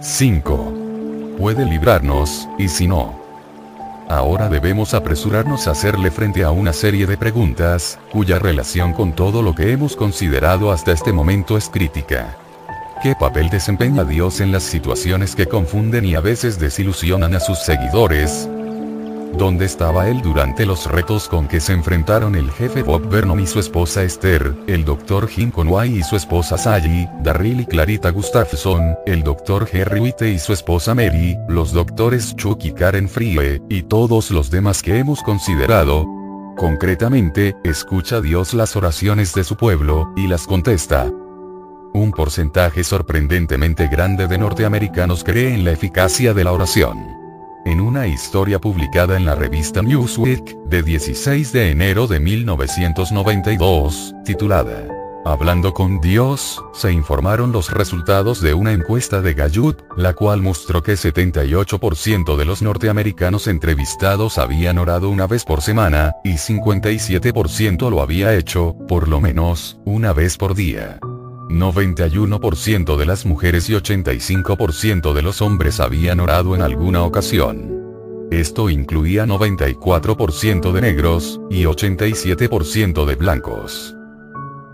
5. Puede librarnos, y si no. Ahora debemos apresurarnos a hacerle frente a una serie de preguntas, cuya relación con todo lo que hemos considerado hasta este momento es crítica. ¿Qué papel desempeña Dios en las situaciones que confunden y a veces desilusionan a sus seguidores? ¿Dónde estaba él durante los retos con que se enfrentaron el jefe Bob Vernon y su esposa Esther, el Dr. Jim Conway y su esposa Sally, Darryl y Clarita Gustafson, el Dr. Harry Witte y su esposa Mary, los doctores Chuck y Karen Frie, y todos los demás que hemos considerado? Concretamente, escucha Dios las oraciones de su pueblo, y las contesta. Un porcentaje sorprendentemente grande de norteamericanos cree en la eficacia de la oración. En una historia publicada en la revista Newsweek, de 16 de enero de 1992, titulada Hablando con Dios, se informaron los resultados de una encuesta de Gallup, la cual mostró que 78% de los norteamericanos entrevistados habían orado una vez por semana, y 57% lo había hecho, por lo menos, una vez por día. 91% de las mujeres y 85% de los hombres habían orado en alguna ocasión. Esto incluía 94% de negros, y 87% de blancos.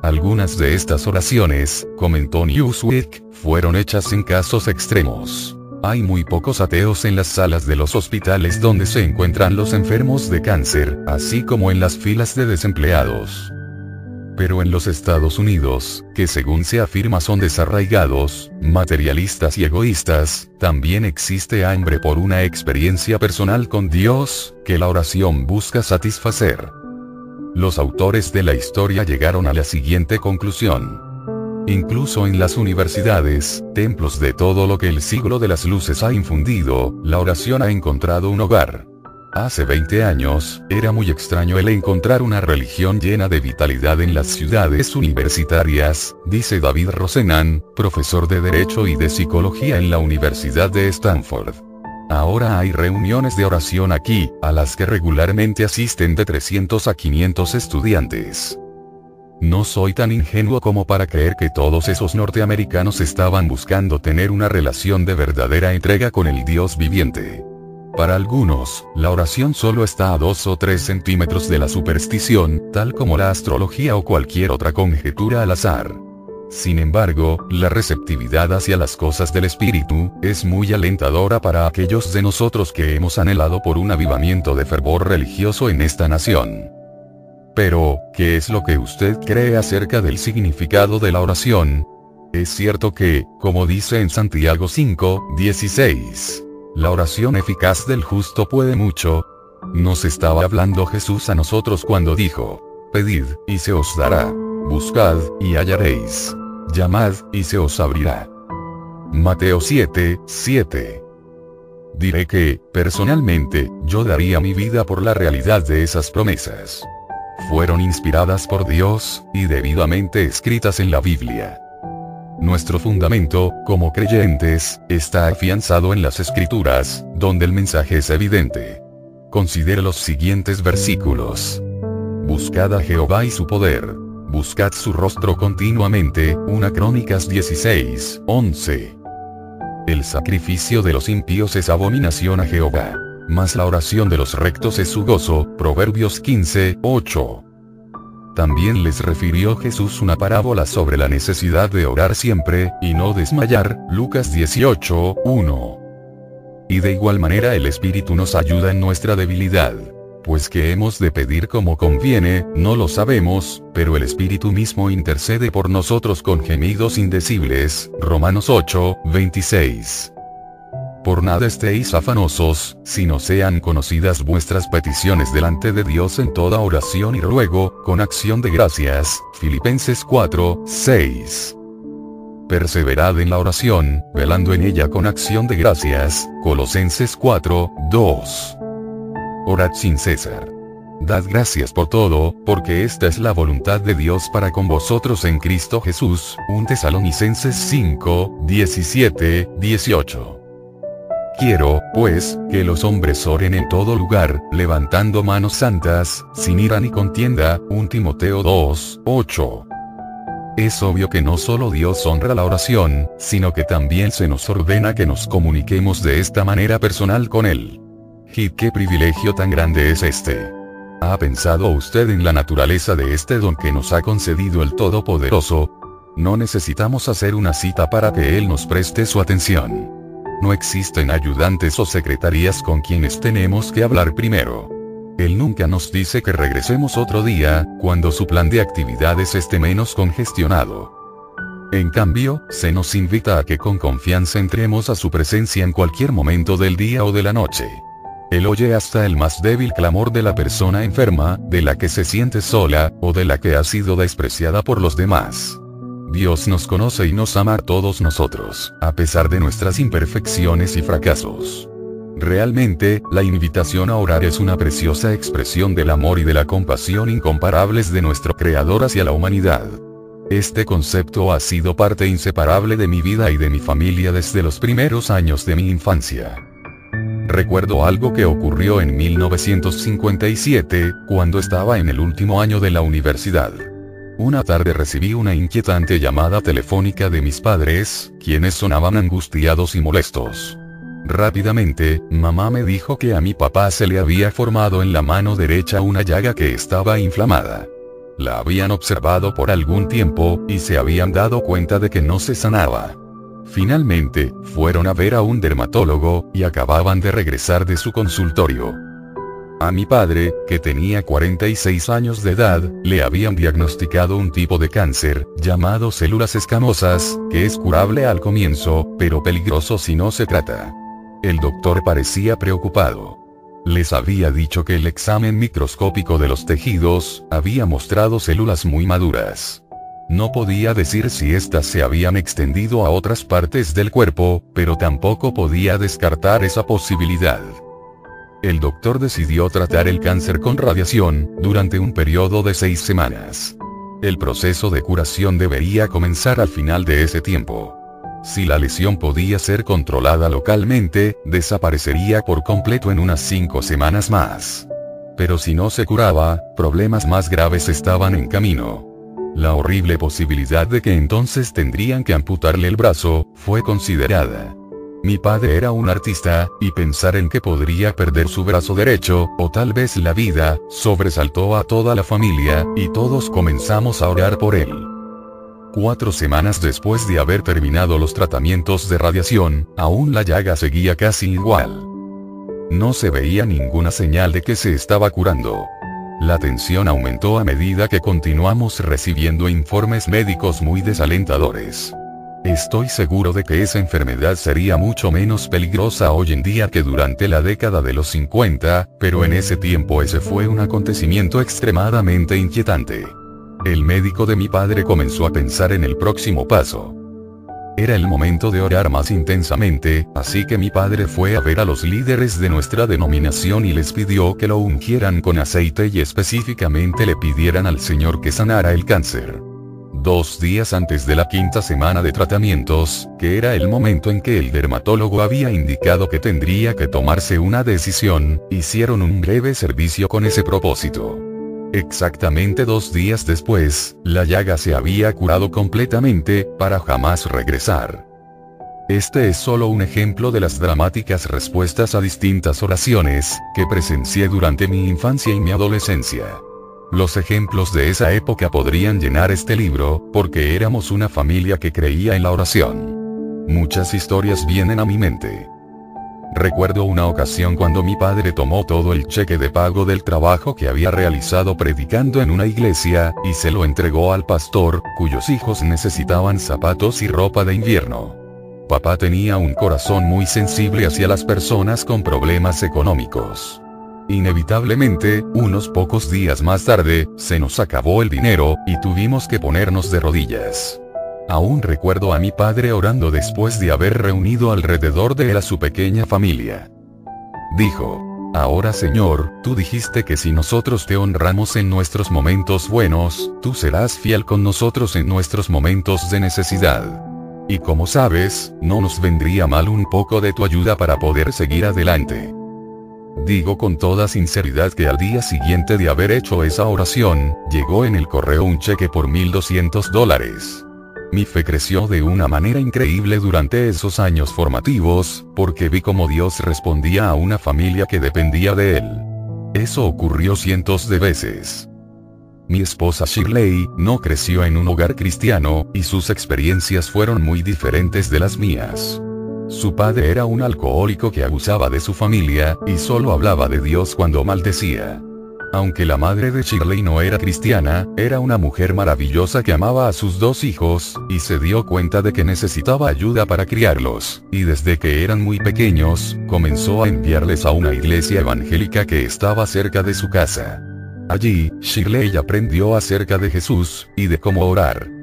Algunas de estas oraciones, comentó Newsweek, fueron hechas en casos extremos. Hay muy pocos ateos en las salas de los hospitales donde se encuentran los enfermos de cáncer, así como en las filas de desempleados pero en los Estados Unidos, que según se afirma son desarraigados, materialistas y egoístas, también existe hambre por una experiencia personal con Dios, que la oración busca satisfacer. Los autores de la historia llegaron a la siguiente conclusión. Incluso en las universidades, templos de todo lo que el siglo de las luces ha infundido, la oración ha encontrado un hogar. Hace 20 años, era muy extraño el encontrar una religión llena de vitalidad en las ciudades universitarias, dice David Rosenan, profesor de Derecho y de Psicología en la Universidad de Stanford. Ahora hay reuniones de oración aquí, a las que regularmente asisten de 300 a 500 estudiantes. No soy tan ingenuo como para creer que todos esos norteamericanos estaban buscando tener una relación de verdadera entrega con el Dios viviente. Para algunos, la oración solo está a 2 o 3 centímetros de la superstición, tal como la astrología o cualquier otra conjetura al azar. Sin embargo, la receptividad hacia las cosas del espíritu, es muy alentadora para aquellos de nosotros que hemos anhelado por un avivamiento de fervor religioso en esta nación. Pero, ¿qué es lo que usted cree acerca del significado de la oración? Es cierto que, como dice en Santiago 5, 16, la oración eficaz del justo puede mucho. Nos estaba hablando Jesús a nosotros cuando dijo, Pedid, y se os dará. Buscad, y hallaréis. Llamad, y se os abrirá. Mateo 7, 7. Diré que, personalmente, yo daría mi vida por la realidad de esas promesas. Fueron inspiradas por Dios, y debidamente escritas en la Biblia. Nuestro fundamento, como creyentes, está afianzado en las escrituras, donde el mensaje es evidente. Considere los siguientes versículos. Buscad a Jehová y su poder. Buscad su rostro continuamente, una Crónicas 16, 11. El sacrificio de los impíos es abominación a Jehová. Mas la oración de los rectos es su gozo, Proverbios 15, 8. También les refirió Jesús una parábola sobre la necesidad de orar siempre, y no desmayar, Lucas 18, 1. Y de igual manera el Espíritu nos ayuda en nuestra debilidad. Pues que hemos de pedir como conviene, no lo sabemos, pero el Espíritu mismo intercede por nosotros con gemidos indecibles, Romanos 8, 26. Por nada estéis afanosos, sino sean conocidas vuestras peticiones delante de Dios en toda oración y ruego, con acción de gracias. Filipenses 4, 6. Perseverad en la oración, velando en ella con acción de gracias. Colosenses 4, 2. Orad sin cesar. Dad gracias por todo, porque esta es la voluntad de Dios para con vosotros en Cristo Jesús. 1 Tesalonicenses 5, 17, 18. Quiero, pues, que los hombres oren en todo lugar, levantando manos santas, sin ira ni contienda, 1 Timoteo 2, 8. Es obvio que no solo Dios honra la oración, sino que también se nos ordena que nos comuniquemos de esta manera personal con Él. ¿Y qué privilegio tan grande es este? ¿Ha pensado usted en la naturaleza de este don que nos ha concedido el Todopoderoso? No necesitamos hacer una cita para que Él nos preste su atención. No existen ayudantes o secretarías con quienes tenemos que hablar primero. Él nunca nos dice que regresemos otro día, cuando su plan de actividades esté menos congestionado. En cambio, se nos invita a que con confianza entremos a su presencia en cualquier momento del día o de la noche. Él oye hasta el más débil clamor de la persona enferma, de la que se siente sola, o de la que ha sido despreciada por los demás. Dios nos conoce y nos ama a todos nosotros, a pesar de nuestras imperfecciones y fracasos. Realmente, la invitación a orar es una preciosa expresión del amor y de la compasión incomparables de nuestro Creador hacia la humanidad. Este concepto ha sido parte inseparable de mi vida y de mi familia desde los primeros años de mi infancia. Recuerdo algo que ocurrió en 1957, cuando estaba en el último año de la universidad. Una tarde recibí una inquietante llamada telefónica de mis padres, quienes sonaban angustiados y molestos. Rápidamente, mamá me dijo que a mi papá se le había formado en la mano derecha una llaga que estaba inflamada. La habían observado por algún tiempo, y se habían dado cuenta de que no se sanaba. Finalmente, fueron a ver a un dermatólogo, y acababan de regresar de su consultorio. A mi padre, que tenía 46 años de edad, le habían diagnosticado un tipo de cáncer, llamado células escamosas, que es curable al comienzo, pero peligroso si no se trata. El doctor parecía preocupado. Les había dicho que el examen microscópico de los tejidos, había mostrado células muy maduras. No podía decir si éstas se habían extendido a otras partes del cuerpo, pero tampoco podía descartar esa posibilidad el doctor decidió tratar el cáncer con radiación, durante un periodo de seis semanas. El proceso de curación debería comenzar al final de ese tiempo. Si la lesión podía ser controlada localmente, desaparecería por completo en unas cinco semanas más. Pero si no se curaba, problemas más graves estaban en camino. La horrible posibilidad de que entonces tendrían que amputarle el brazo, fue considerada. Mi padre era un artista, y pensar en que podría perder su brazo derecho, o tal vez la vida, sobresaltó a toda la familia, y todos comenzamos a orar por él. Cuatro semanas después de haber terminado los tratamientos de radiación, aún la llaga seguía casi igual. No se veía ninguna señal de que se estaba curando. La tensión aumentó a medida que continuamos recibiendo informes médicos muy desalentadores. Estoy seguro de que esa enfermedad sería mucho menos peligrosa hoy en día que durante la década de los 50, pero en ese tiempo ese fue un acontecimiento extremadamente inquietante. El médico de mi padre comenzó a pensar en el próximo paso. Era el momento de orar más intensamente, así que mi padre fue a ver a los líderes de nuestra denominación y les pidió que lo ungieran con aceite y específicamente le pidieran al Señor que sanara el cáncer. Dos días antes de la quinta semana de tratamientos, que era el momento en que el dermatólogo había indicado que tendría que tomarse una decisión, hicieron un breve servicio con ese propósito. Exactamente dos días después, la llaga se había curado completamente, para jamás regresar. Este es solo un ejemplo de las dramáticas respuestas a distintas oraciones, que presencié durante mi infancia y mi adolescencia. Los ejemplos de esa época podrían llenar este libro, porque éramos una familia que creía en la oración. Muchas historias vienen a mi mente. Recuerdo una ocasión cuando mi padre tomó todo el cheque de pago del trabajo que había realizado predicando en una iglesia, y se lo entregó al pastor, cuyos hijos necesitaban zapatos y ropa de invierno. Papá tenía un corazón muy sensible hacia las personas con problemas económicos. Inevitablemente, unos pocos días más tarde, se nos acabó el dinero, y tuvimos que ponernos de rodillas. Aún recuerdo a mi padre orando después de haber reunido alrededor de él a su pequeña familia. Dijo, Ahora Señor, tú dijiste que si nosotros te honramos en nuestros momentos buenos, tú serás fiel con nosotros en nuestros momentos de necesidad. Y como sabes, no nos vendría mal un poco de tu ayuda para poder seguir adelante. Digo con toda sinceridad que al día siguiente de haber hecho esa oración, llegó en el correo un cheque por 1.200 dólares. Mi fe creció de una manera increíble durante esos años formativos, porque vi cómo Dios respondía a una familia que dependía de Él. Eso ocurrió cientos de veces. Mi esposa Shirley no creció en un hogar cristiano, y sus experiencias fueron muy diferentes de las mías. Su padre era un alcohólico que abusaba de su familia, y solo hablaba de Dios cuando maldecía. Aunque la madre de Shirley no era cristiana, era una mujer maravillosa que amaba a sus dos hijos, y se dio cuenta de que necesitaba ayuda para criarlos, y desde que eran muy pequeños, comenzó a enviarles a una iglesia evangélica que estaba cerca de su casa. Allí, Shirley aprendió acerca de Jesús, y de cómo orar.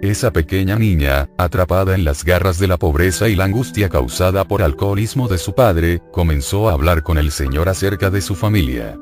Esa pequeña niña, atrapada en las garras de la pobreza y la angustia causada por alcoholismo de su padre, comenzó a hablar con el Señor acerca de su familia.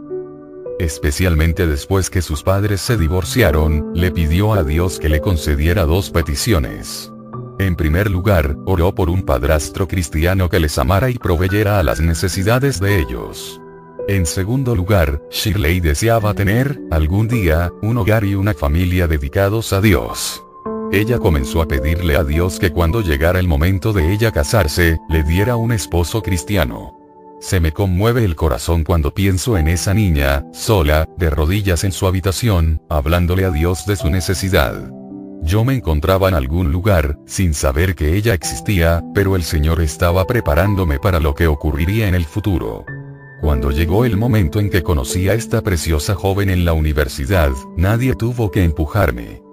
Especialmente después que sus padres se divorciaron, le pidió a Dios que le concediera dos peticiones. En primer lugar, oró por un padrastro cristiano que les amara y proveyera a las necesidades de ellos. En segundo lugar, Shirley deseaba tener, algún día, un hogar y una familia dedicados a Dios. Ella comenzó a pedirle a Dios que cuando llegara el momento de ella casarse, le diera un esposo cristiano. Se me conmueve el corazón cuando pienso en esa niña, sola, de rodillas en su habitación, hablándole a Dios de su necesidad. Yo me encontraba en algún lugar, sin saber que ella existía, pero el Señor estaba preparándome para lo que ocurriría en el futuro. Cuando llegó el momento en que conocí a esta preciosa joven en la universidad, nadie tuvo que empujarme.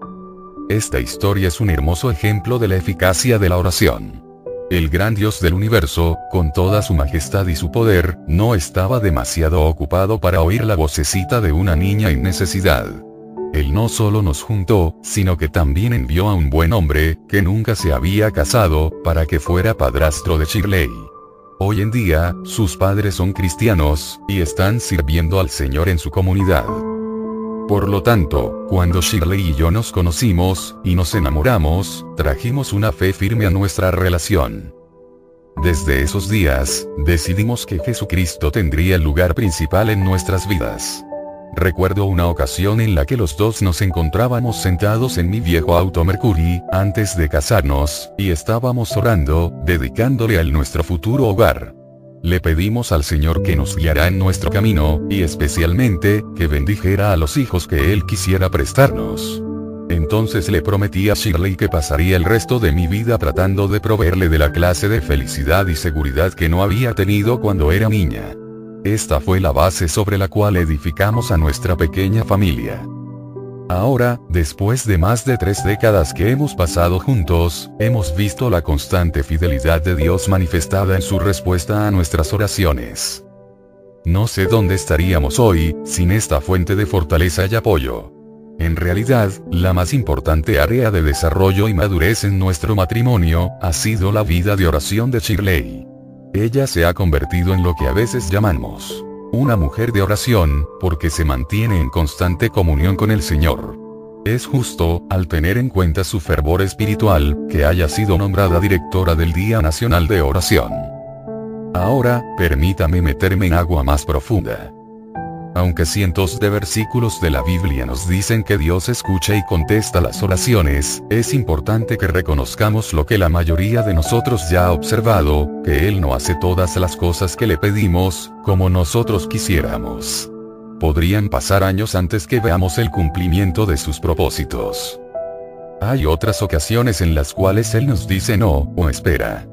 Esta historia es un hermoso ejemplo de la eficacia de la oración. El gran Dios del universo, con toda su majestad y su poder, no estaba demasiado ocupado para oír la vocecita de una niña en necesidad. Él no solo nos juntó, sino que también envió a un buen hombre, que nunca se había casado, para que fuera padrastro de Shirley. Hoy en día, sus padres son cristianos, y están sirviendo al Señor en su comunidad. Por lo tanto, cuando Shirley y yo nos conocimos, y nos enamoramos, trajimos una fe firme a nuestra relación. Desde esos días, decidimos que Jesucristo tendría el lugar principal en nuestras vidas. Recuerdo una ocasión en la que los dos nos encontrábamos sentados en mi viejo auto Mercury, antes de casarnos, y estábamos orando, dedicándole al nuestro futuro hogar. Le pedimos al Señor que nos guiara en nuestro camino, y especialmente, que bendijera a los hijos que Él quisiera prestarnos. Entonces le prometí a Shirley que pasaría el resto de mi vida tratando de proveerle de la clase de felicidad y seguridad que no había tenido cuando era niña. Esta fue la base sobre la cual edificamos a nuestra pequeña familia. Ahora, después de más de tres décadas que hemos pasado juntos, hemos visto la constante fidelidad de Dios manifestada en su respuesta a nuestras oraciones. No sé dónde estaríamos hoy, sin esta fuente de fortaleza y apoyo. En realidad, la más importante área de desarrollo y madurez en nuestro matrimonio, ha sido la vida de oración de Shirley. Ella se ha convertido en lo que a veces llamamos una mujer de oración, porque se mantiene en constante comunión con el Señor. Es justo, al tener en cuenta su fervor espiritual, que haya sido nombrada directora del Día Nacional de Oración. Ahora, permítame meterme en agua más profunda. Aunque cientos de versículos de la Biblia nos dicen que Dios escucha y contesta las oraciones, es importante que reconozcamos lo que la mayoría de nosotros ya ha observado, que Él no hace todas las cosas que le pedimos, como nosotros quisiéramos. Podrían pasar años antes que veamos el cumplimiento de sus propósitos. Hay otras ocasiones en las cuales Él nos dice no, o espera.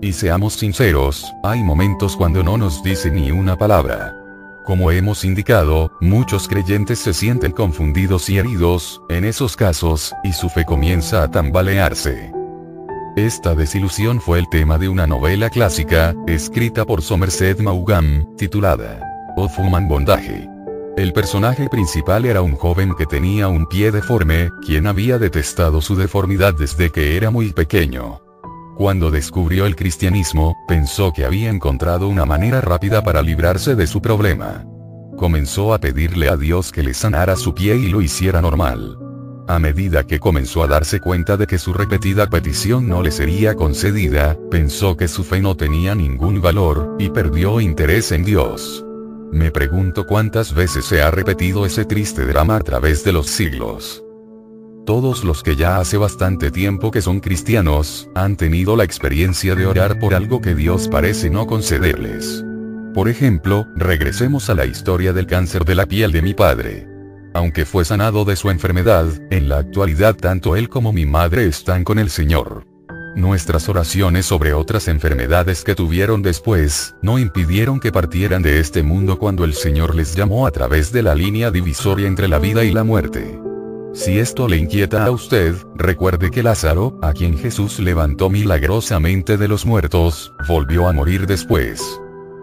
Y seamos sinceros, hay momentos cuando no nos dice ni una palabra. Como hemos indicado, muchos creyentes se sienten confundidos y heridos, en esos casos, y su fe comienza a tambalearse. Esta desilusión fue el tema de una novela clásica, escrita por Somerset Maugham, titulada Of Human Bondage. El personaje principal era un joven que tenía un pie deforme, quien había detestado su deformidad desde que era muy pequeño. Cuando descubrió el cristianismo, pensó que había encontrado una manera rápida para librarse de su problema. Comenzó a pedirle a Dios que le sanara su pie y lo hiciera normal. A medida que comenzó a darse cuenta de que su repetida petición no le sería concedida, pensó que su fe no tenía ningún valor, y perdió interés en Dios. Me pregunto cuántas veces se ha repetido ese triste drama a través de los siglos. Todos los que ya hace bastante tiempo que son cristianos, han tenido la experiencia de orar por algo que Dios parece no concederles. Por ejemplo, regresemos a la historia del cáncer de la piel de mi padre. Aunque fue sanado de su enfermedad, en la actualidad tanto él como mi madre están con el Señor. Nuestras oraciones sobre otras enfermedades que tuvieron después, no impidieron que partieran de este mundo cuando el Señor les llamó a través de la línea divisoria entre la vida y la muerte. Si esto le inquieta a usted, recuerde que Lázaro, a quien Jesús levantó milagrosamente de los muertos, volvió a morir después.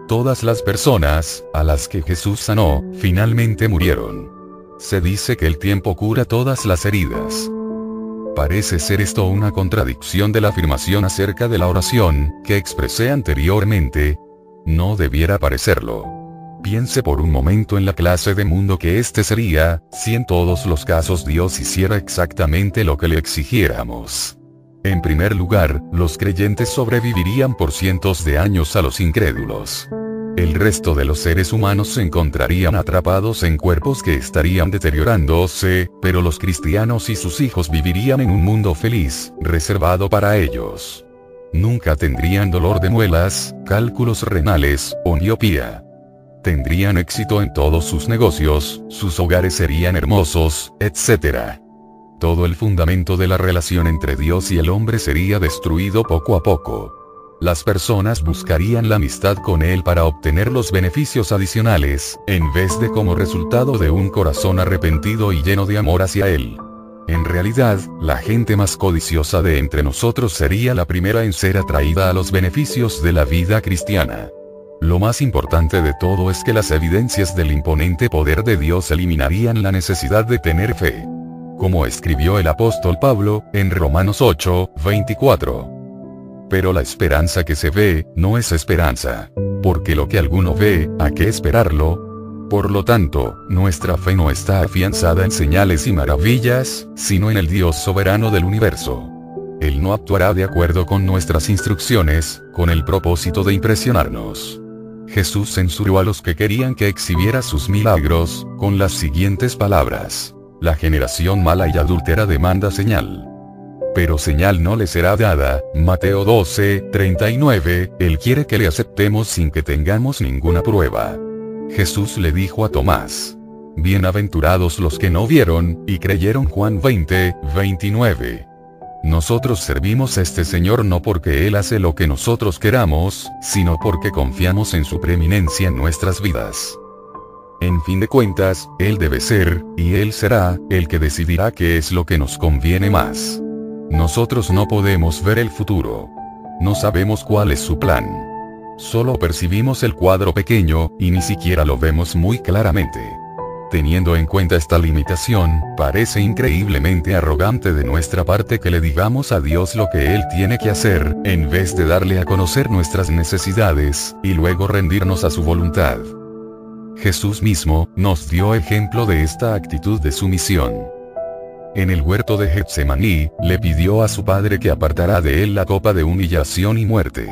Todas las personas, a las que Jesús sanó, finalmente murieron. Se dice que el tiempo cura todas las heridas. Parece ser esto una contradicción de la afirmación acerca de la oración, que expresé anteriormente. No debiera parecerlo. Piense por un momento en la clase de mundo que este sería, si en todos los casos Dios hiciera exactamente lo que le exigiéramos. En primer lugar, los creyentes sobrevivirían por cientos de años a los incrédulos. El resto de los seres humanos se encontrarían atrapados en cuerpos que estarían deteriorándose, pero los cristianos y sus hijos vivirían en un mundo feliz, reservado para ellos. Nunca tendrían dolor de muelas, cálculos renales, o miopía. Tendrían éxito en todos sus negocios, sus hogares serían hermosos, etc. Todo el fundamento de la relación entre Dios y el hombre sería destruido poco a poco. Las personas buscarían la amistad con Él para obtener los beneficios adicionales, en vez de como resultado de un corazón arrepentido y lleno de amor hacia Él. En realidad, la gente más codiciosa de entre nosotros sería la primera en ser atraída a los beneficios de la vida cristiana. Lo más importante de todo es que las evidencias del imponente poder de Dios eliminarían la necesidad de tener fe. Como escribió el apóstol Pablo, en Romanos 8, 24. Pero la esperanza que se ve, no es esperanza. Porque lo que alguno ve, ¿a qué esperarlo? Por lo tanto, nuestra fe no está afianzada en señales y maravillas, sino en el Dios soberano del universo. Él no actuará de acuerdo con nuestras instrucciones, con el propósito de impresionarnos. Jesús censuró a los que querían que exhibiera sus milagros, con las siguientes palabras. La generación mala y adúltera demanda señal pero señal no le será dada. Mateo 12, 39, Él quiere que le aceptemos sin que tengamos ninguna prueba. Jesús le dijo a Tomás. Bienaventurados los que no vieron, y creyeron Juan 20, 29. Nosotros servimos a este Señor no porque Él hace lo que nosotros queramos, sino porque confiamos en su preeminencia en nuestras vidas. En fin de cuentas, Él debe ser, y Él será, el que decidirá qué es lo que nos conviene más. Nosotros no podemos ver el futuro. No sabemos cuál es su plan. Solo percibimos el cuadro pequeño, y ni siquiera lo vemos muy claramente. Teniendo en cuenta esta limitación, parece increíblemente arrogante de nuestra parte que le digamos a Dios lo que Él tiene que hacer, en vez de darle a conocer nuestras necesidades, y luego rendirnos a su voluntad. Jesús mismo, nos dio ejemplo de esta actitud de sumisión. En el huerto de Getsemaní, le pidió a su padre que apartara de él la copa de humillación y muerte.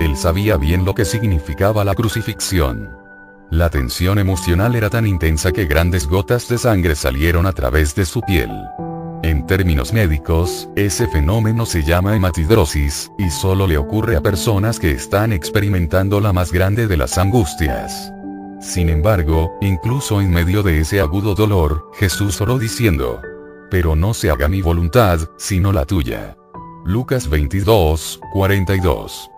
Él sabía bien lo que significaba la crucifixión. La tensión emocional era tan intensa que grandes gotas de sangre salieron a través de su piel. En términos médicos, ese fenómeno se llama hematidrosis, y solo le ocurre a personas que están experimentando la más grande de las angustias. Sin embargo, incluso en medio de ese agudo dolor, Jesús oró diciendo, pero no se haga mi voluntad, sino la tuya. Lucas 22, 42.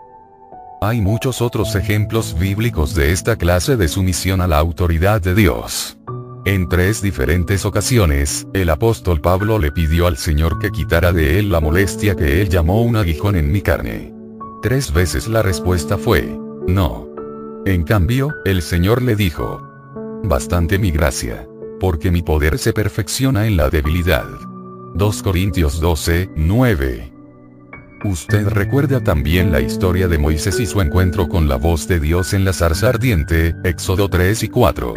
Hay muchos otros ejemplos bíblicos de esta clase de sumisión a la autoridad de Dios. En tres diferentes ocasiones, el apóstol Pablo le pidió al Señor que quitara de él la molestia que él llamó un aguijón en mi carne. Tres veces la respuesta fue, no. En cambio, el Señor le dijo, bastante mi gracia porque mi poder se perfecciona en la debilidad. 2 Corintios 12, 9. Usted recuerda también la historia de Moisés y su encuentro con la voz de Dios en la zarza ardiente, Éxodo 3 y 4.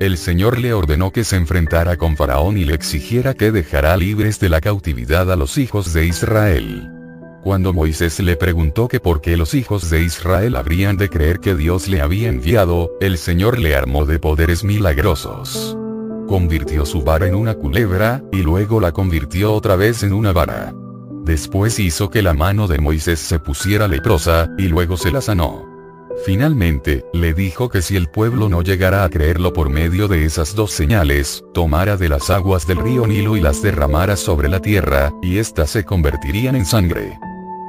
el Señor le ordenó que se enfrentara con Faraón y le exigiera que dejara libres de la cautividad a los hijos de Israel. Cuando Moisés le preguntó que por qué los hijos de Israel habrían de creer que Dios le había enviado, el Señor le armó de poderes milagrosos. Convirtió su vara en una culebra, y luego la convirtió otra vez en una vara. Después hizo que la mano de Moisés se pusiera leprosa, y luego se la sanó. Finalmente, le dijo que si el pueblo no llegara a creerlo por medio de esas dos señales, tomara de las aguas del río Nilo y las derramara sobre la tierra, y éstas se convertirían en sangre.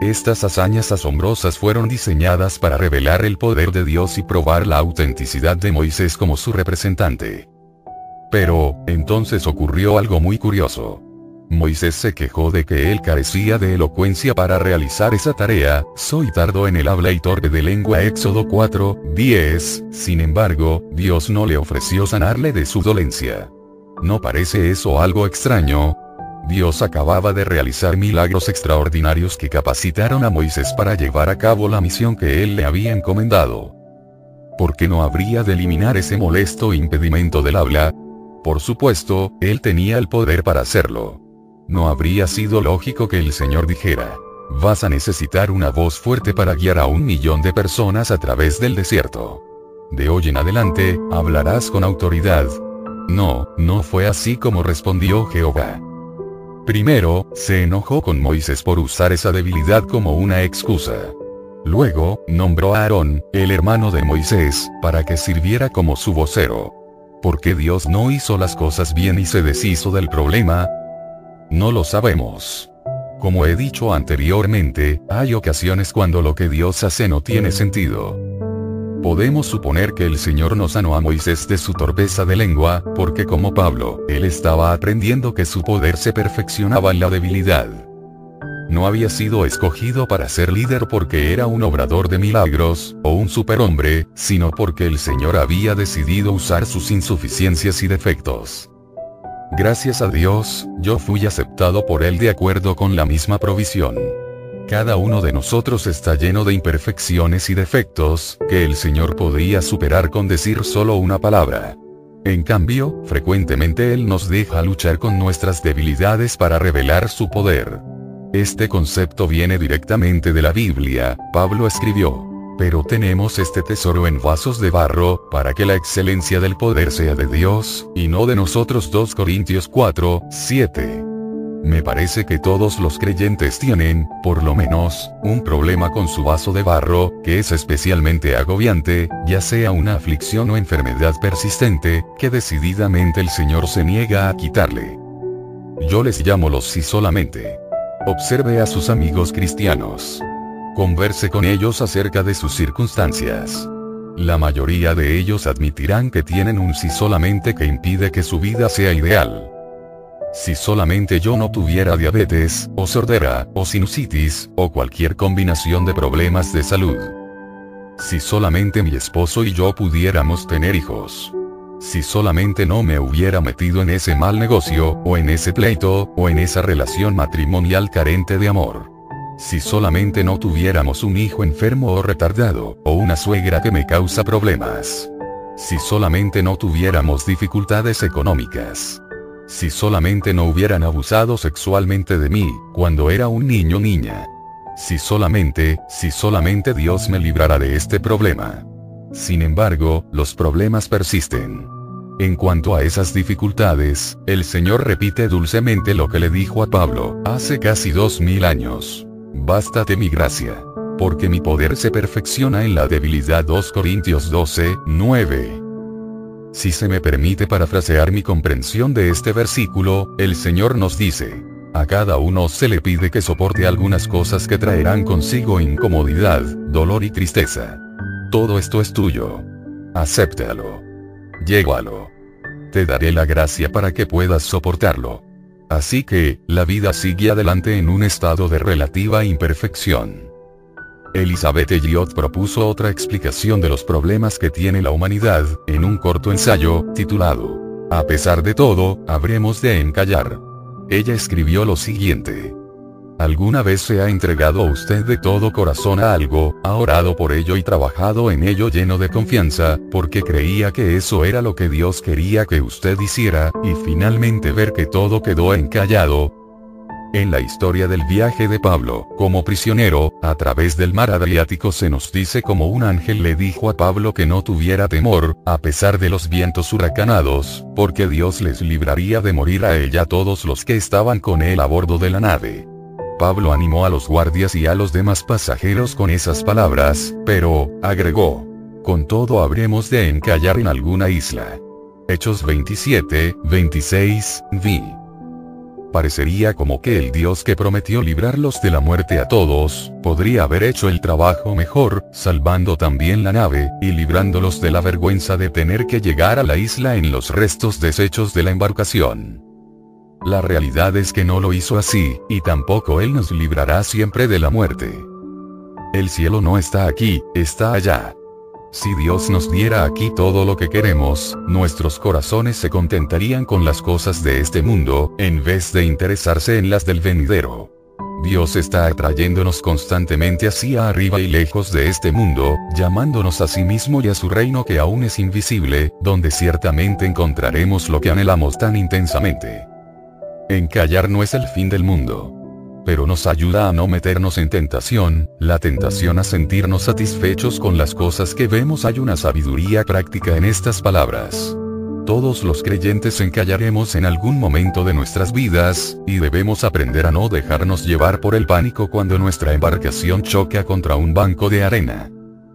Estas hazañas asombrosas fueron diseñadas para revelar el poder de Dios y probar la autenticidad de Moisés como su representante. Pero, entonces ocurrió algo muy curioso. Moisés se quejó de que él carecía de elocuencia para realizar esa tarea, soy tardo en el habla y torpe de lengua Éxodo 4, 10, sin embargo, Dios no le ofreció sanarle de su dolencia. ¿No parece eso algo extraño? Dios acababa de realizar milagros extraordinarios que capacitaron a Moisés para llevar a cabo la misión que él le había encomendado. ¿Por qué no habría de eliminar ese molesto impedimento del habla? Por supuesto, él tenía el poder para hacerlo. No habría sido lógico que el Señor dijera, vas a necesitar una voz fuerte para guiar a un millón de personas a través del desierto. De hoy en adelante, hablarás con autoridad. No, no fue así como respondió Jehová. Primero, se enojó con Moisés por usar esa debilidad como una excusa. Luego, nombró a Aarón, el hermano de Moisés, para que sirviera como su vocero. ¿Por qué Dios no hizo las cosas bien y se deshizo del problema? No lo sabemos. Como he dicho anteriormente, hay ocasiones cuando lo que Dios hace no tiene sentido. Podemos suponer que el Señor no sanó a Moisés de su torpeza de lengua, porque como Pablo, él estaba aprendiendo que su poder se perfeccionaba en la debilidad. No había sido escogido para ser líder porque era un obrador de milagros, o un superhombre, sino porque el Señor había decidido usar sus insuficiencias y defectos. Gracias a Dios, yo fui aceptado por Él de acuerdo con la misma provisión. Cada uno de nosotros está lleno de imperfecciones y defectos, que el Señor podría superar con decir solo una palabra. En cambio, frecuentemente Él nos deja luchar con nuestras debilidades para revelar su poder. Este concepto viene directamente de la Biblia, Pablo escribió. Pero tenemos este tesoro en vasos de barro, para que la excelencia del poder sea de Dios, y no de nosotros 2 Corintios 4, 7. Me parece que todos los creyentes tienen, por lo menos, un problema con su vaso de barro, que es especialmente agobiante, ya sea una aflicción o enfermedad persistente, que decididamente el Señor se niega a quitarle. Yo les llamo los sí solamente. Observe a sus amigos cristianos. Converse con ellos acerca de sus circunstancias. La mayoría de ellos admitirán que tienen un sí solamente que impide que su vida sea ideal. Si solamente yo no tuviera diabetes, o sordera, o sinusitis, o cualquier combinación de problemas de salud. Si solamente mi esposo y yo pudiéramos tener hijos. Si solamente no me hubiera metido en ese mal negocio, o en ese pleito, o en esa relación matrimonial carente de amor. Si solamente no tuviéramos un hijo enfermo o retardado, o una suegra que me causa problemas. Si solamente no tuviéramos dificultades económicas. Si solamente no hubieran abusado sexualmente de mí, cuando era un niño niña. Si solamente, si solamente Dios me librara de este problema. Sin embargo, los problemas persisten. En cuanto a esas dificultades, el Señor repite dulcemente lo que le dijo a Pablo, hace casi dos mil años. Bástate mi gracia. Porque mi poder se perfecciona en la debilidad 2 Corintios 12, 9. Si se me permite parafrasear mi comprensión de este versículo, el Señor nos dice, a cada uno se le pide que soporte algunas cosas que traerán consigo incomodidad, dolor y tristeza. Todo esto es tuyo. Acéptalo. Llévalo. Te daré la gracia para que puedas soportarlo. Así que, la vida sigue adelante en un estado de relativa imperfección. Elizabeth Elliot propuso otra explicación de los problemas que tiene la humanidad, en un corto ensayo, titulado, A pesar de todo, habremos de encallar. Ella escribió lo siguiente. ¿Alguna vez se ha entregado usted de todo corazón a algo, ha orado por ello y trabajado en ello lleno de confianza, porque creía que eso era lo que Dios quería que usted hiciera, y finalmente ver que todo quedó encallado, en la historia del viaje de Pablo, como prisionero, a través del mar Adriático se nos dice como un ángel le dijo a Pablo que no tuviera temor, a pesar de los vientos huracanados, porque Dios les libraría de morir a ella todos los que estaban con él a bordo de la nave. Pablo animó a los guardias y a los demás pasajeros con esas palabras, pero, agregó, con todo habremos de encallar en alguna isla. Hechos 27, 26, vi parecería como que el Dios que prometió librarlos de la muerte a todos, podría haber hecho el trabajo mejor, salvando también la nave, y librándolos de la vergüenza de tener que llegar a la isla en los restos deshechos de la embarcación. La realidad es que no lo hizo así, y tampoco Él nos librará siempre de la muerte. El cielo no está aquí, está allá. Si Dios nos diera aquí todo lo que queremos, nuestros corazones se contentarían con las cosas de este mundo, en vez de interesarse en las del venidero. Dios está atrayéndonos constantemente hacia arriba y lejos de este mundo, llamándonos a sí mismo y a su reino que aún es invisible, donde ciertamente encontraremos lo que anhelamos tan intensamente. Encallar no es el fin del mundo pero nos ayuda a no meternos en tentación, la tentación a sentirnos satisfechos con las cosas que vemos hay una sabiduría práctica en estas palabras. Todos los creyentes encallaremos en algún momento de nuestras vidas, y debemos aprender a no dejarnos llevar por el pánico cuando nuestra embarcación choca contra un banco de arena.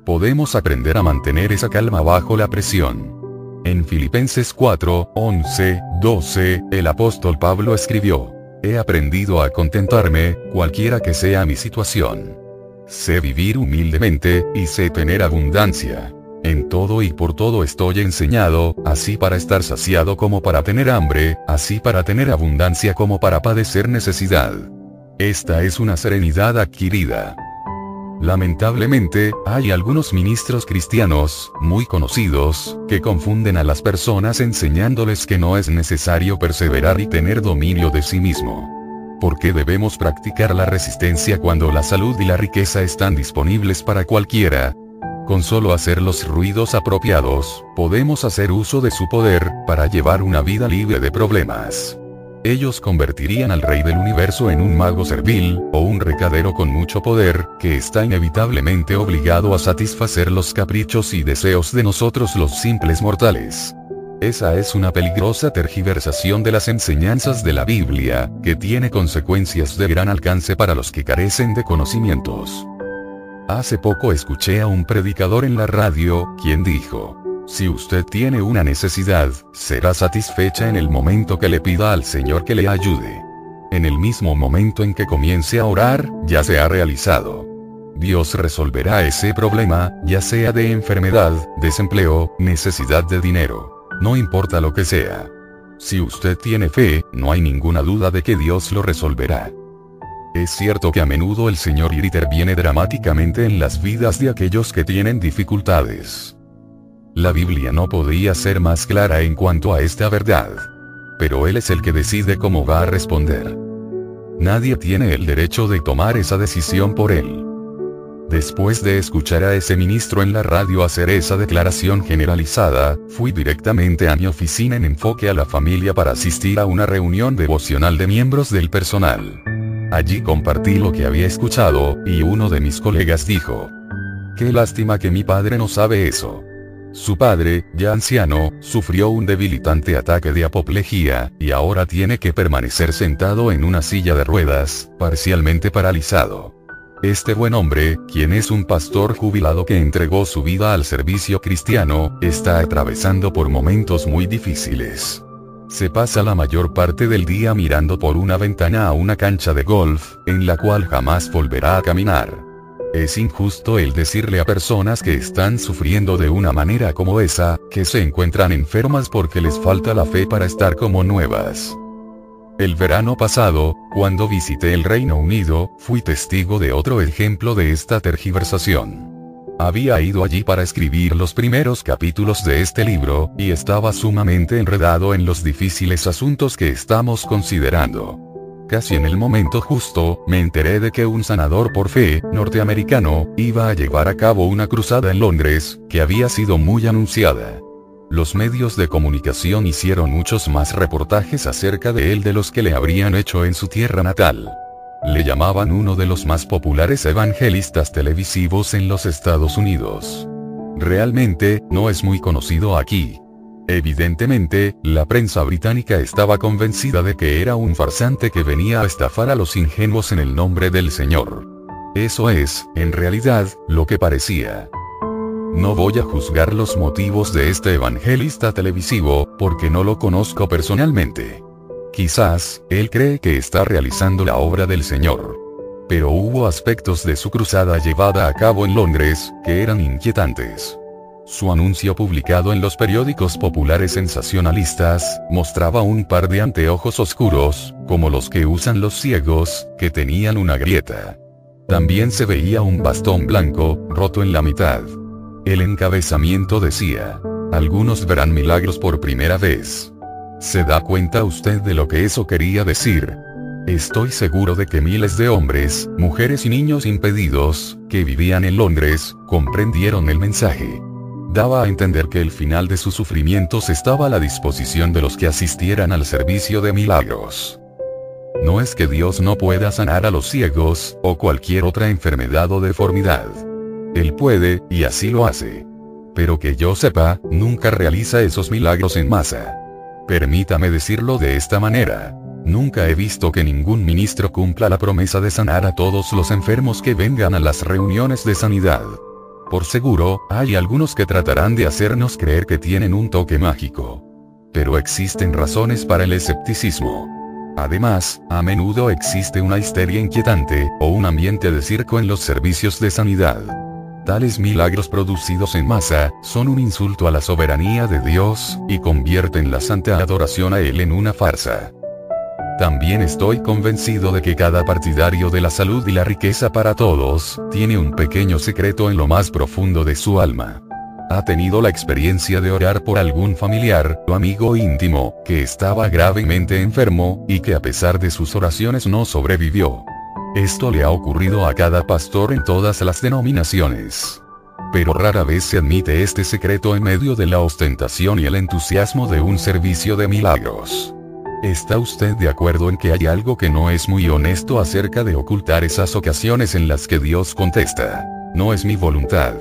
Podemos aprender a mantener esa calma bajo la presión. En Filipenses 4, 11, 12, el apóstol Pablo escribió, He aprendido a contentarme, cualquiera que sea mi situación. Sé vivir humildemente, y sé tener abundancia. En todo y por todo estoy enseñado, así para estar saciado como para tener hambre, así para tener abundancia como para padecer necesidad. Esta es una serenidad adquirida. Lamentablemente, hay algunos ministros cristianos, muy conocidos, que confunden a las personas enseñándoles que no es necesario perseverar y tener dominio de sí mismo. ¿Por qué debemos practicar la resistencia cuando la salud y la riqueza están disponibles para cualquiera? Con solo hacer los ruidos apropiados, podemos hacer uso de su poder, para llevar una vida libre de problemas. Ellos convertirían al rey del universo en un mago servil, o un recadero con mucho poder, que está inevitablemente obligado a satisfacer los caprichos y deseos de nosotros los simples mortales. Esa es una peligrosa tergiversación de las enseñanzas de la Biblia, que tiene consecuencias de gran alcance para los que carecen de conocimientos. Hace poco escuché a un predicador en la radio, quien dijo, si usted tiene una necesidad, será satisfecha en el momento que le pida al Señor que le ayude. En el mismo momento en que comience a orar, ya se ha realizado. Dios resolverá ese problema, ya sea de enfermedad, desempleo, necesidad de dinero. No importa lo que sea. Si usted tiene fe, no hay ninguna duda de que Dios lo resolverá. Es cierto que a menudo el Señor interviene dramáticamente en las vidas de aquellos que tienen dificultades. La Biblia no podía ser más clara en cuanto a esta verdad. Pero Él es el que decide cómo va a responder. Nadie tiene el derecho de tomar esa decisión por Él. Después de escuchar a ese ministro en la radio hacer esa declaración generalizada, fui directamente a mi oficina en enfoque a la familia para asistir a una reunión devocional de miembros del personal. Allí compartí lo que había escuchado, y uno de mis colegas dijo, Qué lástima que mi padre no sabe eso. Su padre, ya anciano, sufrió un debilitante ataque de apoplejía, y ahora tiene que permanecer sentado en una silla de ruedas, parcialmente paralizado. Este buen hombre, quien es un pastor jubilado que entregó su vida al servicio cristiano, está atravesando por momentos muy difíciles. Se pasa la mayor parte del día mirando por una ventana a una cancha de golf, en la cual jamás volverá a caminar. Es injusto el decirle a personas que están sufriendo de una manera como esa, que se encuentran enfermas porque les falta la fe para estar como nuevas. El verano pasado, cuando visité el Reino Unido, fui testigo de otro ejemplo de esta tergiversación. Había ido allí para escribir los primeros capítulos de este libro, y estaba sumamente enredado en los difíciles asuntos que estamos considerando. Casi en el momento justo, me enteré de que un sanador por fe, norteamericano, iba a llevar a cabo una cruzada en Londres, que había sido muy anunciada. Los medios de comunicación hicieron muchos más reportajes acerca de él de los que le habrían hecho en su tierra natal. Le llamaban uno de los más populares evangelistas televisivos en los Estados Unidos. Realmente, no es muy conocido aquí. Evidentemente, la prensa británica estaba convencida de que era un farsante que venía a estafar a los ingenuos en el nombre del Señor. Eso es, en realidad, lo que parecía. No voy a juzgar los motivos de este evangelista televisivo, porque no lo conozco personalmente. Quizás, él cree que está realizando la obra del Señor. Pero hubo aspectos de su cruzada llevada a cabo en Londres, que eran inquietantes. Su anuncio publicado en los periódicos populares sensacionalistas, mostraba un par de anteojos oscuros, como los que usan los ciegos, que tenían una grieta. También se veía un bastón blanco, roto en la mitad. El encabezamiento decía, algunos verán milagros por primera vez. ¿Se da cuenta usted de lo que eso quería decir? Estoy seguro de que miles de hombres, mujeres y niños impedidos, que vivían en Londres, comprendieron el mensaje daba a entender que el final de sus sufrimientos estaba a la disposición de los que asistieran al servicio de milagros. No es que Dios no pueda sanar a los ciegos, o cualquier otra enfermedad o deformidad. Él puede, y así lo hace. Pero que yo sepa, nunca realiza esos milagros en masa. Permítame decirlo de esta manera. Nunca he visto que ningún ministro cumpla la promesa de sanar a todos los enfermos que vengan a las reuniones de sanidad. Por seguro, hay algunos que tratarán de hacernos creer que tienen un toque mágico. Pero existen razones para el escepticismo. Además, a menudo existe una histeria inquietante, o un ambiente de circo en los servicios de sanidad. Tales milagros producidos en masa, son un insulto a la soberanía de Dios, y convierten la santa adoración a Él en una farsa. También estoy convencido de que cada partidario de la salud y la riqueza para todos, tiene un pequeño secreto en lo más profundo de su alma. Ha tenido la experiencia de orar por algún familiar o amigo íntimo, que estaba gravemente enfermo, y que a pesar de sus oraciones no sobrevivió. Esto le ha ocurrido a cada pastor en todas las denominaciones. Pero rara vez se admite este secreto en medio de la ostentación y el entusiasmo de un servicio de milagros. ¿Está usted de acuerdo en que hay algo que no es muy honesto acerca de ocultar esas ocasiones en las que Dios contesta? No es mi voluntad.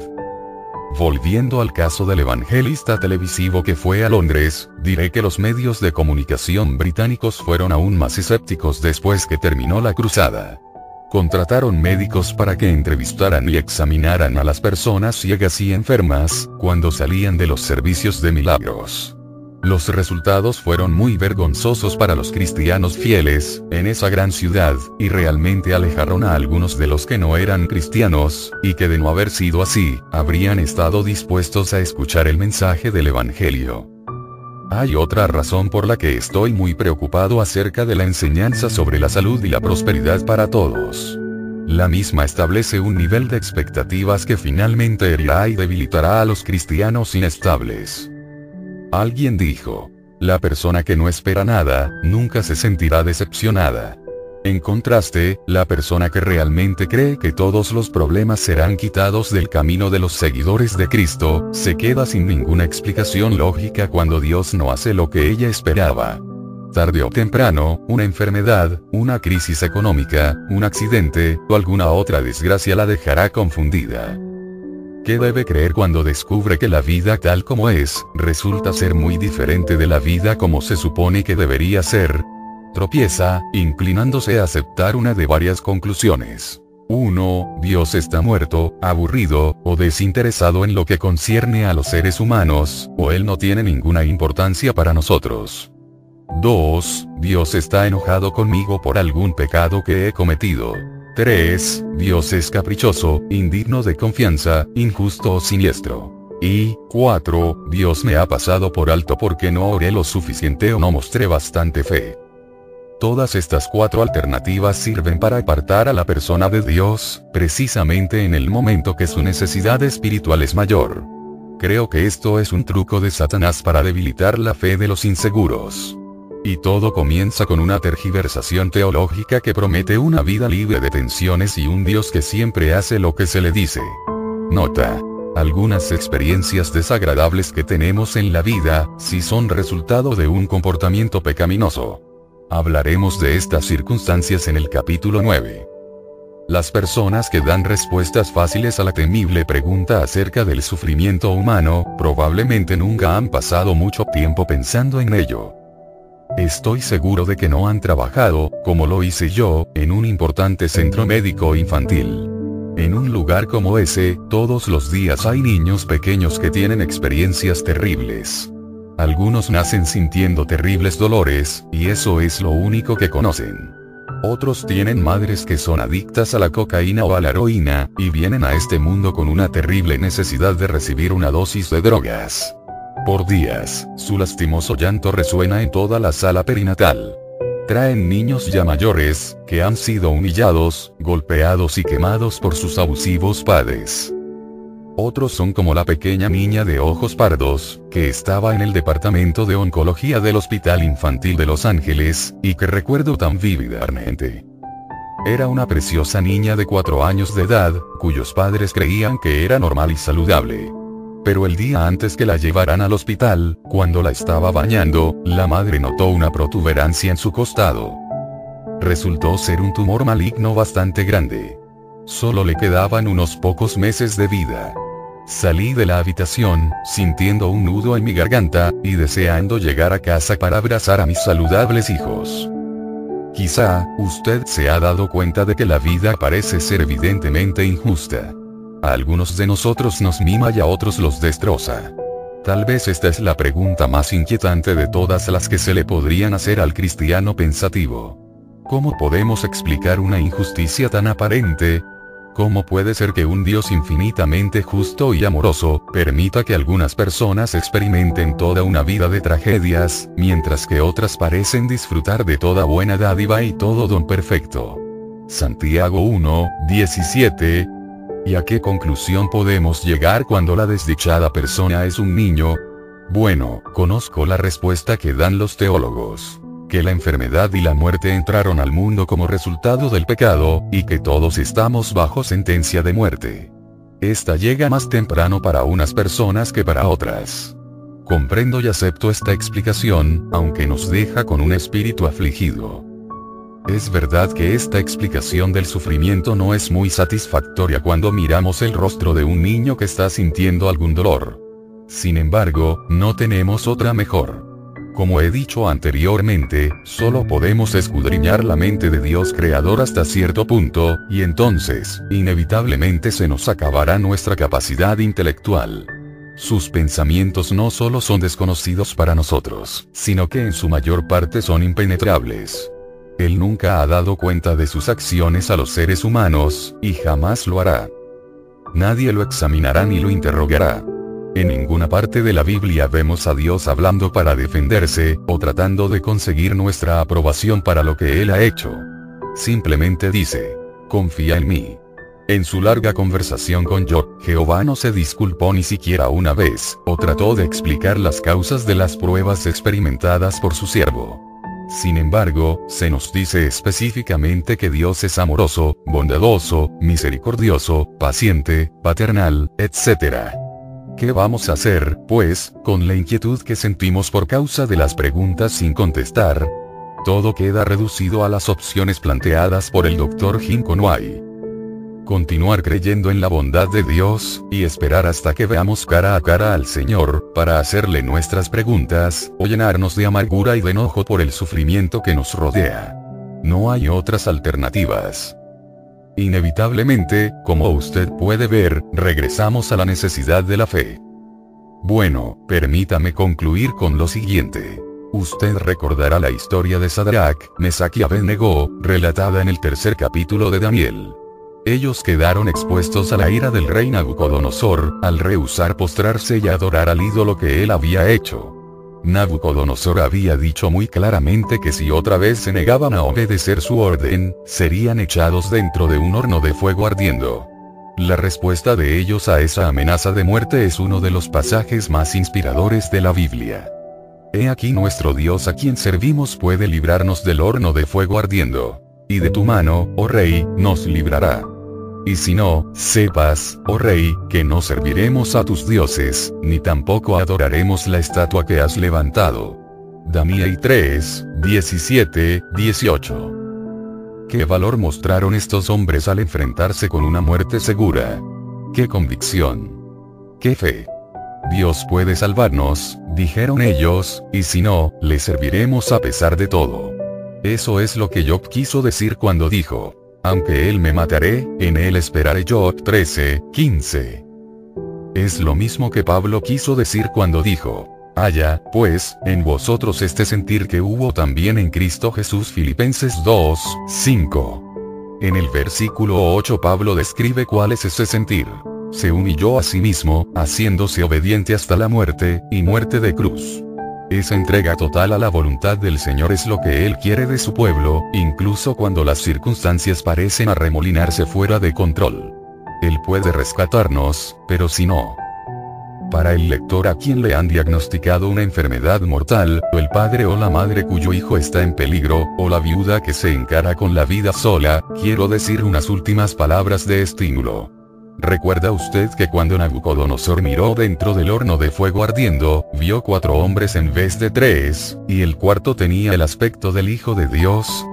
Volviendo al caso del evangelista televisivo que fue a Londres, diré que los medios de comunicación británicos fueron aún más escépticos después que terminó la cruzada. Contrataron médicos para que entrevistaran y examinaran a las personas ciegas y enfermas, cuando salían de los servicios de milagros. Los resultados fueron muy vergonzosos para los cristianos fieles, en esa gran ciudad, y realmente alejaron a algunos de los que no eran cristianos, y que de no haber sido así, habrían estado dispuestos a escuchar el mensaje del Evangelio. Hay otra razón por la que estoy muy preocupado acerca de la enseñanza sobre la salud y la prosperidad para todos. La misma establece un nivel de expectativas que finalmente herirá y debilitará a los cristianos inestables. Alguien dijo, la persona que no espera nada, nunca se sentirá decepcionada. En contraste, la persona que realmente cree que todos los problemas serán quitados del camino de los seguidores de Cristo, se queda sin ninguna explicación lógica cuando Dios no hace lo que ella esperaba. Tarde o temprano, una enfermedad, una crisis económica, un accidente, o alguna otra desgracia la dejará confundida. ¿Qué debe creer cuando descubre que la vida tal como es, resulta ser muy diferente de la vida como se supone que debería ser? Tropieza, inclinándose a aceptar una de varias conclusiones. 1. Dios está muerto, aburrido, o desinteresado en lo que concierne a los seres humanos, o Él no tiene ninguna importancia para nosotros. 2. Dios está enojado conmigo por algún pecado que he cometido. 3. Dios es caprichoso, indigno de confianza, injusto o siniestro. Y 4. Dios me ha pasado por alto porque no oré lo suficiente o no mostré bastante fe. Todas estas cuatro alternativas sirven para apartar a la persona de Dios, precisamente en el momento que su necesidad espiritual es mayor. Creo que esto es un truco de Satanás para debilitar la fe de los inseguros. Y todo comienza con una tergiversación teológica que promete una vida libre de tensiones y un Dios que siempre hace lo que se le dice. Nota. Algunas experiencias desagradables que tenemos en la vida, si son resultado de un comportamiento pecaminoso. Hablaremos de estas circunstancias en el capítulo 9. Las personas que dan respuestas fáciles a la temible pregunta acerca del sufrimiento humano, probablemente nunca han pasado mucho tiempo pensando en ello. Estoy seguro de que no han trabajado, como lo hice yo, en un importante centro médico infantil. En un lugar como ese, todos los días hay niños pequeños que tienen experiencias terribles. Algunos nacen sintiendo terribles dolores, y eso es lo único que conocen. Otros tienen madres que son adictas a la cocaína o a la heroína, y vienen a este mundo con una terrible necesidad de recibir una dosis de drogas. Por días, su lastimoso llanto resuena en toda la sala perinatal. Traen niños ya mayores, que han sido humillados, golpeados y quemados por sus abusivos padres. Otros son como la pequeña niña de ojos pardos, que estaba en el departamento de oncología del Hospital Infantil de Los Ángeles, y que recuerdo tan vívidamente. Era una preciosa niña de 4 años de edad, cuyos padres creían que era normal y saludable. Pero el día antes que la llevaran al hospital, cuando la estaba bañando, la madre notó una protuberancia en su costado. Resultó ser un tumor maligno bastante grande. Solo le quedaban unos pocos meses de vida. Salí de la habitación, sintiendo un nudo en mi garganta, y deseando llegar a casa para abrazar a mis saludables hijos. Quizá, usted se ha dado cuenta de que la vida parece ser evidentemente injusta. A algunos de nosotros nos mima y a otros los destroza. Tal vez esta es la pregunta más inquietante de todas las que se le podrían hacer al cristiano pensativo. ¿Cómo podemos explicar una injusticia tan aparente? ¿Cómo puede ser que un Dios infinitamente justo y amoroso, permita que algunas personas experimenten toda una vida de tragedias, mientras que otras parecen disfrutar de toda buena dádiva y todo don perfecto? Santiago 1, 17. ¿Y a qué conclusión podemos llegar cuando la desdichada persona es un niño? Bueno, conozco la respuesta que dan los teólogos que la enfermedad y la muerte entraron al mundo como resultado del pecado, y que todos estamos bajo sentencia de muerte. Esta llega más temprano para unas personas que para otras. Comprendo y acepto esta explicación, aunque nos deja con un espíritu afligido. Es verdad que esta explicación del sufrimiento no es muy satisfactoria cuando miramos el rostro de un niño que está sintiendo algún dolor. Sin embargo, no tenemos otra mejor. Como he dicho anteriormente, solo podemos escudriñar la mente de Dios creador hasta cierto punto, y entonces, inevitablemente se nos acabará nuestra capacidad intelectual. Sus pensamientos no solo son desconocidos para nosotros, sino que en su mayor parte son impenetrables. Él nunca ha dado cuenta de sus acciones a los seres humanos, y jamás lo hará. Nadie lo examinará ni lo interrogará. En ninguna parte de la Biblia vemos a Dios hablando para defenderse, o tratando de conseguir nuestra aprobación para lo que Él ha hecho. Simplemente dice, confía en mí. En su larga conversación con Job, Jehová no se disculpó ni siquiera una vez, o trató de explicar las causas de las pruebas experimentadas por su siervo. Sin embargo, se nos dice específicamente que Dios es amoroso, bondadoso, misericordioso, paciente, paternal, etc. ¿Qué vamos a hacer, pues, con la inquietud que sentimos por causa de las preguntas sin contestar? Todo queda reducido a las opciones planteadas por el Dr. Jim Conway. Continuar creyendo en la bondad de Dios, y esperar hasta que veamos cara a cara al Señor, para hacerle nuestras preguntas, o llenarnos de amargura y de enojo por el sufrimiento que nos rodea. No hay otras alternativas. Inevitablemente, como usted puede ver, regresamos a la necesidad de la fe. Bueno, permítame concluir con lo siguiente. Usted recordará la historia de Sadrach, Mesach y Abednego, relatada en el tercer capítulo de Daniel. Ellos quedaron expuestos a la ira del rey Nabucodonosor, al rehusar postrarse y adorar al ídolo que él había hecho. Nabucodonosor había dicho muy claramente que si otra vez se negaban a obedecer su orden, serían echados dentro de un horno de fuego ardiendo. La respuesta de ellos a esa amenaza de muerte es uno de los pasajes más inspiradores de la Biblia. He aquí nuestro Dios a quien servimos puede librarnos del horno de fuego ardiendo. Y de tu mano, oh rey, nos librará. Y si no, sepas, oh rey, que no serviremos a tus dioses, ni tampoco adoraremos la estatua que has levantado. Daniel 3, 17, 18. ¿Qué valor mostraron estos hombres al enfrentarse con una muerte segura? ¿Qué convicción? ¿Qué fe? Dios puede salvarnos, dijeron ellos, y si no, le serviremos a pesar de todo. Eso es lo que Job quiso decir cuando dijo, aunque él me mataré, en él esperaré yo. 13, 15. Es lo mismo que Pablo quiso decir cuando dijo, haya, pues, en vosotros este sentir que hubo también en Cristo Jesús Filipenses 2, 5. En el versículo 8 Pablo describe cuál es ese sentir. Se humilló a sí mismo, haciéndose obediente hasta la muerte, y muerte de cruz. Esa entrega total a la voluntad del Señor es lo que Él quiere de su pueblo, incluso cuando las circunstancias parecen arremolinarse fuera de control. Él puede rescatarnos, pero si no. Para el lector a quien le han diagnosticado una enfermedad mortal, o el padre o la madre cuyo hijo está en peligro, o la viuda que se encara con la vida sola, quiero decir unas últimas palabras de estímulo. ¿Recuerda usted que cuando Nabucodonosor miró dentro del horno de fuego ardiendo, vio cuatro hombres en vez de tres, y el cuarto tenía el aspecto del Hijo de Dios?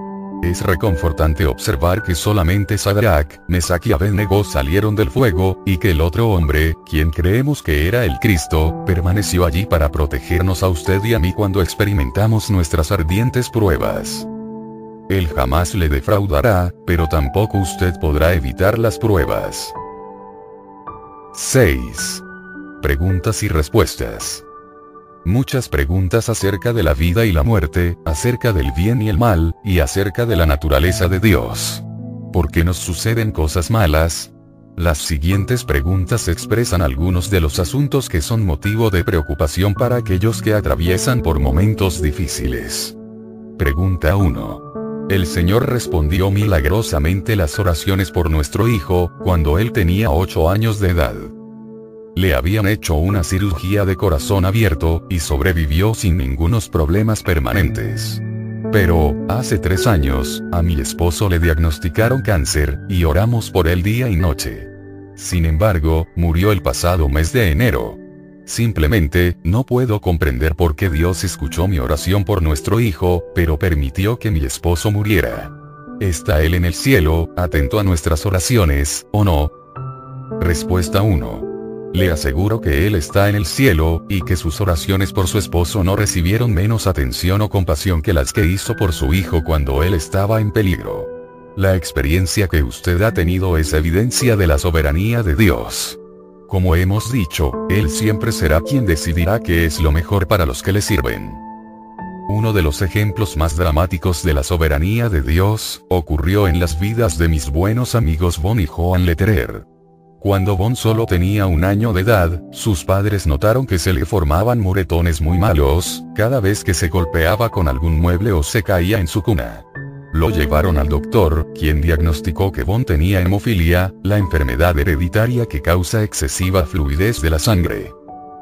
Es reconfortante observar que solamente Sadrach, Mesach y Abednego salieron del fuego, y que el otro hombre, quien creemos que era el Cristo, permaneció allí para protegernos a usted y a mí cuando experimentamos nuestras ardientes pruebas. Él jamás le defraudará, pero tampoco usted podrá evitar las pruebas. 6. Preguntas y respuestas. Muchas preguntas acerca de la vida y la muerte, acerca del bien y el mal, y acerca de la naturaleza de Dios. ¿Por qué nos suceden cosas malas? Las siguientes preguntas expresan algunos de los asuntos que son motivo de preocupación para aquellos que atraviesan por momentos difíciles. Pregunta 1. El Señor respondió milagrosamente las oraciones por nuestro hijo, cuando él tenía 8 años de edad. Le habían hecho una cirugía de corazón abierto, y sobrevivió sin ningunos problemas permanentes. Pero, hace tres años, a mi esposo le diagnosticaron cáncer, y oramos por él día y noche. Sin embargo, murió el pasado mes de enero. Simplemente, no puedo comprender por qué Dios escuchó mi oración por nuestro hijo, pero permitió que mi esposo muriera. ¿Está él en el cielo, atento a nuestras oraciones, o no? Respuesta 1. Le aseguro que él está en el cielo, y que sus oraciones por su esposo no recibieron menos atención o compasión que las que hizo por su hijo cuando él estaba en peligro. La experiencia que usted ha tenido es evidencia de la soberanía de Dios. Como hemos dicho, Él siempre será quien decidirá qué es lo mejor para los que le sirven. Uno de los ejemplos más dramáticos de la soberanía de Dios, ocurrió en las vidas de mis buenos amigos Bon y Joan Letterer. Cuando Bon solo tenía un año de edad, sus padres notaron que se le formaban moretones muy malos, cada vez que se golpeaba con algún mueble o se caía en su cuna. Lo llevaron al doctor, quien diagnosticó que Bon tenía hemofilia, la enfermedad hereditaria que causa excesiva fluidez de la sangre.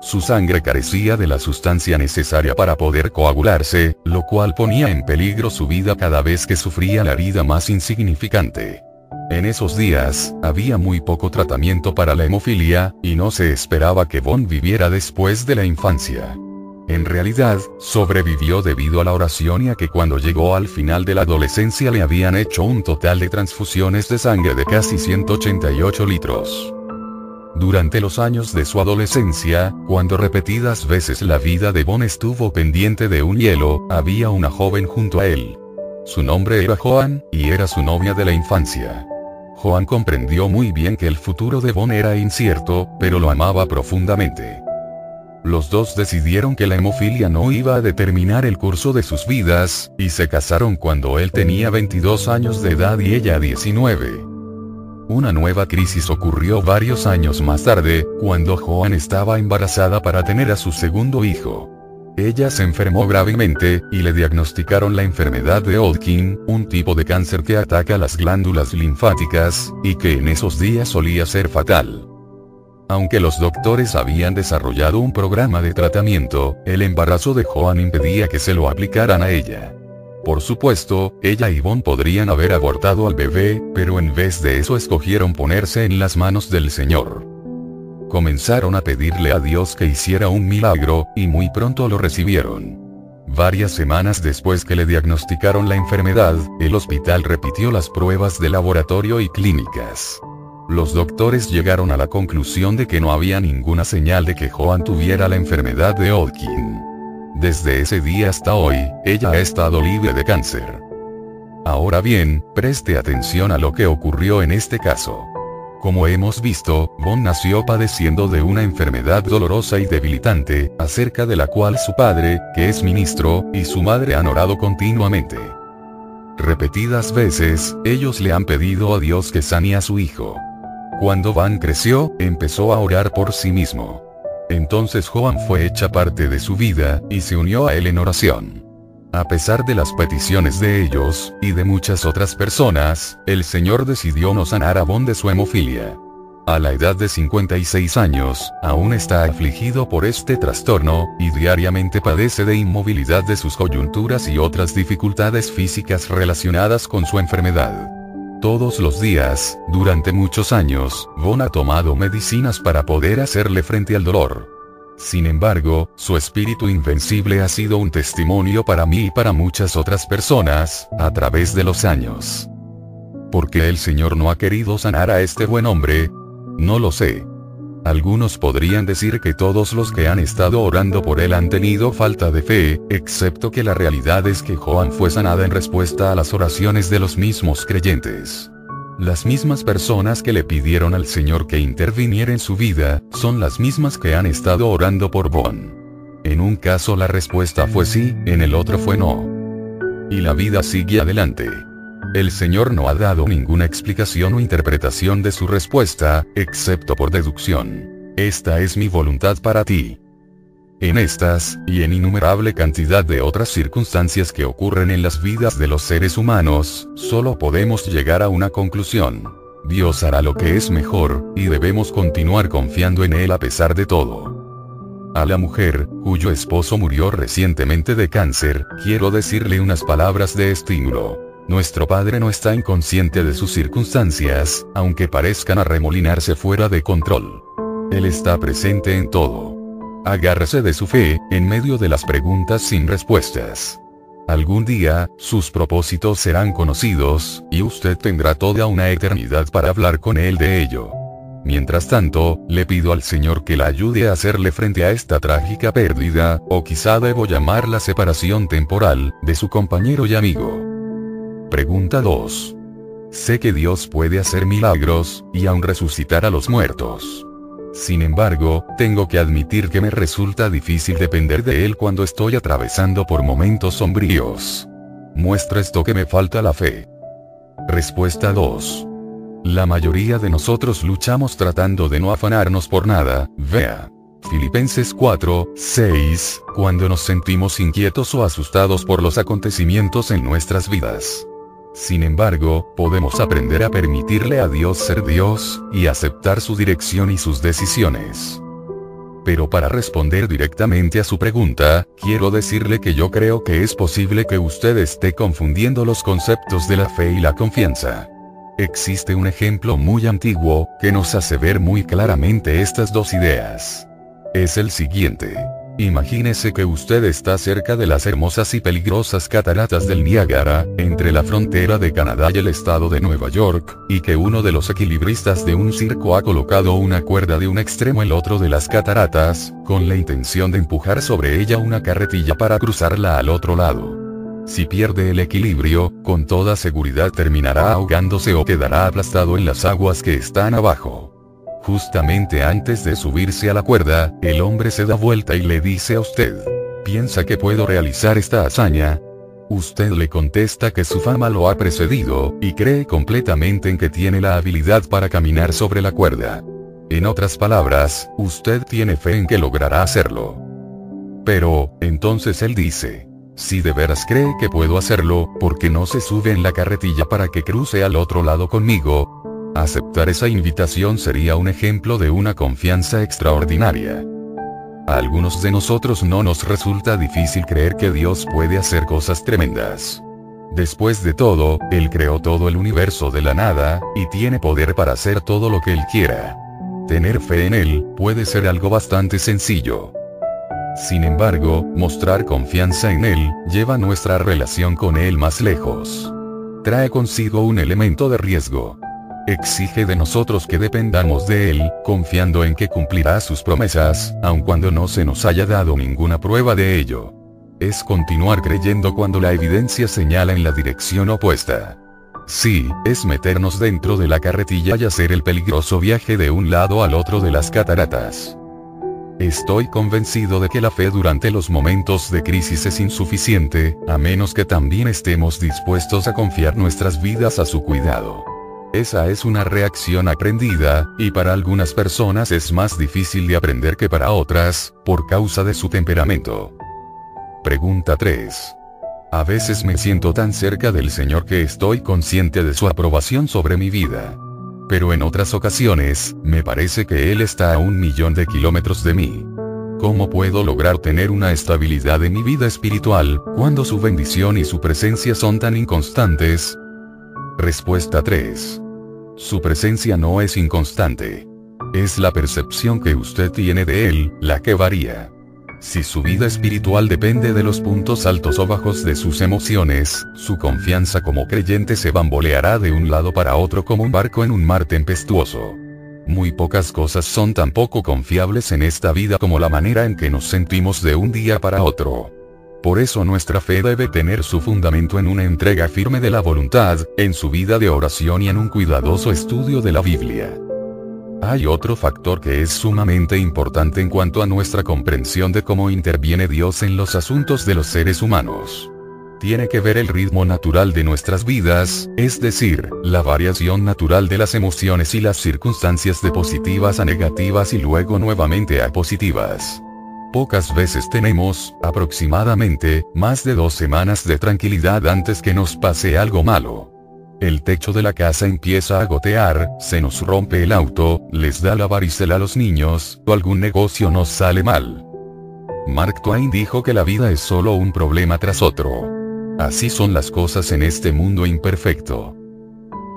Su sangre carecía de la sustancia necesaria para poder coagularse, lo cual ponía en peligro su vida cada vez que sufría la herida más insignificante. En esos días, había muy poco tratamiento para la hemofilia, y no se esperaba que Von viviera después de la infancia. En realidad, sobrevivió debido a la oración y a que cuando llegó al final de la adolescencia le habían hecho un total de transfusiones de sangre de casi 188 litros. Durante los años de su adolescencia, cuando repetidas veces la vida de Bon estuvo pendiente de un hielo, había una joven junto a él. Su nombre era Joan, y era su novia de la infancia. Joan comprendió muy bien que el futuro de Bon era incierto, pero lo amaba profundamente. Los dos decidieron que la hemofilia no iba a determinar el curso de sus vidas, y se casaron cuando él tenía 22 años de edad y ella 19. Una nueva crisis ocurrió varios años más tarde, cuando Joan estaba embarazada para tener a su segundo hijo. Ella se enfermó gravemente, y le diagnosticaron la enfermedad de Hodgkin, un tipo de cáncer que ataca las glándulas linfáticas, y que en esos días solía ser fatal. Aunque los doctores habían desarrollado un programa de tratamiento, el embarazo de Joan impedía que se lo aplicaran a ella. Por supuesto, ella y Bon podrían haber abortado al bebé, pero en vez de eso escogieron ponerse en las manos del Señor. Comenzaron a pedirle a Dios que hiciera un milagro, y muy pronto lo recibieron. Varias semanas después que le diagnosticaron la enfermedad, el hospital repitió las pruebas de laboratorio y clínicas. Los doctores llegaron a la conclusión de que no había ninguna señal de que Joan tuviera la enfermedad de Hodgkin. Desde ese día hasta hoy, ella ha estado libre de cáncer. Ahora bien, preste atención a lo que ocurrió en este caso. Como hemos visto, Bon nació padeciendo de una enfermedad dolorosa y debilitante, acerca de la cual su padre, que es ministro, y su madre han orado continuamente. Repetidas veces, ellos le han pedido a Dios que sane a su hijo. Cuando Van creció, empezó a orar por sí mismo. Entonces Joan fue hecha parte de su vida, y se unió a él en oración. A pesar de las peticiones de ellos, y de muchas otras personas, el Señor decidió no sanar a Bon de su hemofilia. A la edad de 56 años, aún está afligido por este trastorno, y diariamente padece de inmovilidad de sus coyunturas y otras dificultades físicas relacionadas con su enfermedad. Todos los días, durante muchos años, Bon ha tomado medicinas para poder hacerle frente al dolor. Sin embargo, su espíritu invencible ha sido un testimonio para mí y para muchas otras personas, a través de los años. ¿Por qué el Señor no ha querido sanar a este buen hombre? No lo sé. Algunos podrían decir que todos los que han estado orando por él han tenido falta de fe, excepto que la realidad es que Joan fue sanada en respuesta a las oraciones de los mismos creyentes. Las mismas personas que le pidieron al Señor que interviniera en su vida, son las mismas que han estado orando por Bon. En un caso la respuesta fue sí, en el otro fue no. Y la vida sigue adelante. El Señor no ha dado ninguna explicación o interpretación de su respuesta, excepto por deducción. Esta es mi voluntad para ti. En estas, y en innumerable cantidad de otras circunstancias que ocurren en las vidas de los seres humanos, solo podemos llegar a una conclusión. Dios hará lo que es mejor, y debemos continuar confiando en Él a pesar de todo. A la mujer, cuyo esposo murió recientemente de cáncer, quiero decirle unas palabras de estímulo. Nuestro Padre no está inconsciente de sus circunstancias, aunque parezcan arremolinarse fuera de control. Él está presente en todo. Agárrese de su fe, en medio de las preguntas sin respuestas. Algún día, sus propósitos serán conocidos, y usted tendrá toda una eternidad para hablar con él de ello. Mientras tanto, le pido al Señor que la ayude a hacerle frente a esta trágica pérdida, o quizá debo llamar la separación temporal, de su compañero y amigo. Pregunta 2. Sé que Dios puede hacer milagros, y aún resucitar a los muertos. Sin embargo, tengo que admitir que me resulta difícil depender de él cuando estoy atravesando por momentos sombríos. Muestra esto que me falta la fe. Respuesta 2. La mayoría de nosotros luchamos tratando de no afanarnos por nada, vea. Filipenses 4, 6, cuando nos sentimos inquietos o asustados por los acontecimientos en nuestras vidas. Sin embargo, podemos aprender a permitirle a Dios ser Dios, y aceptar su dirección y sus decisiones. Pero para responder directamente a su pregunta, quiero decirle que yo creo que es posible que usted esté confundiendo los conceptos de la fe y la confianza. Existe un ejemplo muy antiguo, que nos hace ver muy claramente estas dos ideas. Es el siguiente. Imagínese que usted está cerca de las hermosas y peligrosas cataratas del Niágara, entre la frontera de Canadá y el estado de Nueva York, y que uno de los equilibristas de un circo ha colocado una cuerda de un extremo al otro de las cataratas, con la intención de empujar sobre ella una carretilla para cruzarla al otro lado. Si pierde el equilibrio, con toda seguridad terminará ahogándose o quedará aplastado en las aguas que están abajo. Justamente antes de subirse a la cuerda, el hombre se da vuelta y le dice a usted, ¿piensa que puedo realizar esta hazaña? Usted le contesta que su fama lo ha precedido, y cree completamente en que tiene la habilidad para caminar sobre la cuerda. En otras palabras, usted tiene fe en que logrará hacerlo. Pero, entonces él dice, si de veras cree que puedo hacerlo, ¿por qué no se sube en la carretilla para que cruce al otro lado conmigo? Aceptar esa invitación sería un ejemplo de una confianza extraordinaria. A algunos de nosotros no nos resulta difícil creer que Dios puede hacer cosas tremendas. Después de todo, Él creó todo el universo de la nada, y tiene poder para hacer todo lo que Él quiera. Tener fe en Él, puede ser algo bastante sencillo. Sin embargo, mostrar confianza en Él, lleva nuestra relación con Él más lejos. Trae consigo un elemento de riesgo. Exige de nosotros que dependamos de Él, confiando en que cumplirá sus promesas, aun cuando no se nos haya dado ninguna prueba de ello. Es continuar creyendo cuando la evidencia señala en la dirección opuesta. Sí, es meternos dentro de la carretilla y hacer el peligroso viaje de un lado al otro de las cataratas. Estoy convencido de que la fe durante los momentos de crisis es insuficiente, a menos que también estemos dispuestos a confiar nuestras vidas a su cuidado. Esa es una reacción aprendida, y para algunas personas es más difícil de aprender que para otras, por causa de su temperamento. Pregunta 3. A veces me siento tan cerca del Señor que estoy consciente de su aprobación sobre mi vida. Pero en otras ocasiones, me parece que Él está a un millón de kilómetros de mí. ¿Cómo puedo lograr tener una estabilidad en mi vida espiritual, cuando su bendición y su presencia son tan inconstantes? Respuesta 3. Su presencia no es inconstante. Es la percepción que usted tiene de él, la que varía. Si su vida espiritual depende de los puntos altos o bajos de sus emociones, su confianza como creyente se bamboleará de un lado para otro como un barco en un mar tempestuoso. Muy pocas cosas son tan poco confiables en esta vida como la manera en que nos sentimos de un día para otro. Por eso nuestra fe debe tener su fundamento en una entrega firme de la voluntad, en su vida de oración y en un cuidadoso estudio de la Biblia. Hay otro factor que es sumamente importante en cuanto a nuestra comprensión de cómo interviene Dios en los asuntos de los seres humanos. Tiene que ver el ritmo natural de nuestras vidas, es decir, la variación natural de las emociones y las circunstancias de positivas a negativas y luego nuevamente a positivas. Pocas veces tenemos, aproximadamente, más de dos semanas de tranquilidad antes que nos pase algo malo. El techo de la casa empieza a gotear, se nos rompe el auto, les da la varicela a los niños, o algún negocio nos sale mal. Mark Twain dijo que la vida es solo un problema tras otro. Así son las cosas en este mundo imperfecto.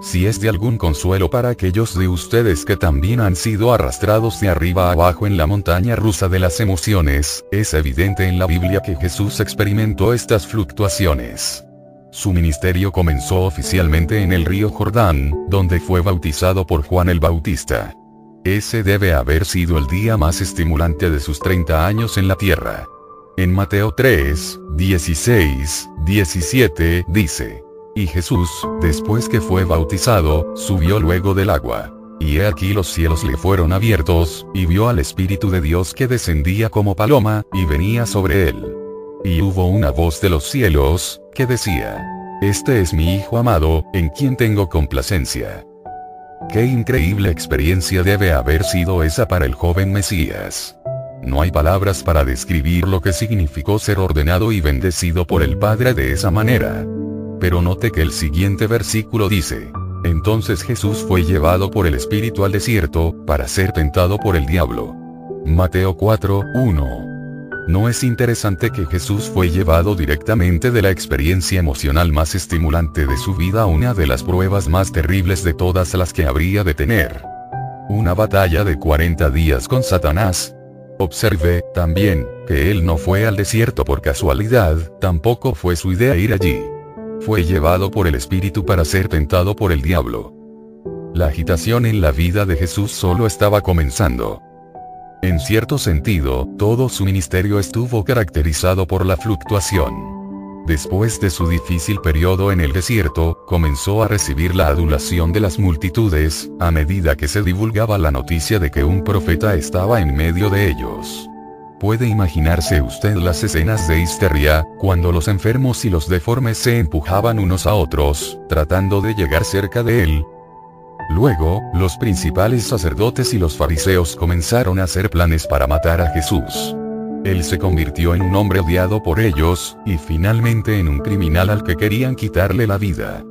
Si es de algún consuelo para aquellos de ustedes que también han sido arrastrados de arriba abajo en la montaña rusa de las emociones, es evidente en la Biblia que Jesús experimentó estas fluctuaciones. Su ministerio comenzó oficialmente en el río Jordán, donde fue bautizado por Juan el Bautista. Ese debe haber sido el día más estimulante de sus 30 años en la tierra. En Mateo 3, 16, 17, dice, y Jesús, después que fue bautizado, subió luego del agua. Y he aquí los cielos le fueron abiertos, y vio al Espíritu de Dios que descendía como paloma, y venía sobre él. Y hubo una voz de los cielos, que decía, Este es mi Hijo amado, en quien tengo complacencia. Qué increíble experiencia debe haber sido esa para el joven Mesías. No hay palabras para describir lo que significó ser ordenado y bendecido por el Padre de esa manera. Pero note que el siguiente versículo dice, entonces Jesús fue llevado por el Espíritu al desierto, para ser tentado por el diablo. Mateo 4, 1. ¿No es interesante que Jesús fue llevado directamente de la experiencia emocional más estimulante de su vida a una de las pruebas más terribles de todas las que habría de tener? Una batalla de 40 días con Satanás. Observe, también, que él no fue al desierto por casualidad, tampoco fue su idea ir allí fue llevado por el Espíritu para ser tentado por el diablo. La agitación en la vida de Jesús solo estaba comenzando. En cierto sentido, todo su ministerio estuvo caracterizado por la fluctuación. Después de su difícil periodo en el desierto, comenzó a recibir la adulación de las multitudes, a medida que se divulgaba la noticia de que un profeta estaba en medio de ellos. Puede imaginarse usted las escenas de histeria, cuando los enfermos y los deformes se empujaban unos a otros, tratando de llegar cerca de él. Luego, los principales sacerdotes y los fariseos comenzaron a hacer planes para matar a Jesús. Él se convirtió en un hombre odiado por ellos, y finalmente en un criminal al que querían quitarle la vida.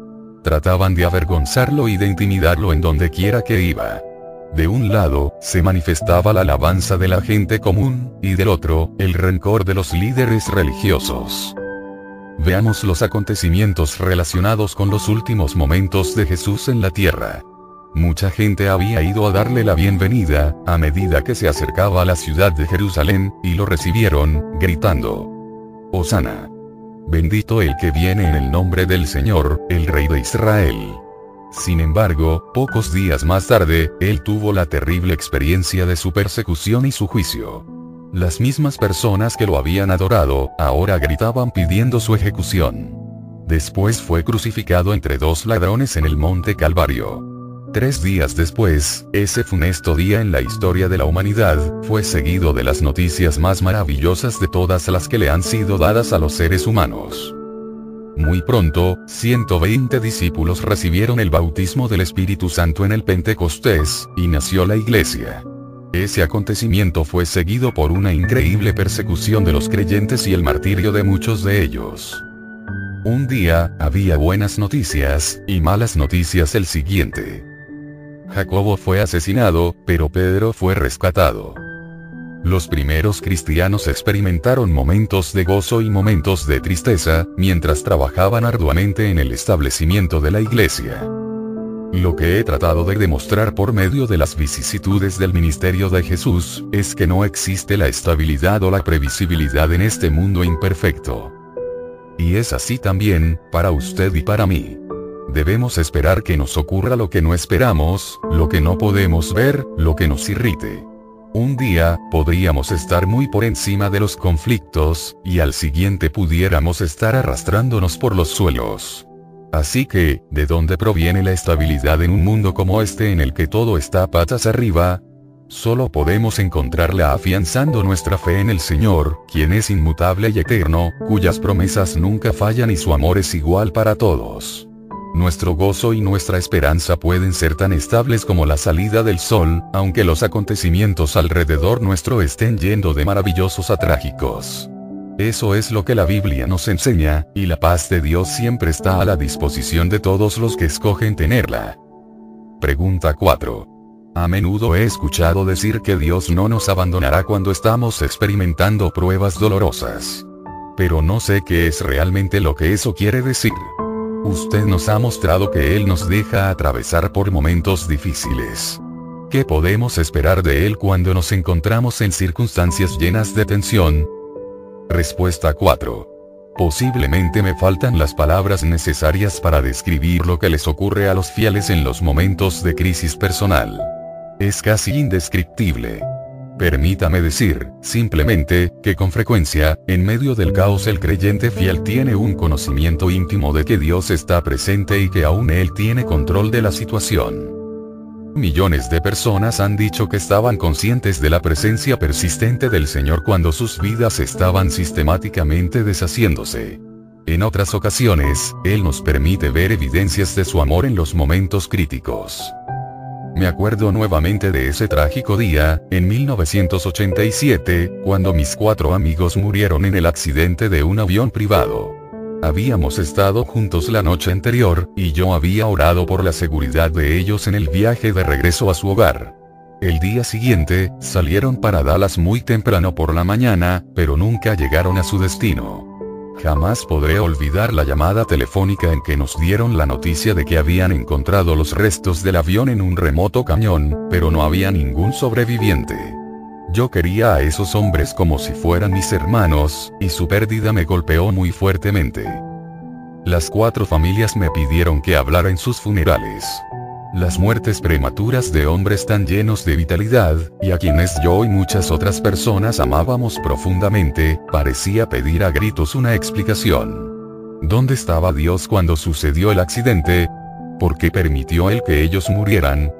trataban de avergonzarlo y de intimidarlo en donde quiera que iba. De un lado, se manifestaba la alabanza de la gente común, y del otro, el rencor de los líderes religiosos. Veamos los acontecimientos relacionados con los últimos momentos de Jesús en la tierra. Mucha gente había ido a darle la bienvenida, a medida que se acercaba a la ciudad de Jerusalén, y lo recibieron, gritando. Osana. Bendito el que viene en el nombre del Señor, el Rey de Israel. Sin embargo, pocos días más tarde, él tuvo la terrible experiencia de su persecución y su juicio. Las mismas personas que lo habían adorado, ahora gritaban pidiendo su ejecución. Después fue crucificado entre dos ladrones en el monte Calvario. Tres días después, ese funesto día en la historia de la humanidad, fue seguido de las noticias más maravillosas de todas las que le han sido dadas a los seres humanos. Muy pronto, 120 discípulos recibieron el bautismo del Espíritu Santo en el Pentecostés, y nació la iglesia. Ese acontecimiento fue seguido por una increíble persecución de los creyentes y el martirio de muchos de ellos. Un día, había buenas noticias, y malas noticias el siguiente. Jacobo fue asesinado, pero Pedro fue rescatado. Los primeros cristianos experimentaron momentos de gozo y momentos de tristeza, mientras trabajaban arduamente en el establecimiento de la iglesia. Lo que he tratado de demostrar por medio de las vicisitudes del ministerio de Jesús, es que no existe la estabilidad o la previsibilidad en este mundo imperfecto. Y es así también, para usted y para mí. Debemos esperar que nos ocurra lo que no esperamos, lo que no podemos ver, lo que nos irrite. Un día, podríamos estar muy por encima de los conflictos, y al siguiente pudiéramos estar arrastrándonos por los suelos. Así que, ¿de dónde proviene la estabilidad en un mundo como este en el que todo está patas arriba? Solo podemos encontrarla afianzando nuestra fe en el Señor, quien es inmutable y eterno, cuyas promesas nunca fallan y su amor es igual para todos. Nuestro gozo y nuestra esperanza pueden ser tan estables como la salida del sol, aunque los acontecimientos alrededor nuestro estén yendo de maravillosos a trágicos. Eso es lo que la Biblia nos enseña, y la paz de Dios siempre está a la disposición de todos los que escogen tenerla. Pregunta 4. A menudo he escuchado decir que Dios no nos abandonará cuando estamos experimentando pruebas dolorosas. Pero no sé qué es realmente lo que eso quiere decir. Usted nos ha mostrado que Él nos deja atravesar por momentos difíciles. ¿Qué podemos esperar de Él cuando nos encontramos en circunstancias llenas de tensión? Respuesta 4. Posiblemente me faltan las palabras necesarias para describir lo que les ocurre a los fieles en los momentos de crisis personal. Es casi indescriptible. Permítame decir, simplemente, que con frecuencia, en medio del caos el creyente fiel tiene un conocimiento íntimo de que Dios está presente y que aún Él tiene control de la situación. Millones de personas han dicho que estaban conscientes de la presencia persistente del Señor cuando sus vidas estaban sistemáticamente deshaciéndose. En otras ocasiones, Él nos permite ver evidencias de su amor en los momentos críticos. Me acuerdo nuevamente de ese trágico día, en 1987, cuando mis cuatro amigos murieron en el accidente de un avión privado. Habíamos estado juntos la noche anterior, y yo había orado por la seguridad de ellos en el viaje de regreso a su hogar. El día siguiente, salieron para Dallas muy temprano por la mañana, pero nunca llegaron a su destino. Jamás podré olvidar la llamada telefónica en que nos dieron la noticia de que habían encontrado los restos del avión en un remoto cañón, pero no había ningún sobreviviente. Yo quería a esos hombres como si fueran mis hermanos, y su pérdida me golpeó muy fuertemente. Las cuatro familias me pidieron que hablara en sus funerales. Las muertes prematuras de hombres tan llenos de vitalidad, y a quienes yo y muchas otras personas amábamos profundamente, parecía pedir a gritos una explicación. ¿Dónde estaba Dios cuando sucedió el accidente? ¿Por qué permitió él que ellos murieran?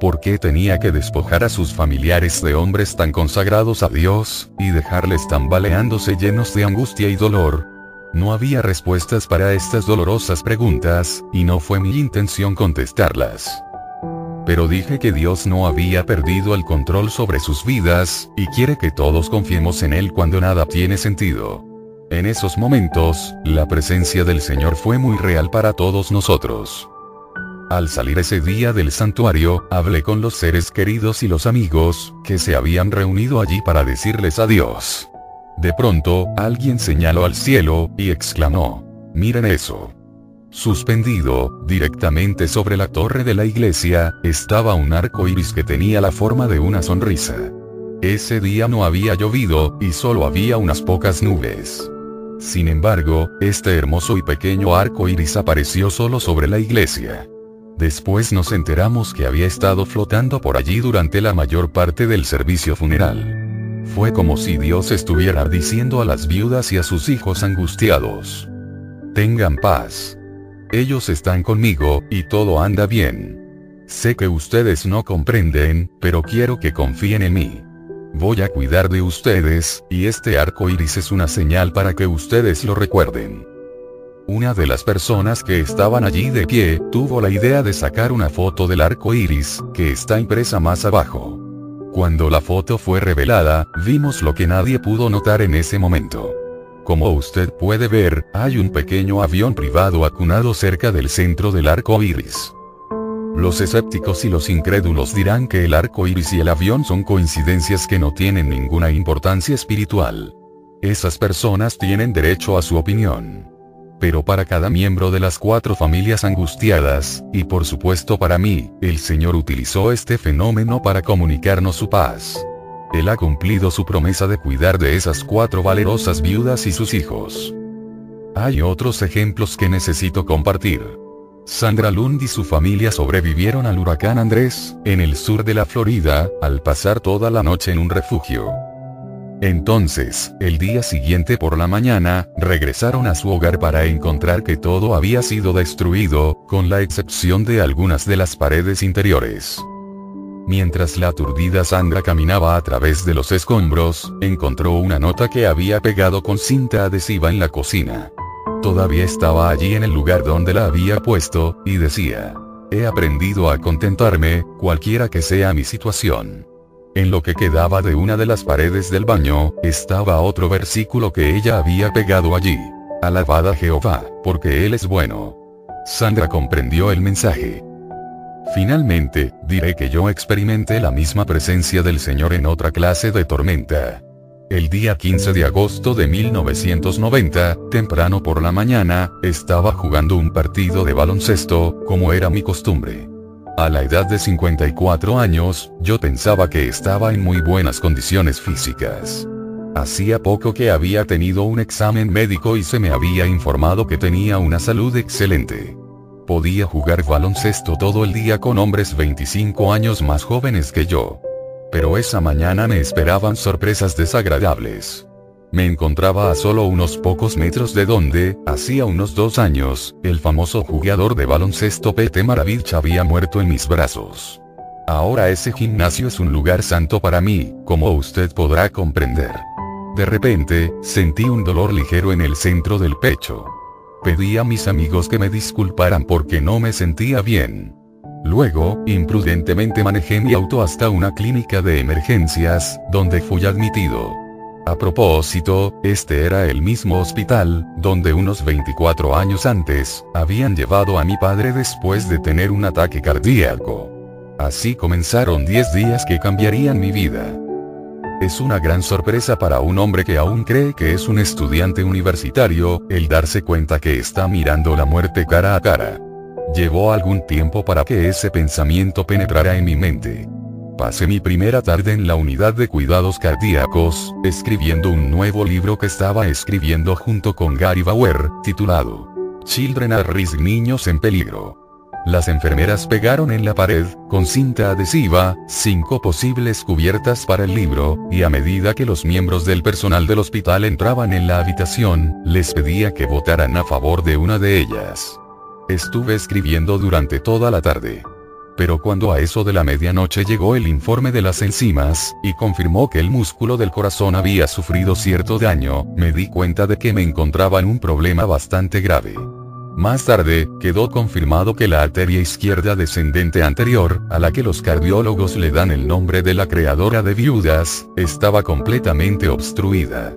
¿Por qué tenía que despojar a sus familiares de hombres tan consagrados a Dios, y dejarles tambaleándose llenos de angustia y dolor? No había respuestas para estas dolorosas preguntas, y no fue mi intención contestarlas. Pero dije que Dios no había perdido el control sobre sus vidas, y quiere que todos confiemos en Él cuando nada tiene sentido. En esos momentos, la presencia del Señor fue muy real para todos nosotros. Al salir ese día del santuario, hablé con los seres queridos y los amigos, que se habían reunido allí para decirles adiós. De pronto, alguien señaló al cielo, y exclamó, miren eso. Suspendido, directamente sobre la torre de la iglesia, estaba un arco iris que tenía la forma de una sonrisa. Ese día no había llovido, y solo había unas pocas nubes. Sin embargo, este hermoso y pequeño arco iris apareció solo sobre la iglesia. Después nos enteramos que había estado flotando por allí durante la mayor parte del servicio funeral. Fue como si Dios estuviera diciendo a las viudas y a sus hijos angustiados. Tengan paz. Ellos están conmigo, y todo anda bien. Sé que ustedes no comprenden, pero quiero que confíen en mí. Voy a cuidar de ustedes, y este arco iris es una señal para que ustedes lo recuerden. Una de las personas que estaban allí de pie, tuvo la idea de sacar una foto del arco iris, que está impresa más abajo. Cuando la foto fue revelada, vimos lo que nadie pudo notar en ese momento. Como usted puede ver, hay un pequeño avión privado acunado cerca del centro del arco iris. Los escépticos y los incrédulos dirán que el arco iris y el avión son coincidencias que no tienen ninguna importancia espiritual. Esas personas tienen derecho a su opinión. Pero para cada miembro de las cuatro familias angustiadas, y por supuesto para mí, el Señor utilizó este fenómeno para comunicarnos su paz. Él ha cumplido su promesa de cuidar de esas cuatro valerosas viudas y sus hijos. Hay otros ejemplos que necesito compartir. Sandra Lund y su familia sobrevivieron al huracán Andrés, en el sur de la Florida, al pasar toda la noche en un refugio. Entonces, el día siguiente por la mañana, regresaron a su hogar para encontrar que todo había sido destruido, con la excepción de algunas de las paredes interiores. Mientras la aturdida Sandra caminaba a través de los escombros, encontró una nota que había pegado con cinta adhesiva en la cocina. Todavía estaba allí en el lugar donde la había puesto, y decía, he aprendido a contentarme, cualquiera que sea mi situación. En lo que quedaba de una de las paredes del baño, estaba otro versículo que ella había pegado allí. Alabada Jehová, porque Él es bueno. Sandra comprendió el mensaje. Finalmente, diré que yo experimenté la misma presencia del Señor en otra clase de tormenta. El día 15 de agosto de 1990, temprano por la mañana, estaba jugando un partido de baloncesto, como era mi costumbre. A la edad de 54 años, yo pensaba que estaba en muy buenas condiciones físicas. Hacía poco que había tenido un examen médico y se me había informado que tenía una salud excelente. Podía jugar baloncesto todo el día con hombres 25 años más jóvenes que yo. Pero esa mañana me esperaban sorpresas desagradables. Me encontraba a solo unos pocos metros de donde, hacía unos dos años, el famoso jugador de baloncesto Pete Maravich había muerto en mis brazos. Ahora ese gimnasio es un lugar santo para mí, como usted podrá comprender. De repente, sentí un dolor ligero en el centro del pecho. Pedí a mis amigos que me disculparan porque no me sentía bien. Luego, imprudentemente manejé mi auto hasta una clínica de emergencias, donde fui admitido. A propósito, este era el mismo hospital, donde unos 24 años antes, habían llevado a mi padre después de tener un ataque cardíaco. Así comenzaron 10 días que cambiarían mi vida. Es una gran sorpresa para un hombre que aún cree que es un estudiante universitario, el darse cuenta que está mirando la muerte cara a cara. Llevó algún tiempo para que ese pensamiento penetrara en mi mente. Pasé mi primera tarde en la unidad de cuidados cardíacos, escribiendo un nuevo libro que estaba escribiendo junto con Gary Bauer, titulado Children at Risk Niños en Peligro. Las enfermeras pegaron en la pared, con cinta adhesiva, cinco posibles cubiertas para el libro, y a medida que los miembros del personal del hospital entraban en la habitación, les pedía que votaran a favor de una de ellas. Estuve escribiendo durante toda la tarde. Pero cuando a eso de la medianoche llegó el informe de las enzimas, y confirmó que el músculo del corazón había sufrido cierto daño, me di cuenta de que me encontraba en un problema bastante grave. Más tarde, quedó confirmado que la arteria izquierda descendente anterior, a la que los cardiólogos le dan el nombre de la creadora de viudas, estaba completamente obstruida.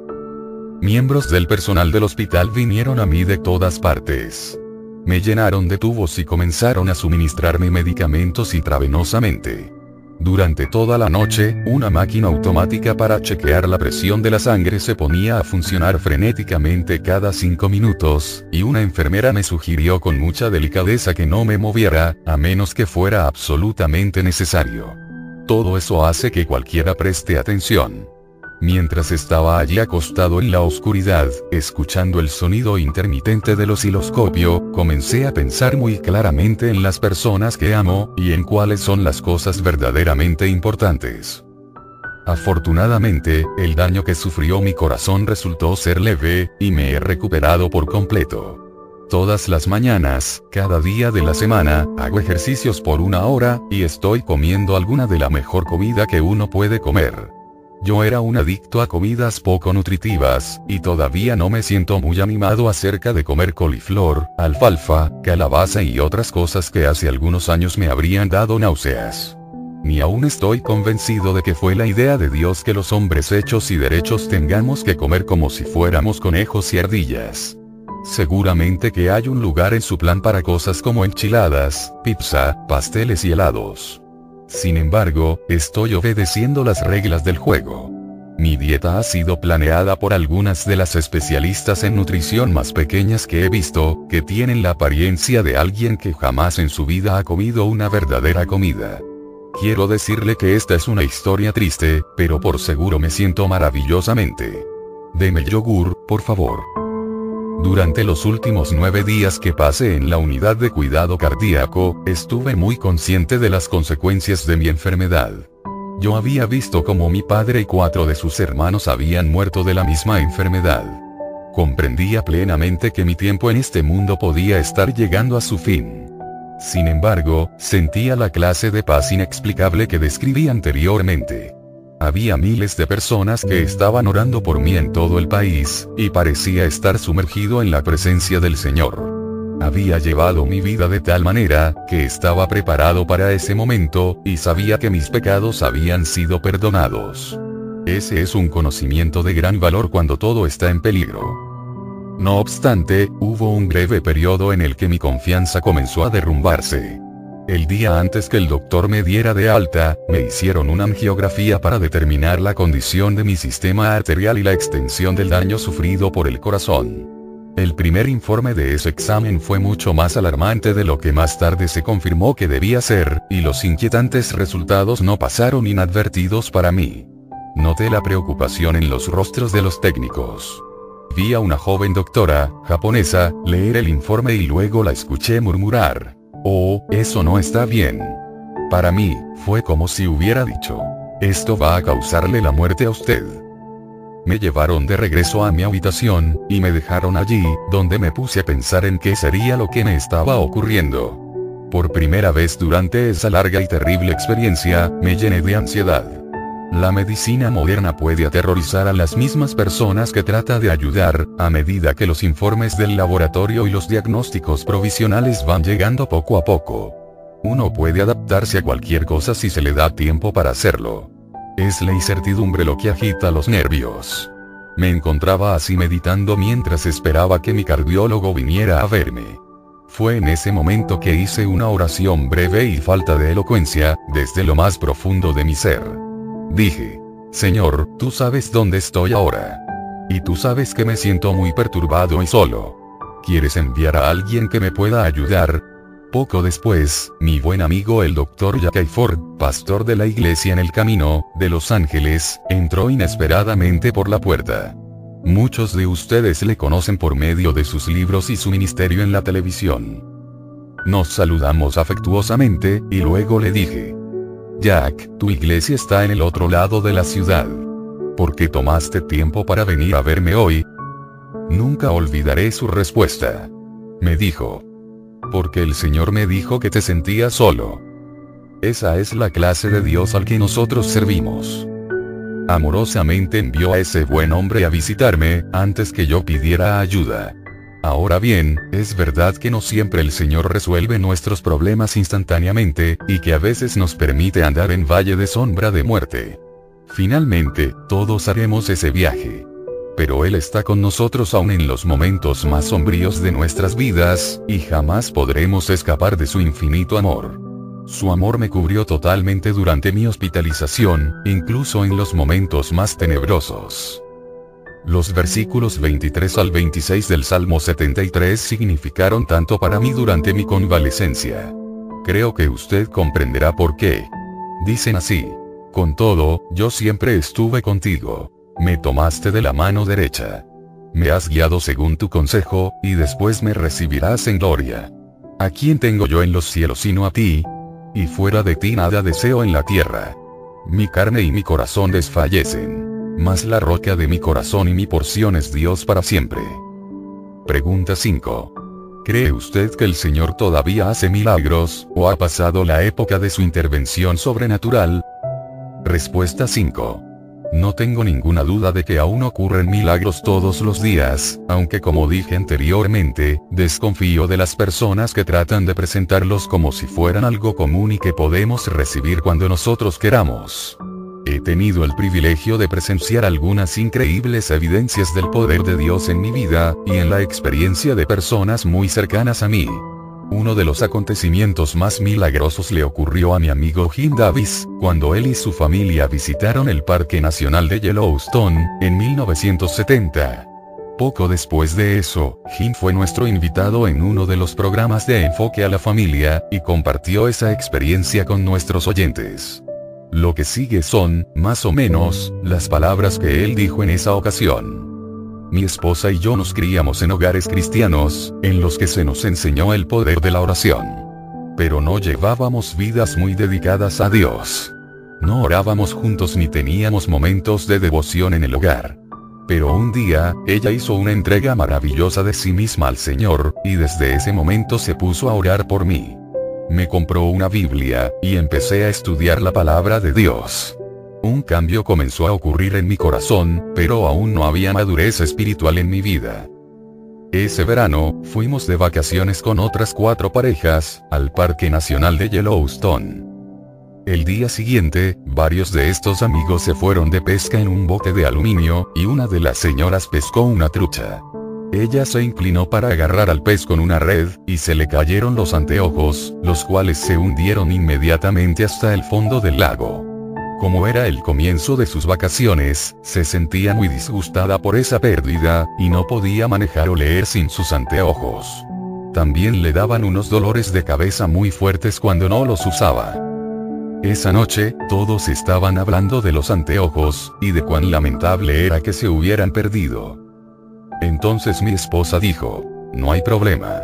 Miembros del personal del hospital vinieron a mí de todas partes. Me llenaron de tubos y comenzaron a suministrarme medicamentos intravenosamente. Durante toda la noche, una máquina automática para chequear la presión de la sangre se ponía a funcionar frenéticamente cada cinco minutos, y una enfermera me sugirió con mucha delicadeza que no me moviera, a menos que fuera absolutamente necesario. Todo eso hace que cualquiera preste atención. Mientras estaba allí acostado en la oscuridad, escuchando el sonido intermitente del osciloscopio, comencé a pensar muy claramente en las personas que amo, y en cuáles son las cosas verdaderamente importantes. Afortunadamente, el daño que sufrió mi corazón resultó ser leve, y me he recuperado por completo. Todas las mañanas, cada día de la semana, hago ejercicios por una hora, y estoy comiendo alguna de la mejor comida que uno puede comer. Yo era un adicto a comidas poco nutritivas, y todavía no me siento muy animado acerca de comer coliflor, alfalfa, calabaza y otras cosas que hace algunos años me habrían dado náuseas. Ni aún estoy convencido de que fue la idea de Dios que los hombres hechos y derechos tengamos que comer como si fuéramos conejos y ardillas. Seguramente que hay un lugar en su plan para cosas como enchiladas, pizza, pasteles y helados. Sin embargo, estoy obedeciendo las reglas del juego. Mi dieta ha sido planeada por algunas de las especialistas en nutrición más pequeñas que he visto, que tienen la apariencia de alguien que jamás en su vida ha comido una verdadera comida. Quiero decirle que esta es una historia triste, pero por seguro me siento maravillosamente. Deme yogur, por favor. Durante los últimos nueve días que pasé en la unidad de cuidado cardíaco, estuve muy consciente de las consecuencias de mi enfermedad. Yo había visto cómo mi padre y cuatro de sus hermanos habían muerto de la misma enfermedad. Comprendía plenamente que mi tiempo en este mundo podía estar llegando a su fin. Sin embargo, sentía la clase de paz inexplicable que describí anteriormente. Había miles de personas que estaban orando por mí en todo el país, y parecía estar sumergido en la presencia del Señor. Había llevado mi vida de tal manera, que estaba preparado para ese momento, y sabía que mis pecados habían sido perdonados. Ese es un conocimiento de gran valor cuando todo está en peligro. No obstante, hubo un breve periodo en el que mi confianza comenzó a derrumbarse. El día antes que el doctor me diera de alta, me hicieron una angiografía para determinar la condición de mi sistema arterial y la extensión del daño sufrido por el corazón. El primer informe de ese examen fue mucho más alarmante de lo que más tarde se confirmó que debía ser, y los inquietantes resultados no pasaron inadvertidos para mí. Noté la preocupación en los rostros de los técnicos. Vi a una joven doctora, japonesa, leer el informe y luego la escuché murmurar. Oh, eso no está bien. Para mí, fue como si hubiera dicho, esto va a causarle la muerte a usted. Me llevaron de regreso a mi habitación, y me dejaron allí, donde me puse a pensar en qué sería lo que me estaba ocurriendo. Por primera vez durante esa larga y terrible experiencia, me llené de ansiedad. La medicina moderna puede aterrorizar a las mismas personas que trata de ayudar, a medida que los informes del laboratorio y los diagnósticos provisionales van llegando poco a poco. Uno puede adaptarse a cualquier cosa si se le da tiempo para hacerlo. Es la incertidumbre lo que agita los nervios. Me encontraba así meditando mientras esperaba que mi cardiólogo viniera a verme. Fue en ese momento que hice una oración breve y falta de elocuencia, desde lo más profundo de mi ser. Dije, Señor, tú sabes dónde estoy ahora. Y tú sabes que me siento muy perturbado y solo. ¿Quieres enviar a alguien que me pueda ayudar? Poco después, mi buen amigo el Dr. Jack Ford, pastor de la iglesia en el camino, de Los Ángeles, entró inesperadamente por la puerta. Muchos de ustedes le conocen por medio de sus libros y su ministerio en la televisión. Nos saludamos afectuosamente, y luego le dije, Jack, tu iglesia está en el otro lado de la ciudad. ¿Por qué tomaste tiempo para venir a verme hoy? Nunca olvidaré su respuesta. Me dijo. Porque el Señor me dijo que te sentías solo. Esa es la clase de Dios al que nosotros servimos. Amorosamente envió a ese buen hombre a visitarme, antes que yo pidiera ayuda. Ahora bien, es verdad que no siempre el Señor resuelve nuestros problemas instantáneamente, y que a veces nos permite andar en valle de sombra de muerte. Finalmente, todos haremos ese viaje. pero Él está con nosotros aún en los momentos más sombríos de nuestras vidas, y jamás podremos escapar de su infinito amor. Su amor me cubrió totalmente durante mi hospitalización, incluso en los momentos más tenebrosos. Los versículos 23 al 26 del Salmo 73 significaron tanto para mí durante mi convalecencia. Creo que usted comprenderá por qué. Dicen así. Con todo, yo siempre estuve contigo. Me tomaste de la mano derecha. Me has guiado según tu consejo, y después me recibirás en gloria. ¿A quién tengo yo en los cielos sino a ti? Y fuera de ti nada deseo en la tierra. Mi carne y mi corazón desfallecen. Mas la roca de mi corazón y mi porción es Dios para siempre. Pregunta 5. ¿Cree usted que el Señor todavía hace milagros, o ha pasado la época de su intervención sobrenatural? Respuesta 5. No tengo ninguna duda de que aún ocurren milagros todos los días, aunque como dije anteriormente, desconfío de las personas que tratan de presentarlos como si fueran algo común y que podemos recibir cuando nosotros queramos. He tenido el privilegio de presenciar algunas increíbles evidencias del poder de Dios en mi vida, y en la experiencia de personas muy cercanas a mí. Uno de los acontecimientos más milagrosos le ocurrió a mi amigo Jim Davis, cuando él y su familia visitaron el Parque Nacional de Yellowstone, en 1970. Poco después de eso, Jim fue nuestro invitado en uno de los programas de enfoque a la familia, y compartió esa experiencia con nuestros oyentes. Lo que sigue son, más o menos, las palabras que él dijo en esa ocasión. Mi esposa y yo nos criamos en hogares cristianos, en los que se nos enseñó el poder de la oración. Pero no llevábamos vidas muy dedicadas a Dios. No orábamos juntos ni teníamos momentos de devoción en el hogar. Pero un día, ella hizo una entrega maravillosa de sí misma al Señor, y desde ese momento se puso a orar por mí. Me compró una Biblia, y empecé a estudiar la palabra de Dios. Un cambio comenzó a ocurrir en mi corazón, pero aún no había madurez espiritual en mi vida. Ese verano, fuimos de vacaciones con otras cuatro parejas, al Parque Nacional de Yellowstone. El día siguiente, varios de estos amigos se fueron de pesca en un bote de aluminio, y una de las señoras pescó una trucha. Ella se inclinó para agarrar al pez con una red, y se le cayeron los anteojos, los cuales se hundieron inmediatamente hasta el fondo del lago. Como era el comienzo de sus vacaciones, se sentía muy disgustada por esa pérdida, y no podía manejar o leer sin sus anteojos. También le daban unos dolores de cabeza muy fuertes cuando no los usaba. Esa noche, todos estaban hablando de los anteojos, y de cuán lamentable era que se hubieran perdido. Entonces mi esposa dijo, no hay problema.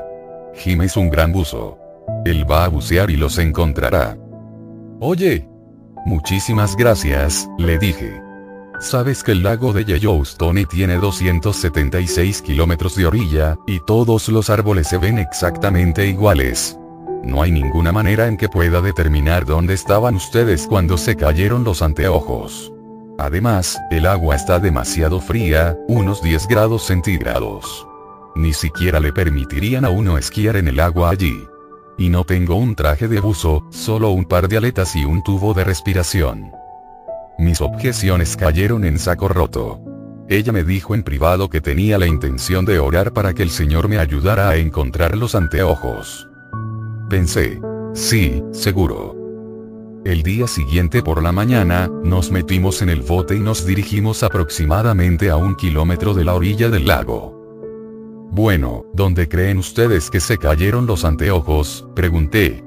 Jim es un gran buzo. Él va a bucear y los encontrará. Oye, Muchísimas gracias, le dije. Sabes que el lago de Yellowstone tiene 276 kilómetros de orilla, y todos los árboles se ven exactamente iguales. No hay ninguna manera en que pueda determinar dónde estaban ustedes cuando se cayeron los anteojos. Además, el agua está demasiado fría, unos 10 grados centígrados. Ni siquiera le permitirían a uno esquiar en el agua allí. Y no tengo un traje de buzo, solo un par de aletas y un tubo de respiración. Mis objeciones cayeron en saco roto. Ella me dijo en privado que tenía la intención de orar para que el Señor me ayudara a encontrar los anteojos. Pensé, sí, seguro. El día siguiente por la mañana, nos metimos en el bote y nos dirigimos aproximadamente a un kilómetro de la orilla del lago. Bueno, ¿dónde creen ustedes que se cayeron los anteojos? Pregunté.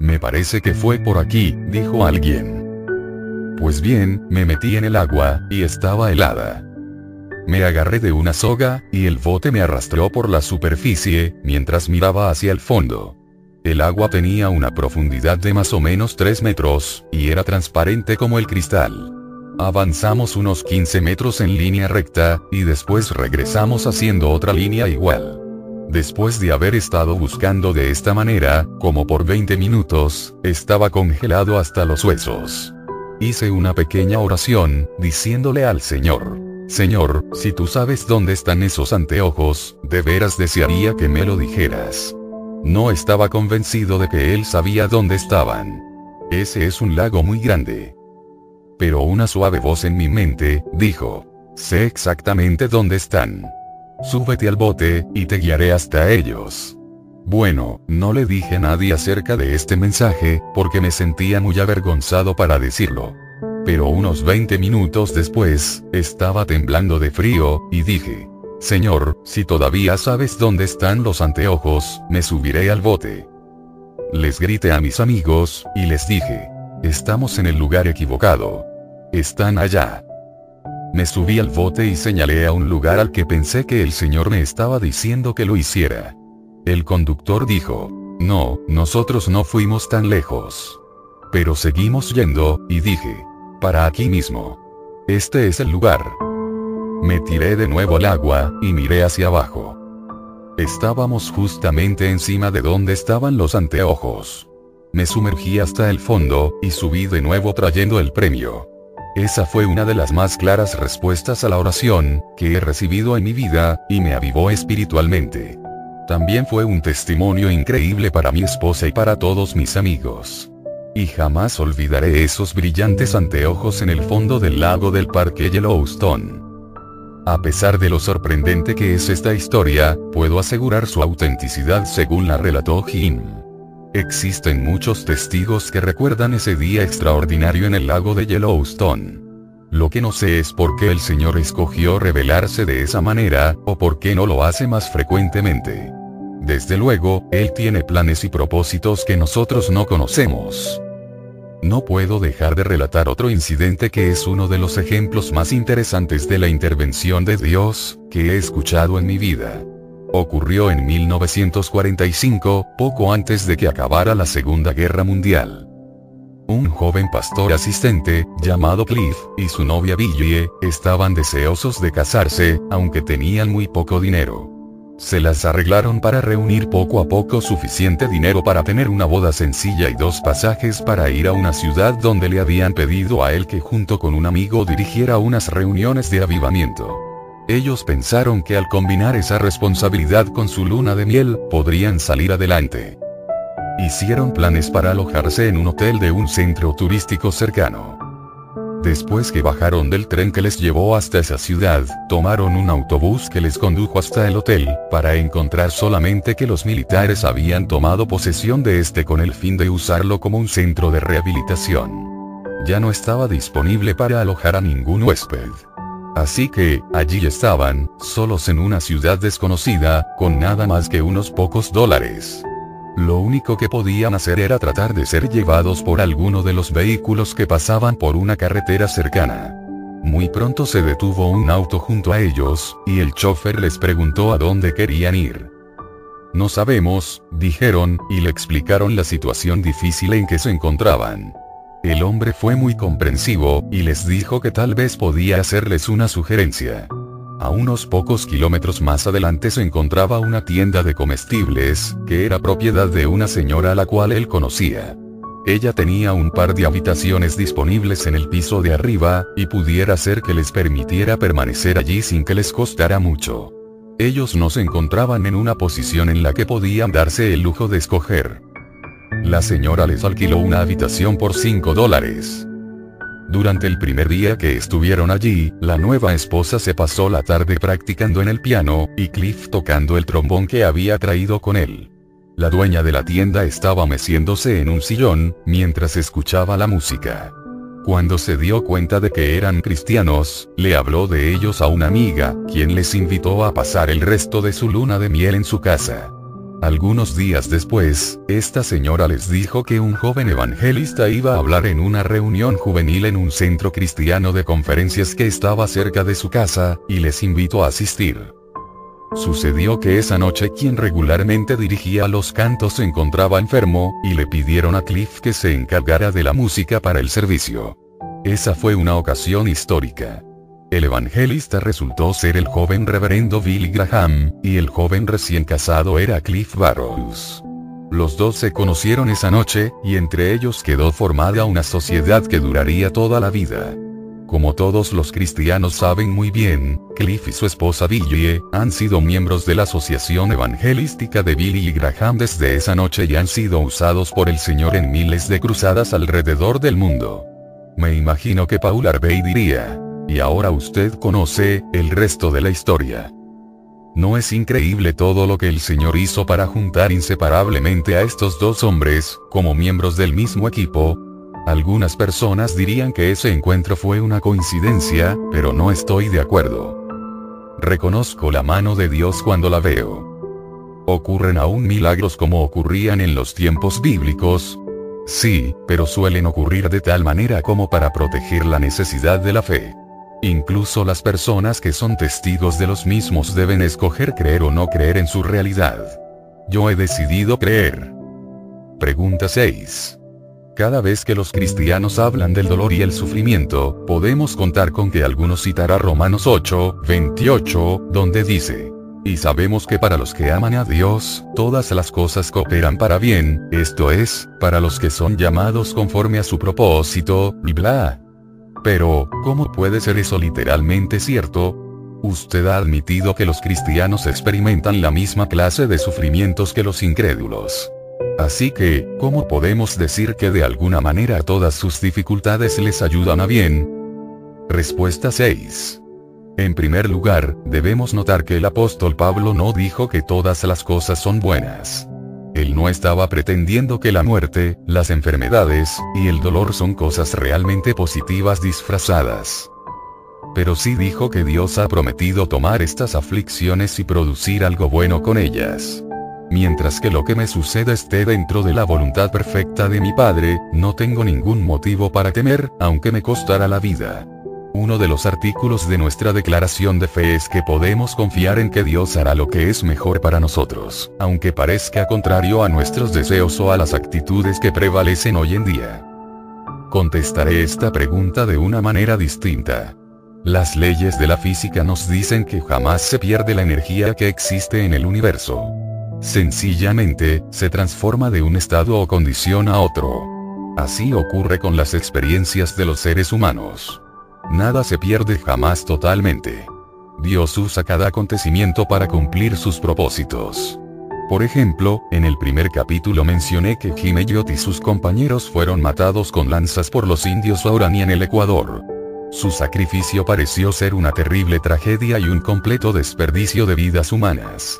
Me parece que fue por aquí, dijo alguien. Pues bien, me metí en el agua, y estaba helada. Me agarré de una soga, y el bote me arrastró por la superficie, mientras miraba hacia el fondo. El agua tenía una profundidad de más o menos 3 metros, y era transparente como el cristal. Avanzamos unos 15 metros en línea recta, y después regresamos haciendo otra línea igual. Después de haber estado buscando de esta manera, como por 20 minutos, estaba congelado hasta los huesos. Hice una pequeña oración, diciéndole al Señor, Señor, si tú sabes dónde están esos anteojos, de veras desearía que me lo dijeras. No estaba convencido de que él sabía dónde estaban. Ese es un lago muy grande pero una suave voz en mi mente, dijo, Sé exactamente dónde están. Súbete al bote, y te guiaré hasta ellos. Bueno, no le dije a nadie acerca de este mensaje, porque me sentía muy avergonzado para decirlo. Pero unos 20 minutos después, estaba temblando de frío, y dije, Señor, si todavía sabes dónde están los anteojos, me subiré al bote. Les grité a mis amigos, y les dije, estamos en el lugar equivocado. Están allá. Me subí al bote y señalé a un lugar al que pensé que el Señor me estaba diciendo que lo hiciera. El conductor dijo, no, nosotros no fuimos tan lejos. Pero seguimos yendo, y dije, para aquí mismo. Este es el lugar. Me tiré de nuevo al agua, y miré hacia abajo. Estábamos justamente encima de donde estaban los anteojos. Me sumergí hasta el fondo, y subí de nuevo trayendo el premio. Esa fue una de las más claras respuestas a la oración, que he recibido en mi vida, y me avivó espiritualmente. También fue un testimonio increíble para mi esposa y para todos mis amigos. Y jamás olvidaré esos brillantes anteojos en el fondo del lago del parque Yellowstone. A pesar de lo sorprendente que es esta historia, puedo asegurar su autenticidad según la relató Jim. Existen muchos testigos que recuerdan ese día extraordinario en el lago de Yellowstone. Lo que no sé es por qué el Señor escogió revelarse de esa manera, o por qué no lo hace más frecuentemente. Desde luego, Él tiene planes y propósitos que nosotros no conocemos. No puedo dejar de relatar otro incidente que es uno de los ejemplos más interesantes de la intervención de Dios, que he escuchado en mi vida. Ocurrió en 1945, poco antes de que acabara la Segunda Guerra Mundial. Un joven pastor asistente, llamado Cliff, y su novia Billie, estaban deseosos de casarse, aunque tenían muy poco dinero. Se las arreglaron para reunir poco a poco suficiente dinero para tener una boda sencilla y dos pasajes para ir a una ciudad donde le habían pedido a él que junto con un amigo dirigiera unas reuniones de avivamiento. Ellos pensaron que al combinar esa responsabilidad con su luna de miel, podrían salir adelante. Hicieron planes para alojarse en un hotel de un centro turístico cercano. Después que bajaron del tren que les llevó hasta esa ciudad, tomaron un autobús que les condujo hasta el hotel, para encontrar solamente que los militares habían tomado posesión de este con el fin de usarlo como un centro de rehabilitación. Ya no estaba disponible para alojar a ningún huésped. Así que, allí estaban, solos en una ciudad desconocida, con nada más que unos pocos dólares. Lo único que podían hacer era tratar de ser llevados por alguno de los vehículos que pasaban por una carretera cercana. Muy pronto se detuvo un auto junto a ellos, y el chofer les preguntó a dónde querían ir. No sabemos, dijeron, y le explicaron la situación difícil en que se encontraban. El hombre fue muy comprensivo, y les dijo que tal vez podía hacerles una sugerencia. A unos pocos kilómetros más adelante se encontraba una tienda de comestibles, que era propiedad de una señora a la cual él conocía. Ella tenía un par de habitaciones disponibles en el piso de arriba, y pudiera ser que les permitiera permanecer allí sin que les costara mucho. Ellos no se encontraban en una posición en la que podían darse el lujo de escoger. La señora les alquiló una habitación por 5 dólares. Durante el primer día que estuvieron allí, la nueva esposa se pasó la tarde practicando en el piano, y Cliff tocando el trombón que había traído con él. La dueña de la tienda estaba meciéndose en un sillón, mientras escuchaba la música. Cuando se dio cuenta de que eran cristianos, le habló de ellos a una amiga, quien les invitó a pasar el resto de su luna de miel en su casa. Algunos días después, esta señora les dijo que un joven evangelista iba a hablar en una reunión juvenil en un centro cristiano de conferencias que estaba cerca de su casa, y les invitó a asistir. Sucedió que esa noche quien regularmente dirigía los cantos se encontraba enfermo, y le pidieron a Cliff que se encargara de la música para el servicio. Esa fue una ocasión histórica. El evangelista resultó ser el joven reverendo Billy Graham, y el joven recién casado era Cliff Barrows. Los dos se conocieron esa noche, y entre ellos quedó formada una sociedad que duraría toda la vida. Como todos los cristianos saben muy bien, Cliff y su esposa Billy han sido miembros de la Asociación Evangelística de Billy y Graham desde esa noche y han sido usados por el Señor en miles de cruzadas alrededor del mundo. Me imagino que Paul Harvey diría, Y ahora usted conoce, el resto de la historia. ¿No es increíble todo lo que el Señor hizo para juntar inseparablemente a estos dos hombres, como miembros del mismo equipo? Algunas personas dirían que ese encuentro fue una coincidencia, pero no estoy de acuerdo. Reconozco la mano de Dios cuando la veo. ¿Ocurren aún milagros como ocurrían en los tiempos bíblicos? Sí, pero suelen ocurrir de tal manera como para proteger la necesidad de la fe. Incluso las personas que son testigos de los mismos deben escoger creer o no creer en su realidad. Yo he decidido creer. Pregunta 6. Cada vez que los cristianos hablan del dolor y el sufrimiento, podemos contar con que algunos citará Romanos 8, 28, donde dice, y sabemos que para los que aman a Dios, todas las cosas cooperan para bien, esto es, para los que son llamados conforme a su propósito, y bla. Pero, ¿cómo puede ser eso literalmente cierto? Usted ha admitido que los cristianos experimentan la misma clase de sufrimientos que los incrédulos. Así que, ¿cómo podemos decir que de alguna manera todas sus dificultades les ayudan a bien? Respuesta 6. En primer lugar, debemos notar que el apóstol Pablo no dijo que todas las cosas son buenas. Él no estaba pretendiendo que la muerte, las enfermedades, y el dolor son cosas realmente positivas disfrazadas. Pero sí dijo que Dios ha prometido tomar estas aflicciones y producir algo bueno con ellas. Mientras que lo que me suceda esté dentro de la voluntad perfecta de mi Padre, no tengo ningún motivo para temer, aunque me costara la vida. Uno de los artículos de nuestra declaración de fe es que podemos confiar en que Dios hará lo que es mejor para nosotros, aunque parezca contrario a nuestros deseos o a las actitudes que prevalecen hoy en día. Contestaré esta pregunta de una manera distinta. Las leyes de la física nos dicen que jamás se pierde la energía que existe en el universo. Sencillamente, se transforma de un estado o condición a otro. Así ocurre con las experiencias de los seres humanos. Nada se pierde jamás totalmente. Dios usa cada acontecimiento para cumplir sus propósitos. Por ejemplo, en el primer capítulo mencioné que Jimeyot y sus compañeros fueron matados con lanzas por los indios Aurani en el Ecuador. Su sacrificio pareció ser una terrible tragedia y un completo desperdicio de vidas humanas.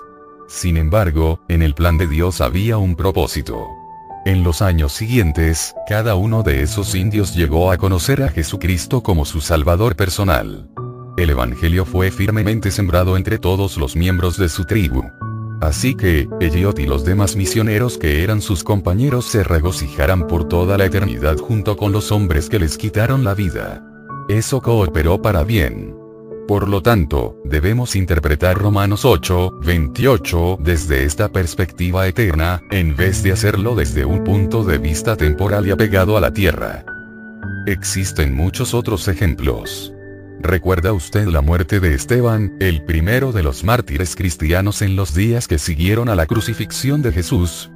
Sin embargo, en el plan de Dios había un propósito. En los años siguientes, cada uno de esos indios llegó a conocer a Jesucristo como su Salvador personal. El Evangelio fue firmemente sembrado entre todos los miembros de su tribu. Así que, Elliot y los demás misioneros que eran sus compañeros se regocijarán por toda la eternidad junto con los hombres que les quitaron la vida. Eso cooperó para bien. Por lo tanto, debemos interpretar Romanos 8, 28 desde esta perspectiva eterna, en vez de hacerlo desde un punto de vista temporal y apegado a la tierra. Existen muchos otros ejemplos. ¿Recuerda usted la muerte de Esteban, el primero de los mártires cristianos en los días que siguieron a la crucifixión de Jesús?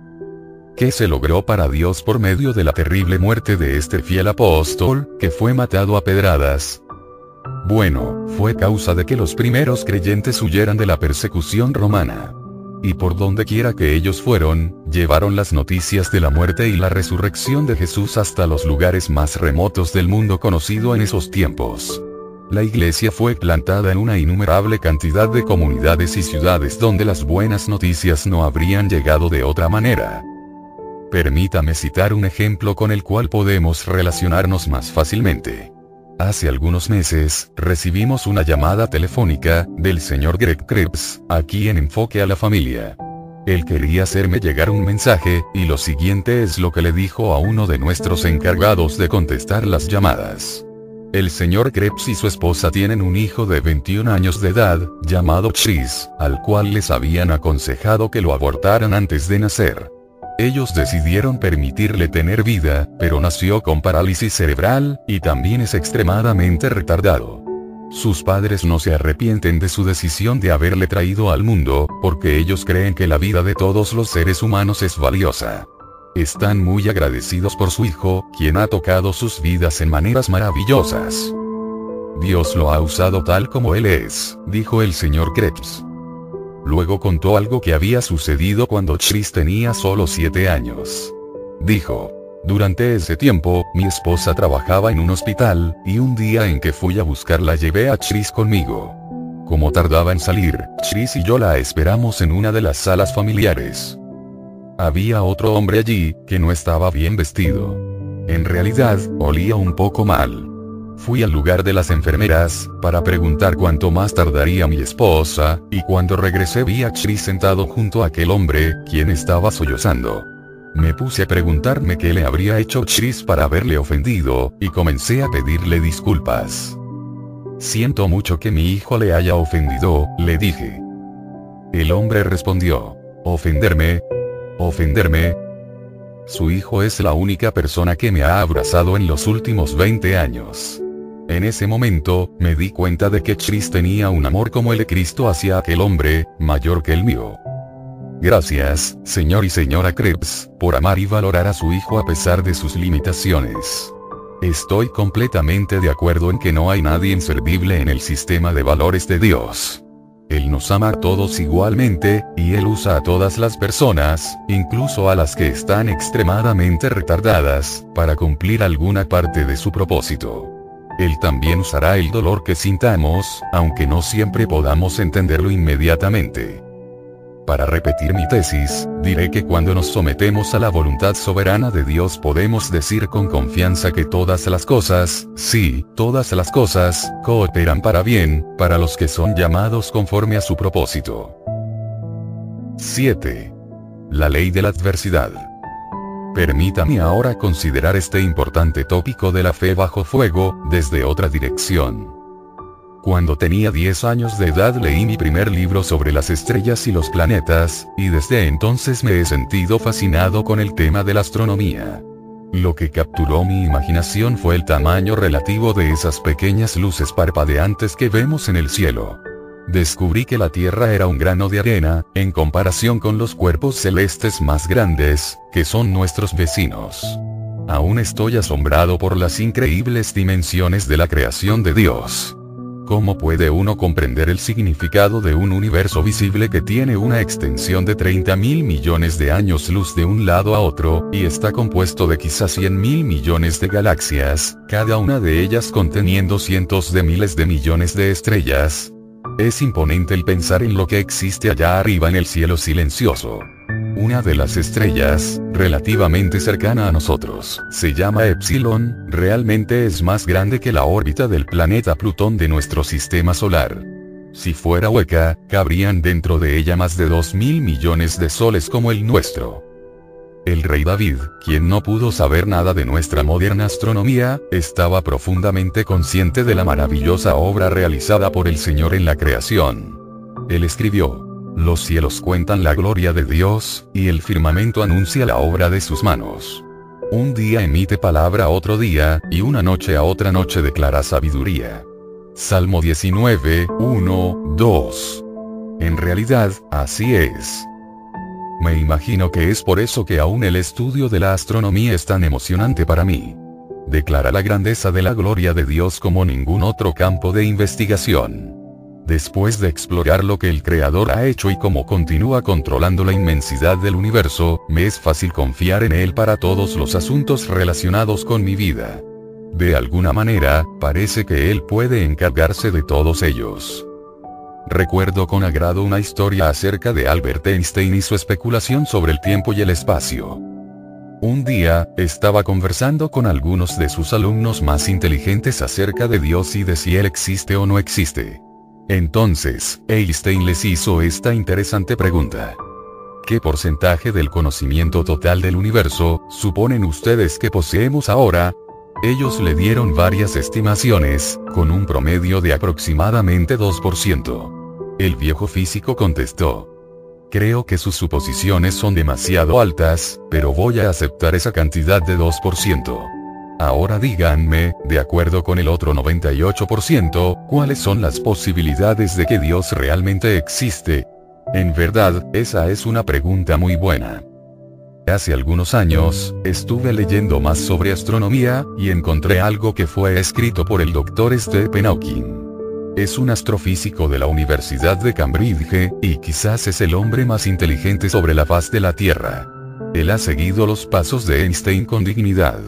¿Qué se logró para Dios por medio de la terrible muerte de este fiel apóstol, que fue matado a pedradas, bueno, fue causa de que los primeros creyentes huyeran de la persecución romana. Y por donde quiera que ellos fueron, llevaron las noticias de la muerte y la resurrección de Jesús hasta los lugares más remotos del mundo conocido en esos tiempos. La iglesia fue plantada en una innumerable cantidad de comunidades y ciudades donde las buenas noticias no habrían llegado de otra manera. Permítame citar un ejemplo con el cual podemos relacionarnos más fácilmente. Hace algunos meses, recibimos una llamada telefónica, del señor Greg Krebs, aquí en Enfoque a la Familia. Él quería hacerme llegar un mensaje, y lo siguiente es lo que le dijo a uno de nuestros encargados de contestar las llamadas. El señor Krebs y su esposa tienen un hijo de 21 años de edad, llamado Chris, al cual les habían aconsejado que lo abortaran antes de nacer. Ellos decidieron permitirle tener vida, pero nació con parálisis cerebral, y también es extremadamente retardado. Sus padres no se arrepienten de su decisión de haberle traído al mundo, porque ellos creen que la vida de todos los seres humanos es valiosa. Están muy agradecidos por su hijo, quien ha tocado sus vidas en maneras maravillosas. Dios lo ha usado tal como él es, dijo el señor Krebs. Luego contó algo que había sucedido cuando Chris tenía solo 7 años. Dijo, Durante ese tiempo, mi esposa trabajaba en un hospital, y un día en que fui a buscarla llevé a Chris conmigo. Como tardaba en salir, Chris y yo la esperamos en una de las salas familiares. Había otro hombre allí, que no estaba bien vestido. En realidad, olía un poco mal. Fui al lugar de las enfermeras, para preguntar cuánto más tardaría mi esposa, y cuando regresé vi a Chris sentado junto a aquel hombre, quien estaba sollozando. Me puse a preguntarme qué le habría hecho Chris para haberle ofendido, y comencé a pedirle disculpas. Siento mucho que mi hijo le haya ofendido, le dije. El hombre respondió. ¿Ofenderme? ¿Ofenderme? Su hijo es la única persona que me ha abrazado en los últimos 20 años. En ese momento, me di cuenta de que Chris tenía un amor como el de Cristo hacia aquel hombre, mayor que el mío. Gracias, señor y señora Krebs, por amar y valorar a su hijo a pesar de sus limitaciones. Estoy completamente de acuerdo en que no hay nadie inservible en el sistema de valores de Dios. Él nos ama a todos igualmente, y Él usa a todas las personas, incluso a las que están extremadamente retardadas, para cumplir alguna parte de su propósito. Él también usará el dolor que sintamos, aunque no siempre podamos entenderlo inmediatamente. Para repetir mi tesis, diré que cuando nos sometemos a la voluntad soberana de Dios podemos decir con confianza que todas las cosas, sí, todas las cosas, cooperan para bien, para los que son llamados conforme a su propósito. 7. La ley de la adversidad. Permítame ahora considerar este importante tópico de la fe bajo fuego, desde otra dirección. Cuando tenía 10 años de edad leí mi primer libro sobre las estrellas y los planetas, y desde entonces me he sentido fascinado con el tema de la astronomía. Lo que capturó mi imaginación fue el tamaño relativo de esas pequeñas luces parpadeantes que vemos en el cielo. Descubrí que la Tierra era un grano de arena, en comparación con los cuerpos celestes más grandes, que son nuestros vecinos. Aún estoy asombrado por las increíbles dimensiones de la creación de Dios. ¿Cómo puede uno comprender el significado de un universo visible que tiene una extensión de 30 mil millones de años luz de un lado a otro, y está compuesto de quizás 100 mil millones de galaxias, cada una de ellas conteniendo cientos de miles de millones de estrellas, es imponente el pensar en lo que existe allá arriba en el cielo silencioso. Una de las estrellas, relativamente cercana a nosotros, se llama Epsilon, realmente es más grande que la órbita del planeta Plutón de nuestro sistema solar. Si fuera hueca, cabrían dentro de ella más de 2 mil millones de soles como el nuestro. El rey David, quien no pudo saber nada de nuestra moderna astronomía, estaba profundamente consciente de la maravillosa obra realizada por el Señor en la creación. Él escribió, Los cielos cuentan la gloria de Dios, y el firmamento anuncia la obra de sus manos. Un día emite palabra otro día, y una noche a otra noche declara sabiduría. Salmo 19, 1, 2. En realidad, así es. Me imagino que es por eso que aún el estudio de la astronomía es tan emocionante para mí. Declara la grandeza de la gloria de Dios como ningún otro campo de investigación. Después de explorar lo que el Creador ha hecho y cómo continúa controlando la inmensidad del universo, me es fácil confiar en Él para todos los asuntos relacionados con mi vida. De alguna manera, parece que Él puede encargarse de todos ellos. Recuerdo con agrado una historia acerca de Albert Einstein y su especulación sobre el tiempo y el espacio. Un día, estaba conversando con algunos de sus alumnos más inteligentes acerca de Dios y de si Él existe o no existe. Entonces, Einstein les hizo esta interesante pregunta. ¿Qué porcentaje del conocimiento total del universo, suponen ustedes que poseemos ahora? Ellos le dieron varias estimaciones, con un promedio de aproximadamente 2%. El viejo físico contestó. Creo que sus suposiciones son demasiado altas, pero voy a aceptar esa cantidad de 2%. Ahora díganme, de acuerdo con el otro 98%, cuáles son las posibilidades de que Dios realmente existe. En verdad, esa es una pregunta muy buena. Hace algunos años, estuve leyendo más sobre astronomía, y encontré algo que fue escrito por el Dr. Stephen Hawking. Es un astrofísico de la Universidad de Cambridge, y quizás es el hombre más inteligente sobre la faz de la Tierra. él ha seguido los pasos de Einstein con dignidad.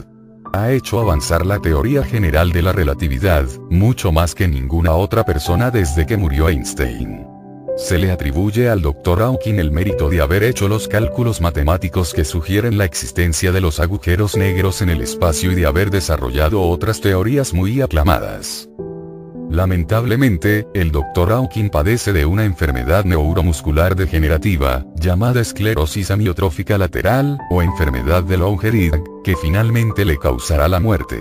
Ha hecho avanzar la teoría general de la relatividad, mucho más que ninguna otra persona desde que murió Einstein. Se le atribuye al Dr. Hawking el mérito de haber hecho los cálculos matemáticos que sugieren la existencia de los agujeros negros en el espacio y de haber desarrollado otras teorías muy aclamadas. Lamentablemente, el Dr. Hawking padece de una enfermedad neuromuscular degenerativa, llamada esclerosis amiotrófica lateral, o enfermedad de Lou Gehrig, que finalmente le causará la muerte.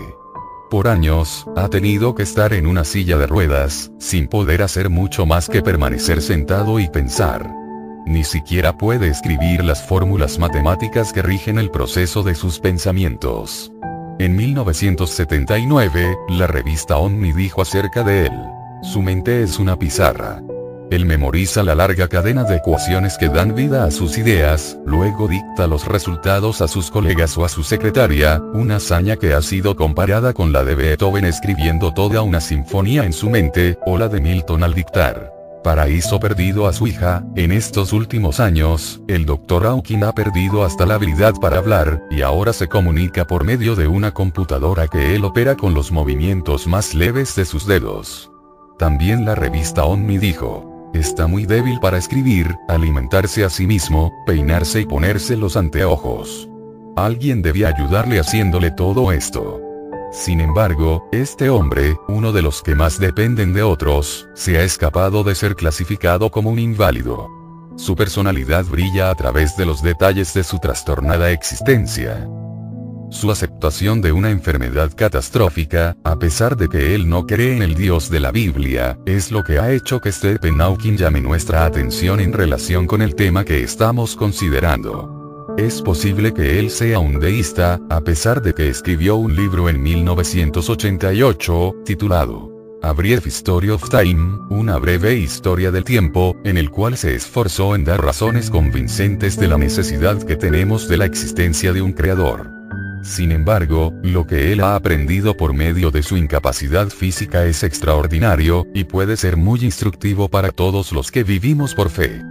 Por años, ha tenido que estar en una silla de ruedas, sin poder hacer mucho más que permanecer sentado y pensar. Ni siquiera puede escribir las fórmulas matemáticas que rigen el proceso de sus pensamientos. En 1979, la revista Omni dijo acerca de él. Su mente es una pizarra. Él memoriza la larga cadena de ecuaciones que dan vida a sus ideas, luego dicta los resultados a sus colegas o a su secretaria, una hazaña que ha sido comparada con la de Beethoven escribiendo toda una sinfonía en su mente, o la de Milton al dictar. Paraíso perdido a su hija, en estos últimos años, el Dr. Hawking ha perdido hasta la habilidad para hablar, y ahora se comunica por medio de una computadora que él opera con los movimientos más leves de sus dedos. También la revista Omni dijo, Está muy débil para escribir, alimentarse a sí mismo, peinarse y ponerse los anteojos. Alguien debía ayudarle haciéndole todo esto. Sin embargo, este hombre, uno de los que más dependen de otros, se ha escapado de ser clasificado como un inválido. Su personalidad brilla a través de los detalles de su trastornada existencia. Su aceptación de una enfermedad catastrófica, a pesar de que él no cree en el Dios de la Biblia, es lo que ha hecho que Stephen Hawking llame nuestra atención en relación con el tema que estamos considerando. Es posible que él sea un deísta, a pesar de que escribió un libro en 1988, titulado A Brief History of Time, una breve historia del tiempo, en el cual se esforzó en dar razones convincentes de la necesidad que tenemos de la existencia de un creador. Sin embargo, lo que él ha aprendido por medio de su incapacidad física es extraordinario, y puede ser muy instructivo para todos los que vivimos por fe.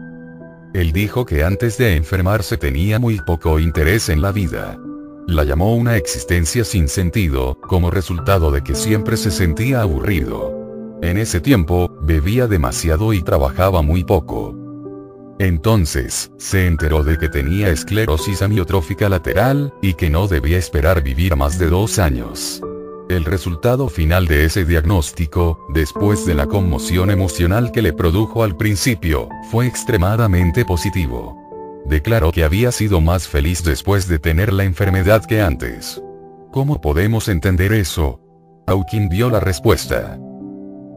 Él dijo que antes de enfermarse tenía muy poco interés en la vida. La llamó una existencia sin sentido, como resultado de que siempre se sentía aburrido. En ese tiempo, bebía demasiado y trabajaba muy poco. Entonces, se enteró de que tenía esclerosis amiotrófica lateral, y que no debía esperar vivir más de dos años. El resultado final de ese diagnóstico, después de la conmoción emocional que le produjo al principio, fue extremadamente positivo. Declaró que había sido más feliz después de tener la enfermedad que antes. ¿Cómo podemos entender eso? Hawking dio la respuesta.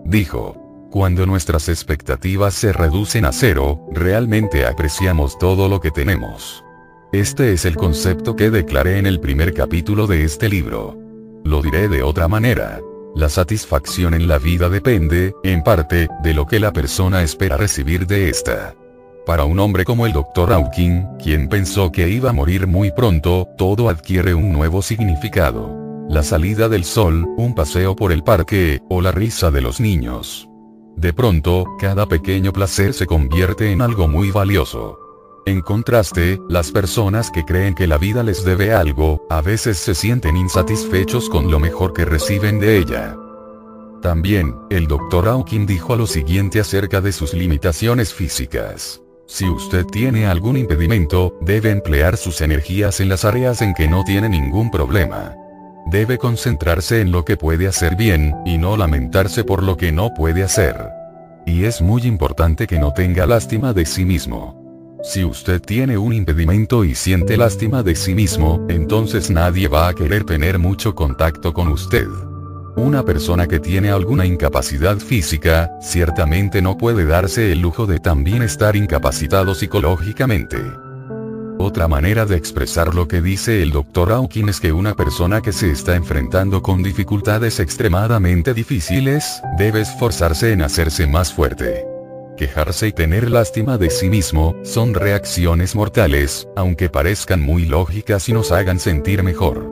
Dijo, cuando nuestras expectativas se reducen a cero, realmente apreciamos todo lo que tenemos. Este es el concepto que declaré en el primer capítulo de este libro. Lo diré de otra manera. La satisfacción en la vida depende, en parte, de lo que la persona espera recibir de esta. Para un hombre como el Dr. Hawking, quien pensó que iba a morir muy pronto, todo adquiere un nuevo significado. La salida del sol, un paseo por el parque, o la risa de los niños. De pronto, cada pequeño placer se convierte en algo muy valioso. En contraste, las personas que creen que la vida les debe algo, a veces se sienten insatisfechos con lo mejor que reciben de ella. También, el Dr. Hawking dijo lo siguiente acerca de sus limitaciones físicas. Si usted tiene algún impedimento, debe emplear sus energías en las áreas en que no tiene ningún problema. Debe concentrarse en lo que puede hacer bien, y no lamentarse por lo que no puede hacer. Y es muy importante que no tenga lástima de sí mismo. Si usted tiene un impedimento y siente lástima de sí mismo, entonces nadie va a querer tener mucho contacto con usted. Una persona que tiene alguna incapacidad física, ciertamente no puede darse el lujo de también estar incapacitado psicológicamente. Otra manera de expresar lo que dice el Dr. Hawking es que una persona que se está enfrentando con dificultades extremadamente difíciles, debe esforzarse en hacerse más fuerte. Quejarse y tener lástima de sí mismo, son reacciones mortales, aunque parezcan muy lógicas y nos hagan sentir mejor.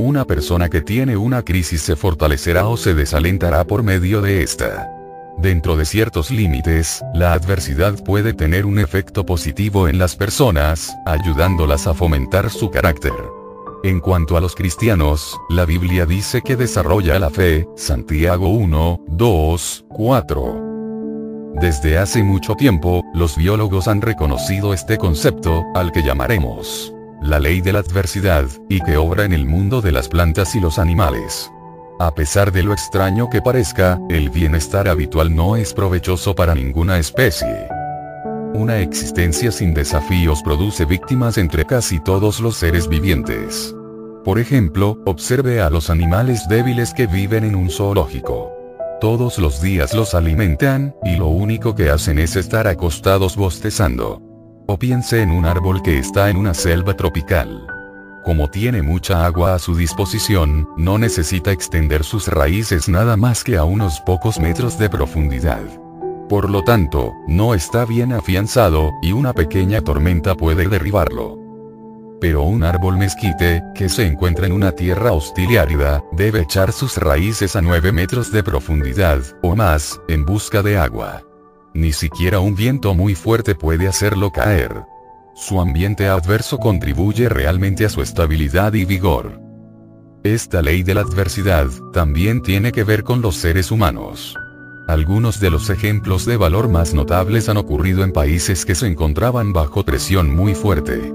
Una persona que tiene una crisis se fortalecerá o se desalentará por medio de esta. Dentro de ciertos límites, la adversidad puede tener un efecto positivo en las personas, ayudándolas a fomentar su carácter. En cuanto a los cristianos, la Biblia dice que desarrolla la fe, Santiago 1, 2, 4. Desde hace mucho tiempo, los biólogos han reconocido este concepto, al que llamaremos la ley de la adversidad, y que obra en el mundo de las plantas y los animales. A pesar de lo extraño que parezca, el bienestar habitual no es provechoso para ninguna especie. Una existencia sin desafíos produce víctimas entre casi todos los seres vivientes. Por ejemplo, observe a los animales débiles que viven en un zoológico. Todos los días los alimentan, y lo único que hacen es estar acostados bostezando. O piense en un árbol que está en una selva tropical. Como tiene mucha agua a su disposición, no necesita extender sus raíces nada más que a unos pocos metros de profundidad. Por lo tanto, no está bien afianzado, y una pequeña tormenta puede derribarlo. Pero un árbol mezquite, que se encuentra en una tierra hostil y árida, debe echar sus raíces a 9 metros de profundidad, o más, en busca de agua. Ni siquiera un viento muy fuerte puede hacerlo caer. Su ambiente adverso contribuye realmente a su estabilidad y vigor. Esta ley de la adversidad, también tiene que ver con los seres humanos. Algunos de los ejemplos de valor más notables han ocurrido en países que se encontraban bajo presión muy fuerte.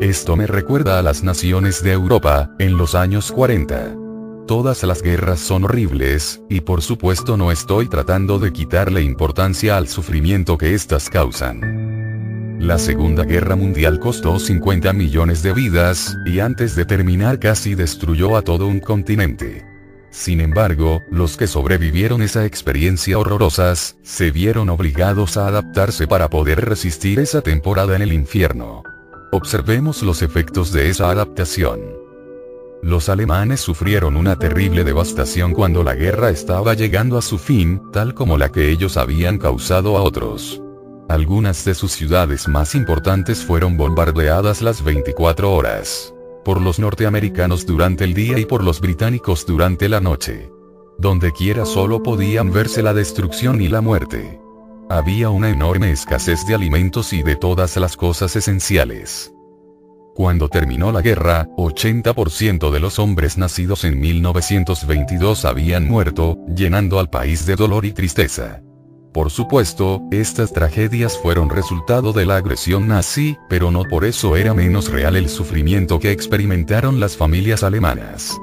Esto me recuerda a las naciones de Europa, en los años 40. Todas las guerras son horribles, y por supuesto no estoy tratando de quitarle importancia al sufrimiento que éstas causan. La Segunda Guerra Mundial costó 50 millones de vidas, y antes de terminar casi destruyó a todo un continente. Sin embargo, los que sobrevivieron esa experiencia horrorosas, se vieron obligados a adaptarse para poder resistir esa temporada en el infierno. Observemos los efectos de esa adaptación. Los alemanes sufrieron una terrible devastación cuando la guerra estaba llegando a su fin, tal como la que ellos habían causado a otros. Algunas de sus ciudades más importantes fueron bombardeadas las 24 horas. Por los norteamericanos durante el día y por los británicos durante la noche. Donde quiera solo podían verse la destrucción y la muerte. Había una enorme escasez de alimentos y de todas las cosas esenciales. Cuando terminó la guerra, 80% de los hombres nacidos en 1922 habían muerto, llenando al país de dolor y tristeza. Por supuesto, estas tragedias fueron resultado de la agresión nazi, pero no por eso era menos real el sufrimiento que experimentaron las familias alemanas.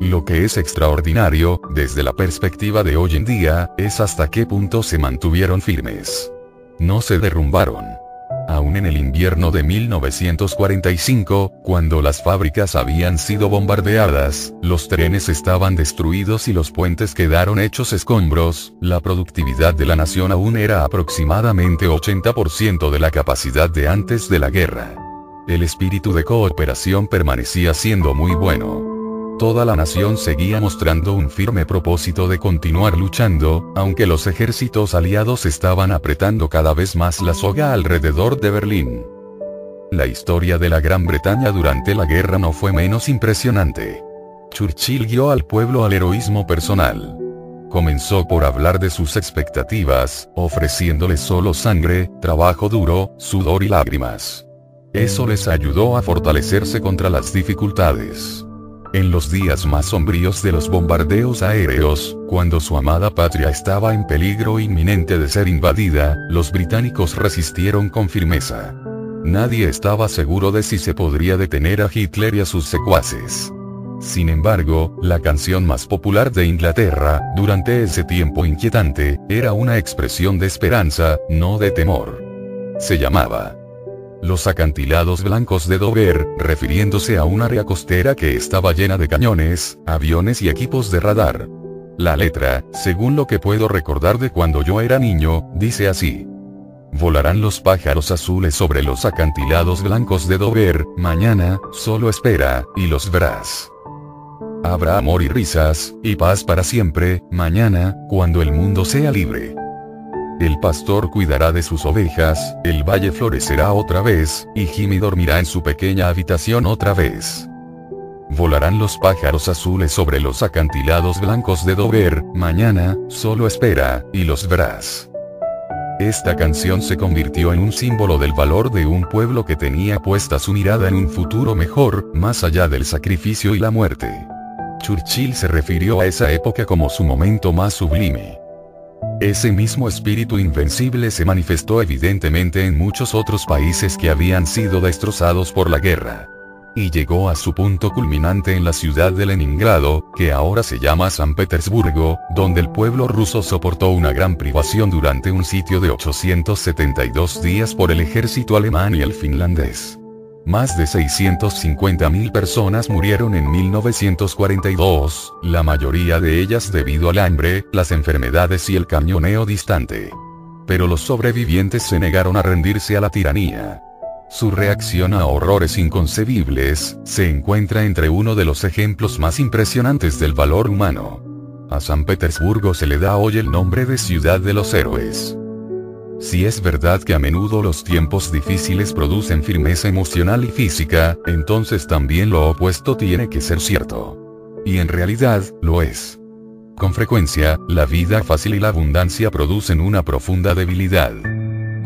Lo que es extraordinario, desde la perspectiva de hoy en día, es hasta qué punto se mantuvieron firmes. No se derrumbaron aún en el invierno de 1945, cuando las fábricas habían sido bombardeadas, los trenes estaban destruidos y los puentes quedaron hechos escombros, la productividad de la nación aún era aproximadamente 80% de la capacidad de antes de la guerra. El espíritu de cooperación permanecía siendo muy bueno. Toda la nación seguía mostrando un firme propósito de continuar luchando, aunque los ejércitos aliados estaban apretando cada vez más la soga alrededor de Berlín. La historia de la Gran Bretaña durante la guerra no fue menos impresionante. Churchill guió al pueblo al heroísmo personal. Comenzó por hablar de sus expectativas, ofreciéndoles solo sangre, trabajo duro, sudor y lágrimas. Eso les ayudó a fortalecerse contra las dificultades. En los días más sombríos de los bombardeos aéreos, cuando su amada patria estaba en peligro inminente de ser invadida, los británicos resistieron con firmeza. Nadie estaba seguro de si se podría detener a Hitler y a sus secuaces. Sin embargo, la canción más popular de Inglaterra, durante ese tiempo inquietante, era una expresión de esperanza, no de temor. Se llamaba los acantilados blancos de Dover, refiriéndose a un área costera que estaba llena de cañones, aviones y equipos de radar. La letra, según lo que puedo recordar de cuando yo era niño, dice así. Volarán los pájaros azules sobre los acantilados blancos de Dover, mañana, solo espera, y los verás. Habrá amor y risas, y paz para siempre, mañana, cuando el mundo sea libre. El pastor cuidará de sus ovejas, el valle florecerá otra vez, y Jimmy dormirá en su pequeña habitación otra vez. volarán los pájaros azules sobre los acantilados blancos de Dover, mañana, solo espera, y los verás. Esta canción se convirtió en un símbolo del valor de un pueblo que tenía puesta su mirada en un futuro mejor, más allá del sacrificio y la muerte. Churchill se refirió a esa época como su momento más sublime. Ese mismo espíritu invencible se manifestó evidentemente en muchos otros países que habían sido destrozados por la guerra y llegó a su punto culminante en la ciudad de Leningrado, que ahora se llama San Petersburgo, donde el pueblo ruso soportó una gran privación durante un sitio de 872 días por el ejército alemán y el finlandés. Más de 650.000 personas murieron en 1942, la mayoría de ellas debido al hambre, las enfermedades y el cañoneo distante. Pero los sobrevivientes se negaron a rendirse a la tiranía. Su reacción a horrores inconcebibles, se encuentra entre uno de los ejemplos más impresionantes del valor humano. A San Petersburgo se le da hoy el nombre de Ciudad de los Héroes. Si es verdad que a menudo los tiempos difíciles producen firmeza emocional y física, entonces también lo opuesto tiene que ser cierto. Y en realidad, lo es. Con frecuencia, la vida fácil y la abundancia producen una profunda debilidad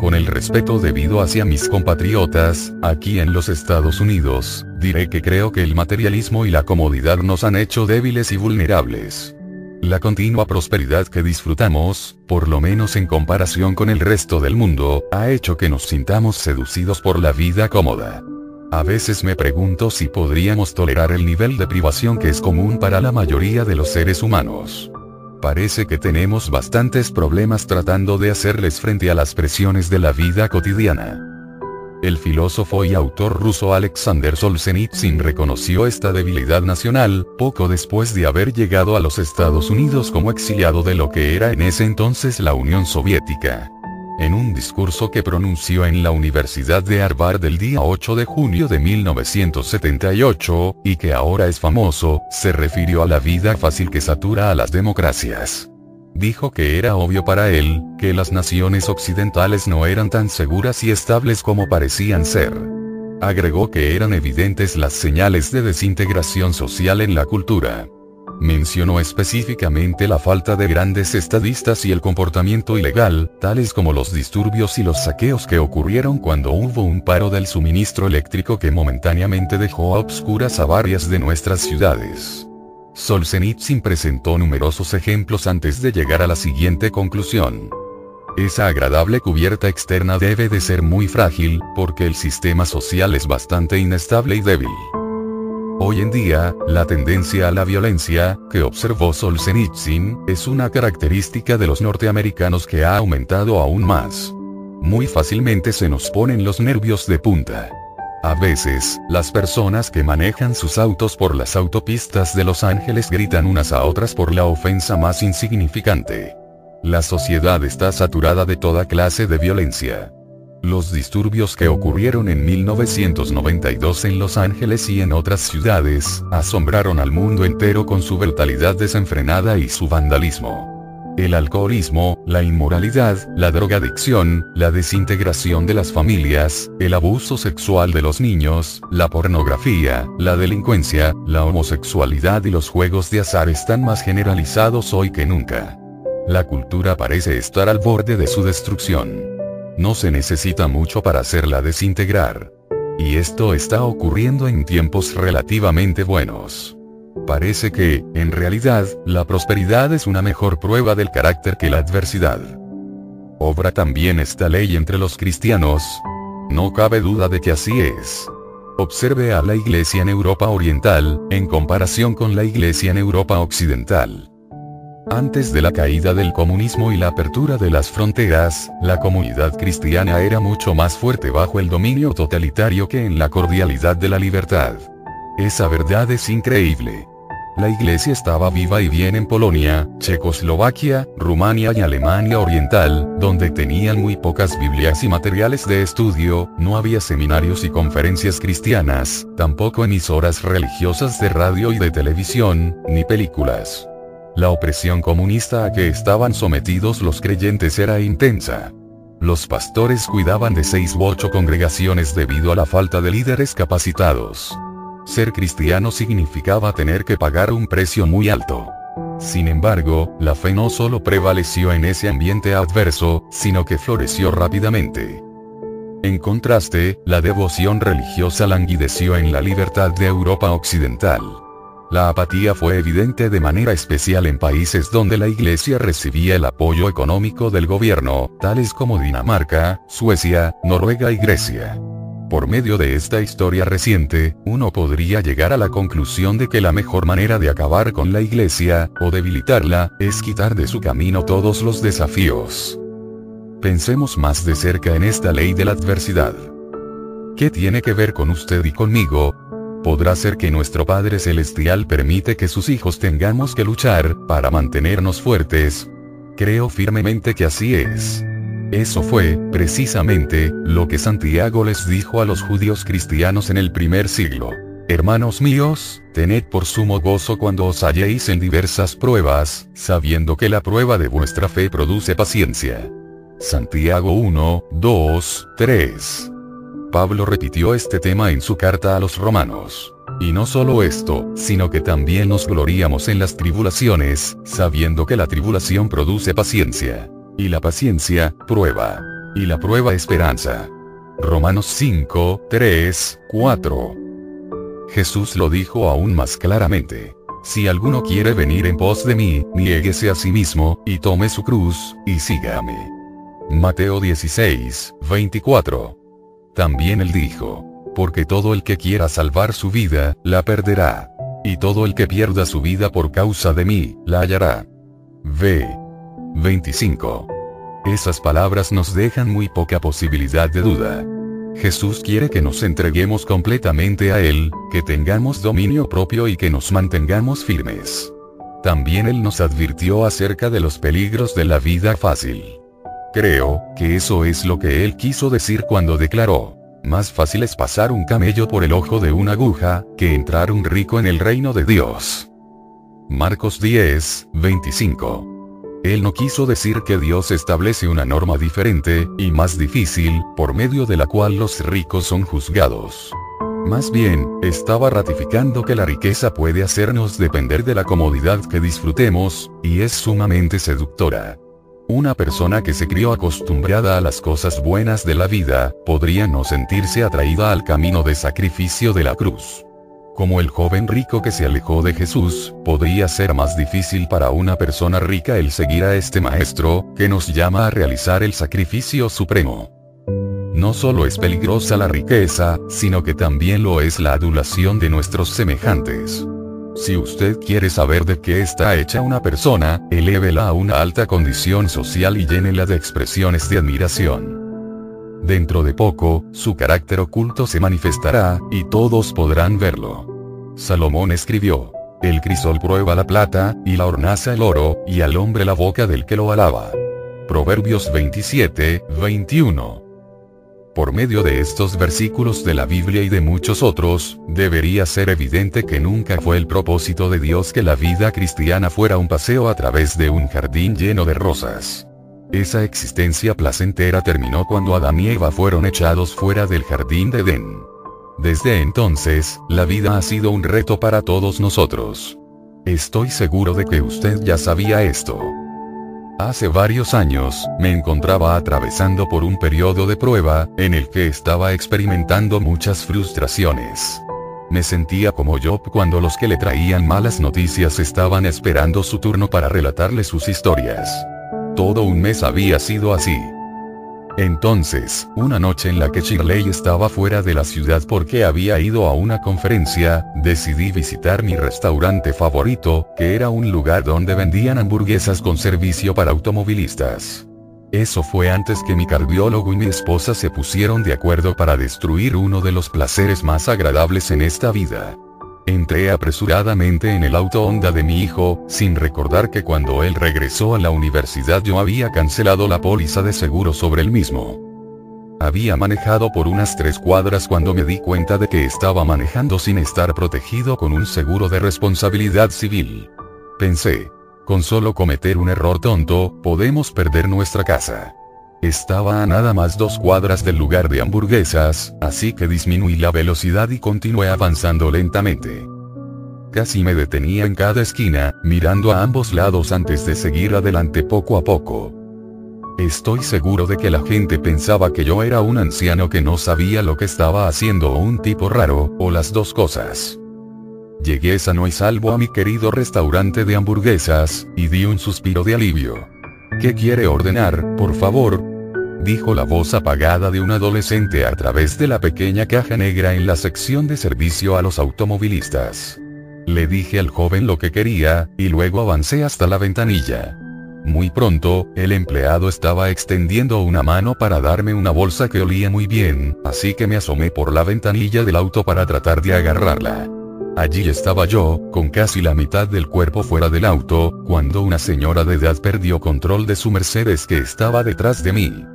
con el respeto debido hacia mis compatriotas, aquí en los Estados Unidos, diré que creo que el materialismo y la comodidad nos han hecho débiles y vulnerables. La continua prosperidad que disfrutamos, por lo menos en comparación con el resto del mundo, ha hecho que nos sintamos seducidos por la vida cómoda. A veces me pregunto si podríamos tolerar el nivel de privación que es común para la mayoría de los seres humanos parece que tenemos bastantes problemas tratando de hacerles frente a las presiones de la vida cotidiana. El filósofo y autor ruso Alexander Solzhenitsyn reconoció esta debilidad nacional, poco después de haber llegado a los Estados Unidos como exiliado de lo que era en ese entonces la Unión Soviética en un discurso que pronunció en la Universidad de Harvard el día 8 de junio de 1978, y que ahora es famoso, se refirió a la vida fácil que satura a las democracias. Dijo que era obvio para él, que las naciones occidentales no eran tan seguras y estables como parecían ser. Agregó que eran evidentes las señales de desintegración social en la cultura. Mencionó específicamente la falta de grandes estadistas y el comportamiento ilegal, tales como los disturbios y los saqueos que ocurrieron cuando hubo un paro del suministro eléctrico que momentáneamente dejó a obscuras a varias de nuestras ciudades. Solzhenitsyn presentó numerosos ejemplos antes de llegar a la siguiente conclusión. Esa agradable cubierta externa debe de ser muy frágil, porque el sistema social es bastante inestable y débil. Hoy en día, la tendencia a la violencia, que observó Solzhenitsyn, es una característica de los norteamericanos que ha aumentado aún más. Muy fácilmente se nos ponen los nervios de punta. A veces, las personas que manejan sus autos por las autopistas de Los Ángeles gritan unas a otras por la ofensa más insignificante. La sociedad está saturada de toda clase de violencia. Los disturbios que ocurrieron en 1992 en Los Ángeles y en otras ciudades, asombraron al mundo entero con su brutalidad desenfrenada y su vandalismo. El alcoholismo, la inmoralidad, la drogadicción, la desintegración de las familias, el abuso sexual de los niños, la pornografía, la delincuencia, la homosexualidad y los juegos de azar están más generalizados hoy que nunca. La cultura parece estar al borde de su destrucción. No se necesita mucho para hacerla desintegrar. Y esto está ocurriendo en tiempos relativamente buenos. Parece que, en realidad, la prosperidad es una mejor prueba del carácter que la adversidad. Obra también esta ley entre los cristianos. No cabe duda de que así es. Observe a la Iglesia en Europa Oriental, en comparación con la Iglesia en Europa Occidental. Antes de la caída del comunismo y la apertura de las fronteras, la comunidad cristiana era mucho más fuerte bajo el dominio totalitario que en la cordialidad de la libertad. Esa verdad es increíble. La iglesia estaba viva y bien en Polonia, Checoslovaquia, Rumania y Alemania Oriental, donde tenían muy pocas Biblias y materiales de estudio, no había seminarios y conferencias cristianas, tampoco emisoras religiosas de radio y de televisión, ni películas. La opresión comunista a que estaban sometidos los creyentes era intensa. Los pastores cuidaban de seis u ocho congregaciones debido a la falta de líderes capacitados. Ser cristiano significaba tener que pagar un precio muy alto. Sin embargo, la fe no solo prevaleció en ese ambiente adverso, sino que floreció rápidamente. En contraste, la devoción religiosa languideció en la libertad de Europa Occidental. La apatía fue evidente de manera especial en países donde la Iglesia recibía el apoyo económico del gobierno, tales como Dinamarca, Suecia, Noruega y Grecia. Por medio de esta historia reciente, uno podría llegar a la conclusión de que la mejor manera de acabar con la Iglesia, o debilitarla, es quitar de su camino todos los desafíos. Pensemos más de cerca en esta ley de la adversidad. ¿Qué tiene que ver con usted y conmigo? Podrá ser que nuestro Padre Celestial permite que sus hijos tengamos que luchar, para mantenernos fuertes. Creo firmemente que así es. Eso fue, precisamente, lo que Santiago les dijo a los judíos cristianos en el primer siglo. Hermanos míos, tened por sumo gozo cuando os halléis en diversas pruebas, sabiendo que la prueba de vuestra fe produce paciencia. Santiago 1, 2, 3. Pablo repitió este tema en su carta a los romanos. Y no solo esto, sino que también nos gloriamos en las tribulaciones, sabiendo que la tribulación produce paciencia. Y la paciencia, prueba. Y la prueba esperanza. Romanos 5, 3, 4. Jesús lo dijo aún más claramente. Si alguno quiere venir en pos de mí, niéguese a sí mismo, y tome su cruz, y sígame. Mateo 16, 24. También él dijo, porque todo el que quiera salvar su vida, la perderá. Y todo el que pierda su vida por causa de mí, la hallará. V. 25. Esas palabras nos dejan muy poca posibilidad de duda. Jesús quiere que nos entreguemos completamente a Él, que tengamos dominio propio y que nos mantengamos firmes. También Él nos advirtió acerca de los peligros de la vida fácil. Creo, que eso es lo que Él quiso decir cuando declaró, más fácil es pasar un camello por el ojo de una aguja, que entrar un rico en el reino de Dios. Marcos 10, 25. Él no quiso decir que Dios establece una norma diferente, y más difícil, por medio de la cual los ricos son juzgados. Más bien, estaba ratificando que la riqueza puede hacernos depender de la comodidad que disfrutemos, y es sumamente seductora. Una persona que se crió acostumbrada a las cosas buenas de la vida, podría no sentirse atraída al camino de sacrificio de la cruz. Como el joven rico que se alejó de Jesús, podría ser más difícil para una persona rica el seguir a este maestro, que nos llama a realizar el sacrificio supremo. No solo es peligrosa la riqueza, sino que también lo es la adulación de nuestros semejantes. Si usted quiere saber de qué está hecha una persona, elévela a una alta condición social y llénela de expresiones de admiración. Dentro de poco, su carácter oculto se manifestará, y todos podrán verlo. Salomón escribió, El crisol prueba la plata, y la hornaza el oro, y al hombre la boca del que lo alaba. Proverbios 27, 21. Por medio de estos versículos de la Biblia y de muchos otros, debería ser evidente que nunca fue el propósito de Dios que la vida cristiana fuera un paseo a través de un jardín lleno de rosas. Esa existencia placentera terminó cuando Adán y Eva fueron echados fuera del jardín de Edén. Desde entonces, la vida ha sido un reto para todos nosotros. Estoy seguro de que usted ya sabía esto. Hace varios años, me encontraba atravesando por un periodo de prueba, en el que estaba experimentando muchas frustraciones. Me sentía como Job cuando los que le traían malas noticias estaban esperando su turno para relatarle sus historias. Todo un mes había sido así. Entonces, una noche en la que Shirley estaba fuera de la ciudad porque había ido a una conferencia, decidí visitar mi restaurante favorito, que era un lugar donde vendían hamburguesas con servicio para automovilistas. Eso fue antes que mi cardiólogo y mi esposa se pusieron de acuerdo para destruir uno de los placeres más agradables en esta vida. Entré apresuradamente en el auto Honda de mi hijo, sin recordar que cuando él regresó a la universidad yo había cancelado la póliza de seguro sobre el mismo. Había manejado por unas tres cuadras cuando me di cuenta de que estaba manejando sin estar protegido con un seguro de responsabilidad civil. Pensé, con solo cometer un error tonto, podemos perder nuestra casa. Estaba a nada más dos cuadras del lugar de hamburguesas, así que disminuí la velocidad y continué avanzando lentamente. Casi me detenía en cada esquina, mirando a ambos lados antes de seguir adelante poco a poco. Estoy seguro de que la gente pensaba que yo era un anciano que no sabía lo que estaba haciendo o un tipo raro, o las dos cosas. Llegué sano y salvo a mi querido restaurante de hamburguesas, y di un suspiro de alivio. ¿Qué quiere ordenar, por favor? Dijo la voz apagada de un adolescente a través de la pequeña caja negra en la sección de servicio a los automovilistas. Le dije al joven lo que quería, y luego avancé hasta la ventanilla. Muy pronto, el empleado estaba extendiendo una mano para darme una bolsa que olía muy bien, así que me asomé por la ventanilla del auto para tratar de agarrarla. Allí estaba yo, con casi la mitad del cuerpo fuera del auto, cuando una señora de edad perdió control de su Mercedes que estaba detrás de mí.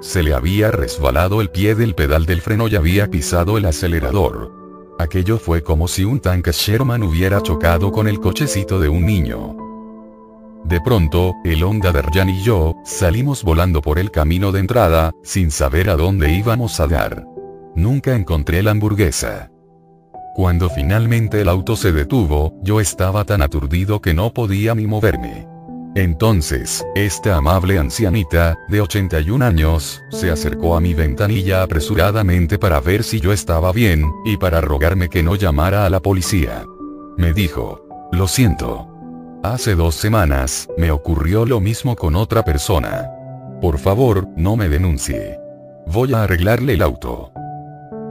Se le había resbalado el pie del pedal del freno y había pisado el acelerador. Aquello fue como si un tanque Sherman hubiera chocado con el cochecito de un niño. De pronto, el Honda Derjan y yo, salimos volando por el camino de entrada, sin saber a dónde íbamos a dar. Nunca encontré la hamburguesa. Cuando finalmente el auto se detuvo, yo estaba tan aturdido que no podía ni moverme. Entonces, esta amable ancianita, de 81 años, se acercó a mi ventanilla apresuradamente para ver si yo estaba bien, y para rogarme que no llamara a la policía. Me dijo, lo siento. Hace dos semanas, me ocurrió lo mismo con otra persona. Por favor, no me denuncie. Voy a arreglarle el auto.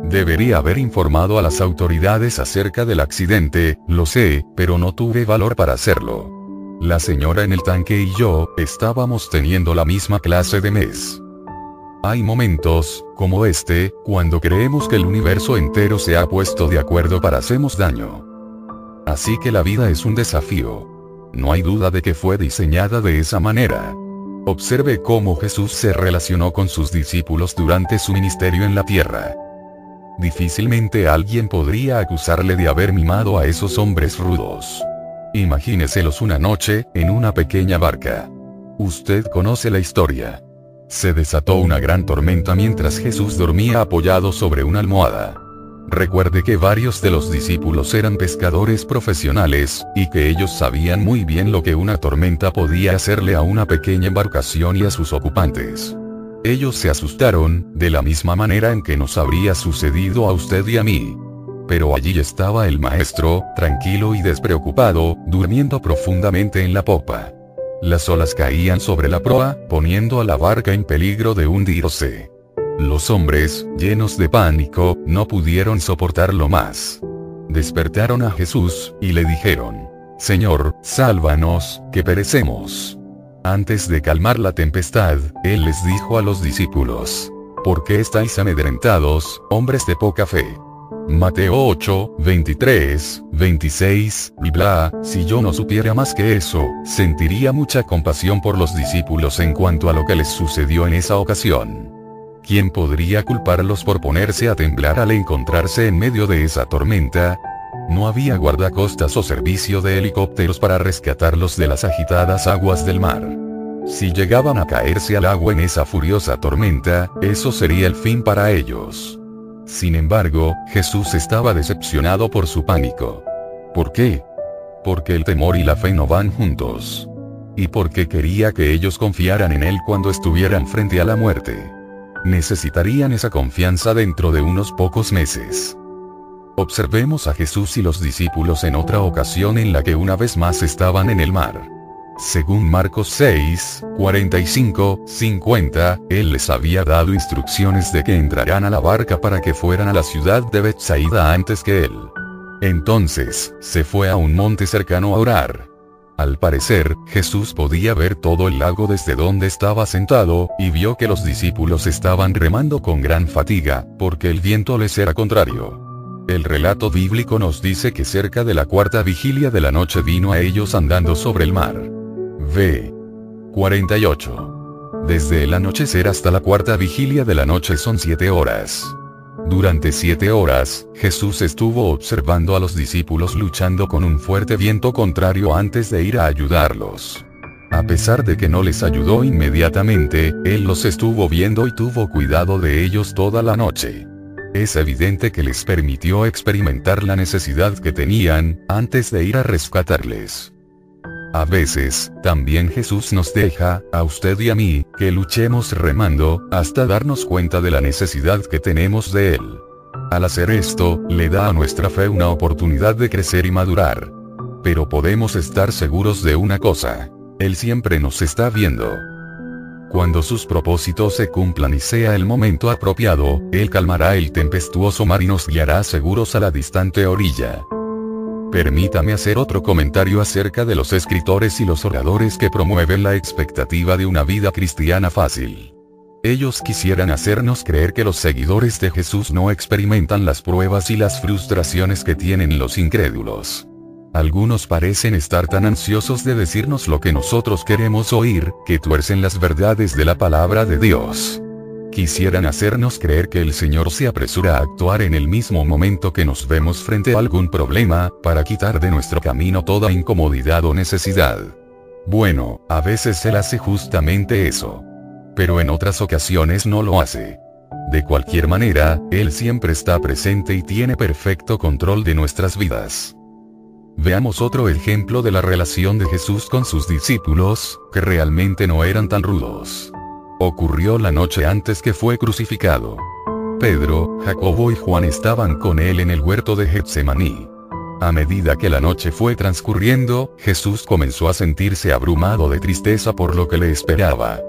Debería haber informado a las autoridades acerca del accidente, lo sé, pero no tuve valor para hacerlo. La señora en el tanque y yo, estábamos teniendo la misma clase de mes. Hay momentos, como este, cuando creemos que el universo entero se ha puesto de acuerdo para hacernos daño. Así que la vida es un desafío. No hay duda de que fue diseñada de esa manera. Observe cómo Jesús se relacionó con sus discípulos durante su ministerio en la tierra. Difícilmente alguien podría acusarle de haber mimado a esos hombres rudos. Imagíneselos una noche, en una pequeña barca. Usted conoce la historia. Se desató una gran tormenta mientras Jesús dormía apoyado sobre una almohada. Recuerde que varios de los discípulos eran pescadores profesionales, y que ellos sabían muy bien lo que una tormenta podía hacerle a una pequeña embarcación y a sus ocupantes. Ellos se asustaron, de la misma manera en que nos habría sucedido a usted y a mí. Pero allí estaba el maestro, tranquilo y despreocupado, durmiendo profundamente en la popa. Las olas caían sobre la proa, poniendo a la barca en peligro de hundirse. Los hombres, llenos de pánico, no pudieron soportarlo más. Despertaron a Jesús, y le dijeron, Señor, sálvanos, que perecemos. Antes de calmar la tempestad, Él les dijo a los discípulos, ¿por qué estáis amedrentados, hombres de poca fe? Mateo 8, 23, 26, y bla, si yo no supiera más que eso, sentiría mucha compasión por los discípulos en cuanto a lo que les sucedió en esa ocasión. ¿Quién podría culparlos por ponerse a temblar al encontrarse en medio de esa tormenta? No había guardacostas o servicio de helicópteros para rescatarlos de las agitadas aguas del mar. Si llegaban a caerse al agua en esa furiosa tormenta, eso sería el fin para ellos. Sin embargo, Jesús estaba decepcionado por su pánico. ¿Por qué? Porque el temor y la fe no van juntos. Y porque quería que ellos confiaran en Él cuando estuvieran frente a la muerte. Necesitarían esa confianza dentro de unos pocos meses. Observemos a Jesús y los discípulos en otra ocasión en la que una vez más estaban en el mar. Según Marcos 6, 45, 50, él les había dado instrucciones de que entraran a la barca para que fueran a la ciudad de Bethsaida antes que él. Entonces, se fue a un monte cercano a orar. Al parecer, Jesús podía ver todo el lago desde donde estaba sentado, y vio que los discípulos estaban remando con gran fatiga, porque el viento les era contrario. El relato bíblico nos dice que cerca de la cuarta vigilia de la noche vino a ellos andando sobre el mar. V. 48. Desde el anochecer hasta la cuarta vigilia de la noche son siete horas. Durante siete horas, Jesús estuvo observando a los discípulos luchando con un fuerte viento contrario antes de ir a ayudarlos. A pesar de que no les ayudó inmediatamente, él los estuvo viendo y tuvo cuidado de ellos toda la noche. Es evidente que les permitió experimentar la necesidad que tenían, antes de ir a rescatarles. A veces, también Jesús nos deja, a usted y a mí, que luchemos remando, hasta darnos cuenta de la necesidad que tenemos de Él. Al hacer esto, le da a nuestra fe una oportunidad de crecer y madurar. Pero podemos estar seguros de una cosa. Él siempre nos está viendo. Cuando sus propósitos se cumplan y sea el momento apropiado, Él calmará el tempestuoso mar y nos guiará seguros a la distante orilla. Permítame hacer otro comentario acerca de los escritores y los oradores que promueven la expectativa de una vida cristiana fácil. Ellos quisieran hacernos creer que los seguidores de Jesús no experimentan las pruebas y las frustraciones que tienen los incrédulos. Algunos parecen estar tan ansiosos de decirnos lo que nosotros queremos oír, que tuercen las verdades de la palabra de Dios. Quisieran hacernos creer que el Señor se apresura a actuar en el mismo momento que nos vemos frente a algún problema, para quitar de nuestro camino toda incomodidad o necesidad. Bueno, a veces Él hace justamente eso. Pero en otras ocasiones no lo hace. De cualquier manera, Él siempre está presente y tiene perfecto control de nuestras vidas. Veamos otro ejemplo de la relación de Jesús con sus discípulos, que realmente no eran tan rudos. Ocurrió la noche antes que fue crucificado. Pedro, Jacobo y Juan estaban con él en el huerto de Getsemaní. A medida que la noche fue transcurriendo, Jesús comenzó a sentirse abrumado de tristeza por lo que le esperaba.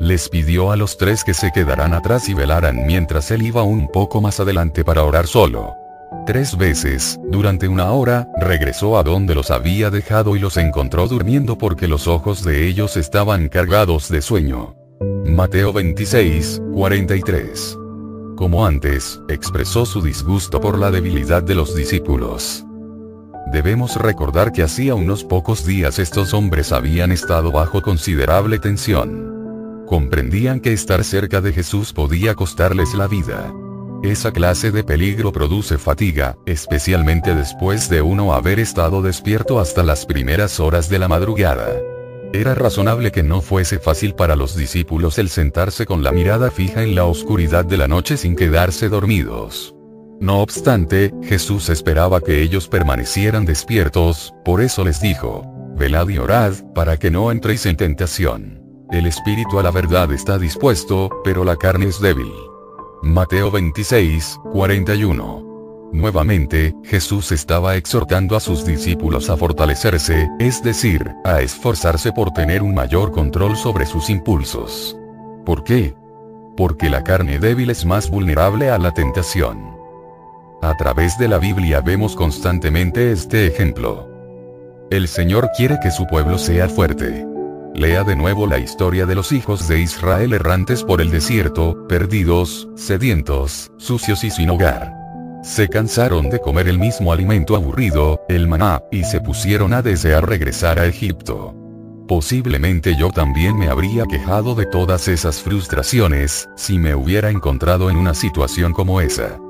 Les pidió a los tres que se quedaran atrás y velaran mientras él iba un poco más adelante para orar solo. Tres veces, durante una hora, regresó a donde los había dejado y los encontró durmiendo porque los ojos de ellos estaban cargados de sueño. Mateo 26, 43. Como antes, expresó su disgusto por la debilidad de los discípulos. Debemos recordar que hacía unos pocos días estos hombres habían estado bajo considerable tensión. Comprendían que estar cerca de Jesús podía costarles la vida. Esa clase de peligro produce fatiga, especialmente después de uno haber estado despierto hasta las primeras horas de la madrugada. Era razonable que no fuese fácil para los discípulos el sentarse con la mirada fija en la oscuridad de la noche sin quedarse dormidos. No obstante, Jesús esperaba que ellos permanecieran despiertos, por eso les dijo, velad y orad, para que no entréis en tentación. El espíritu a la verdad está dispuesto, pero la carne es débil. Mateo 26, 41. Nuevamente, Jesús estaba exhortando a sus discípulos a fortalecerse, es decir, a esforzarse por tener un mayor control sobre sus impulsos. ¿Por qué? Porque la carne débil es más vulnerable a la tentación. A través de la Biblia vemos constantemente este ejemplo. El Señor quiere que su pueblo sea fuerte. Lea de nuevo la historia de los hijos de Israel errantes por el desierto, perdidos, sedientos, sucios y sin hogar. Se cansaron de comer el mismo alimento aburrido, el maná, y se pusieron a desear regresar a Egipto. Posiblemente yo también me habría quejado de todas esas frustraciones, si me hubiera encontrado en una situación como esa.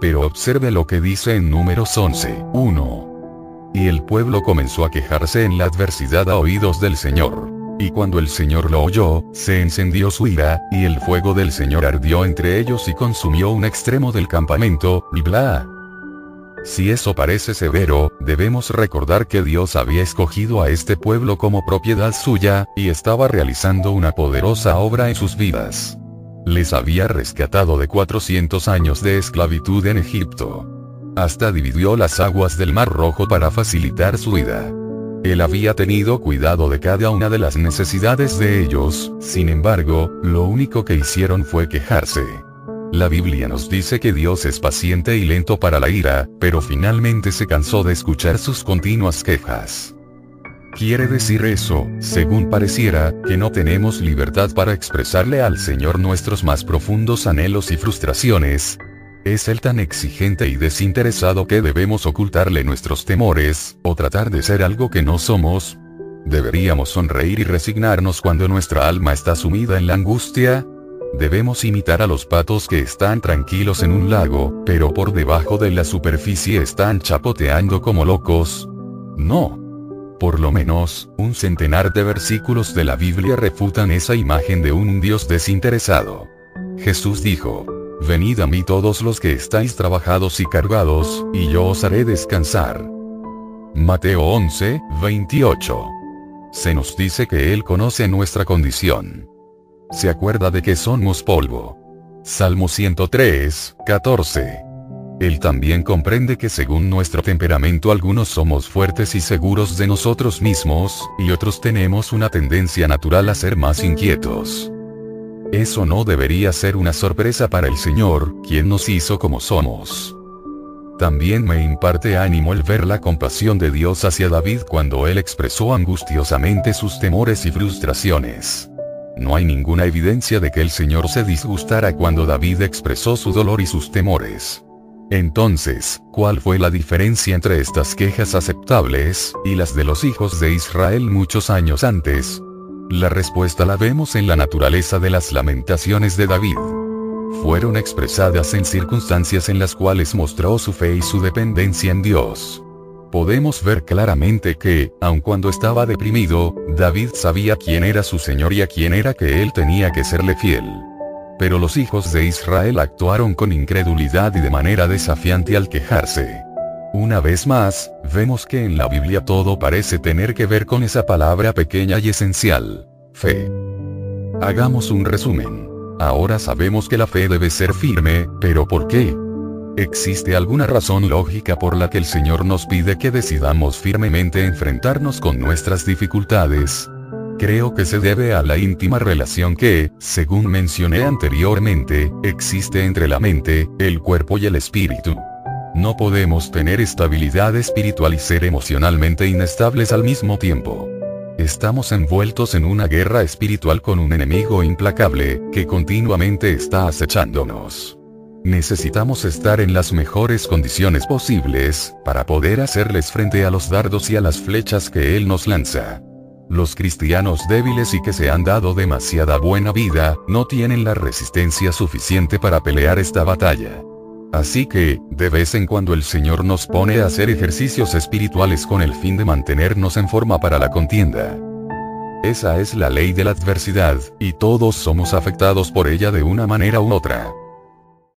Pero observe lo que dice en números 11, 1. Y el pueblo comenzó a quejarse en la adversidad a oídos del Señor. Y cuando el Señor lo oyó, se encendió su ira, y el fuego del Señor ardió entre ellos y consumió un extremo del campamento, y bla. Si eso parece severo, debemos recordar que Dios había escogido a este pueblo como propiedad suya, y estaba realizando una poderosa obra en sus vidas. Les había rescatado de 400 años de esclavitud en Egipto hasta dividió las aguas del Mar Rojo para facilitar su vida. Él había tenido cuidado de cada una de las necesidades de ellos, sin embargo, lo único que hicieron fue quejarse. La Biblia nos dice que Dios es paciente y lento para la ira, pero finalmente se cansó de escuchar sus continuas quejas. Quiere decir eso, según pareciera, que no tenemos libertad para expresarle al Señor nuestros más profundos anhelos y frustraciones, ¿Es él tan exigente y desinteresado que debemos ocultarle nuestros temores, o tratar de ser algo que no somos? ¿Deberíamos sonreír y resignarnos cuando nuestra alma está sumida en la angustia? ¿Debemos imitar a los patos que están tranquilos en un lago, pero por debajo de la superficie están chapoteando como locos? No. Por lo menos, un centenar de versículos de la Biblia refutan esa imagen de un Dios desinteresado. Jesús dijo, Venid a mí todos los que estáis trabajados y cargados, y yo os haré descansar. Mateo 11, 28. Se nos dice que Él conoce nuestra condición. Se acuerda de que somos polvo. Salmo 103, 14. Él también comprende que según nuestro temperamento algunos somos fuertes y seguros de nosotros mismos, y otros tenemos una tendencia natural a ser más inquietos. Eso no debería ser una sorpresa para el Señor, quien nos hizo como somos. También me imparte ánimo el ver la compasión de Dios hacia David cuando él expresó angustiosamente sus temores y frustraciones. No hay ninguna evidencia de que el Señor se disgustara cuando David expresó su dolor y sus temores. Entonces, ¿cuál fue la diferencia entre estas quejas aceptables, y las de los hijos de Israel muchos años antes? La respuesta la vemos en la naturaleza de las lamentaciones de David. Fueron expresadas en circunstancias en las cuales mostró su fe y su dependencia en Dios. Podemos ver claramente que, aun cuando estaba deprimido, David sabía quién era su Señor y a quién era que él tenía que serle fiel. Pero los hijos de Israel actuaron con incredulidad y de manera desafiante al quejarse. Una vez más, vemos que en la Biblia todo parece tener que ver con esa palabra pequeña y esencial, fe. Hagamos un resumen. Ahora sabemos que la fe debe ser firme, pero ¿por qué? ¿Existe alguna razón lógica por la que el Señor nos pide que decidamos firmemente enfrentarnos con nuestras dificultades? Creo que se debe a la íntima relación que, según mencioné anteriormente, existe entre la mente, el cuerpo y el espíritu. No podemos tener estabilidad espiritual y ser emocionalmente inestables al mismo tiempo. Estamos envueltos en una guerra espiritual con un enemigo implacable, que continuamente está acechándonos. Necesitamos estar en las mejores condiciones posibles, para poder hacerles frente a los dardos y a las flechas que Él nos lanza. Los cristianos débiles y que se han dado demasiada buena vida, no tienen la resistencia suficiente para pelear esta batalla. Así que, de vez en cuando el Señor nos pone a hacer ejercicios espirituales con el fin de mantenernos en forma para la contienda. Esa es la ley de la adversidad, y todos somos afectados por ella de una manera u otra.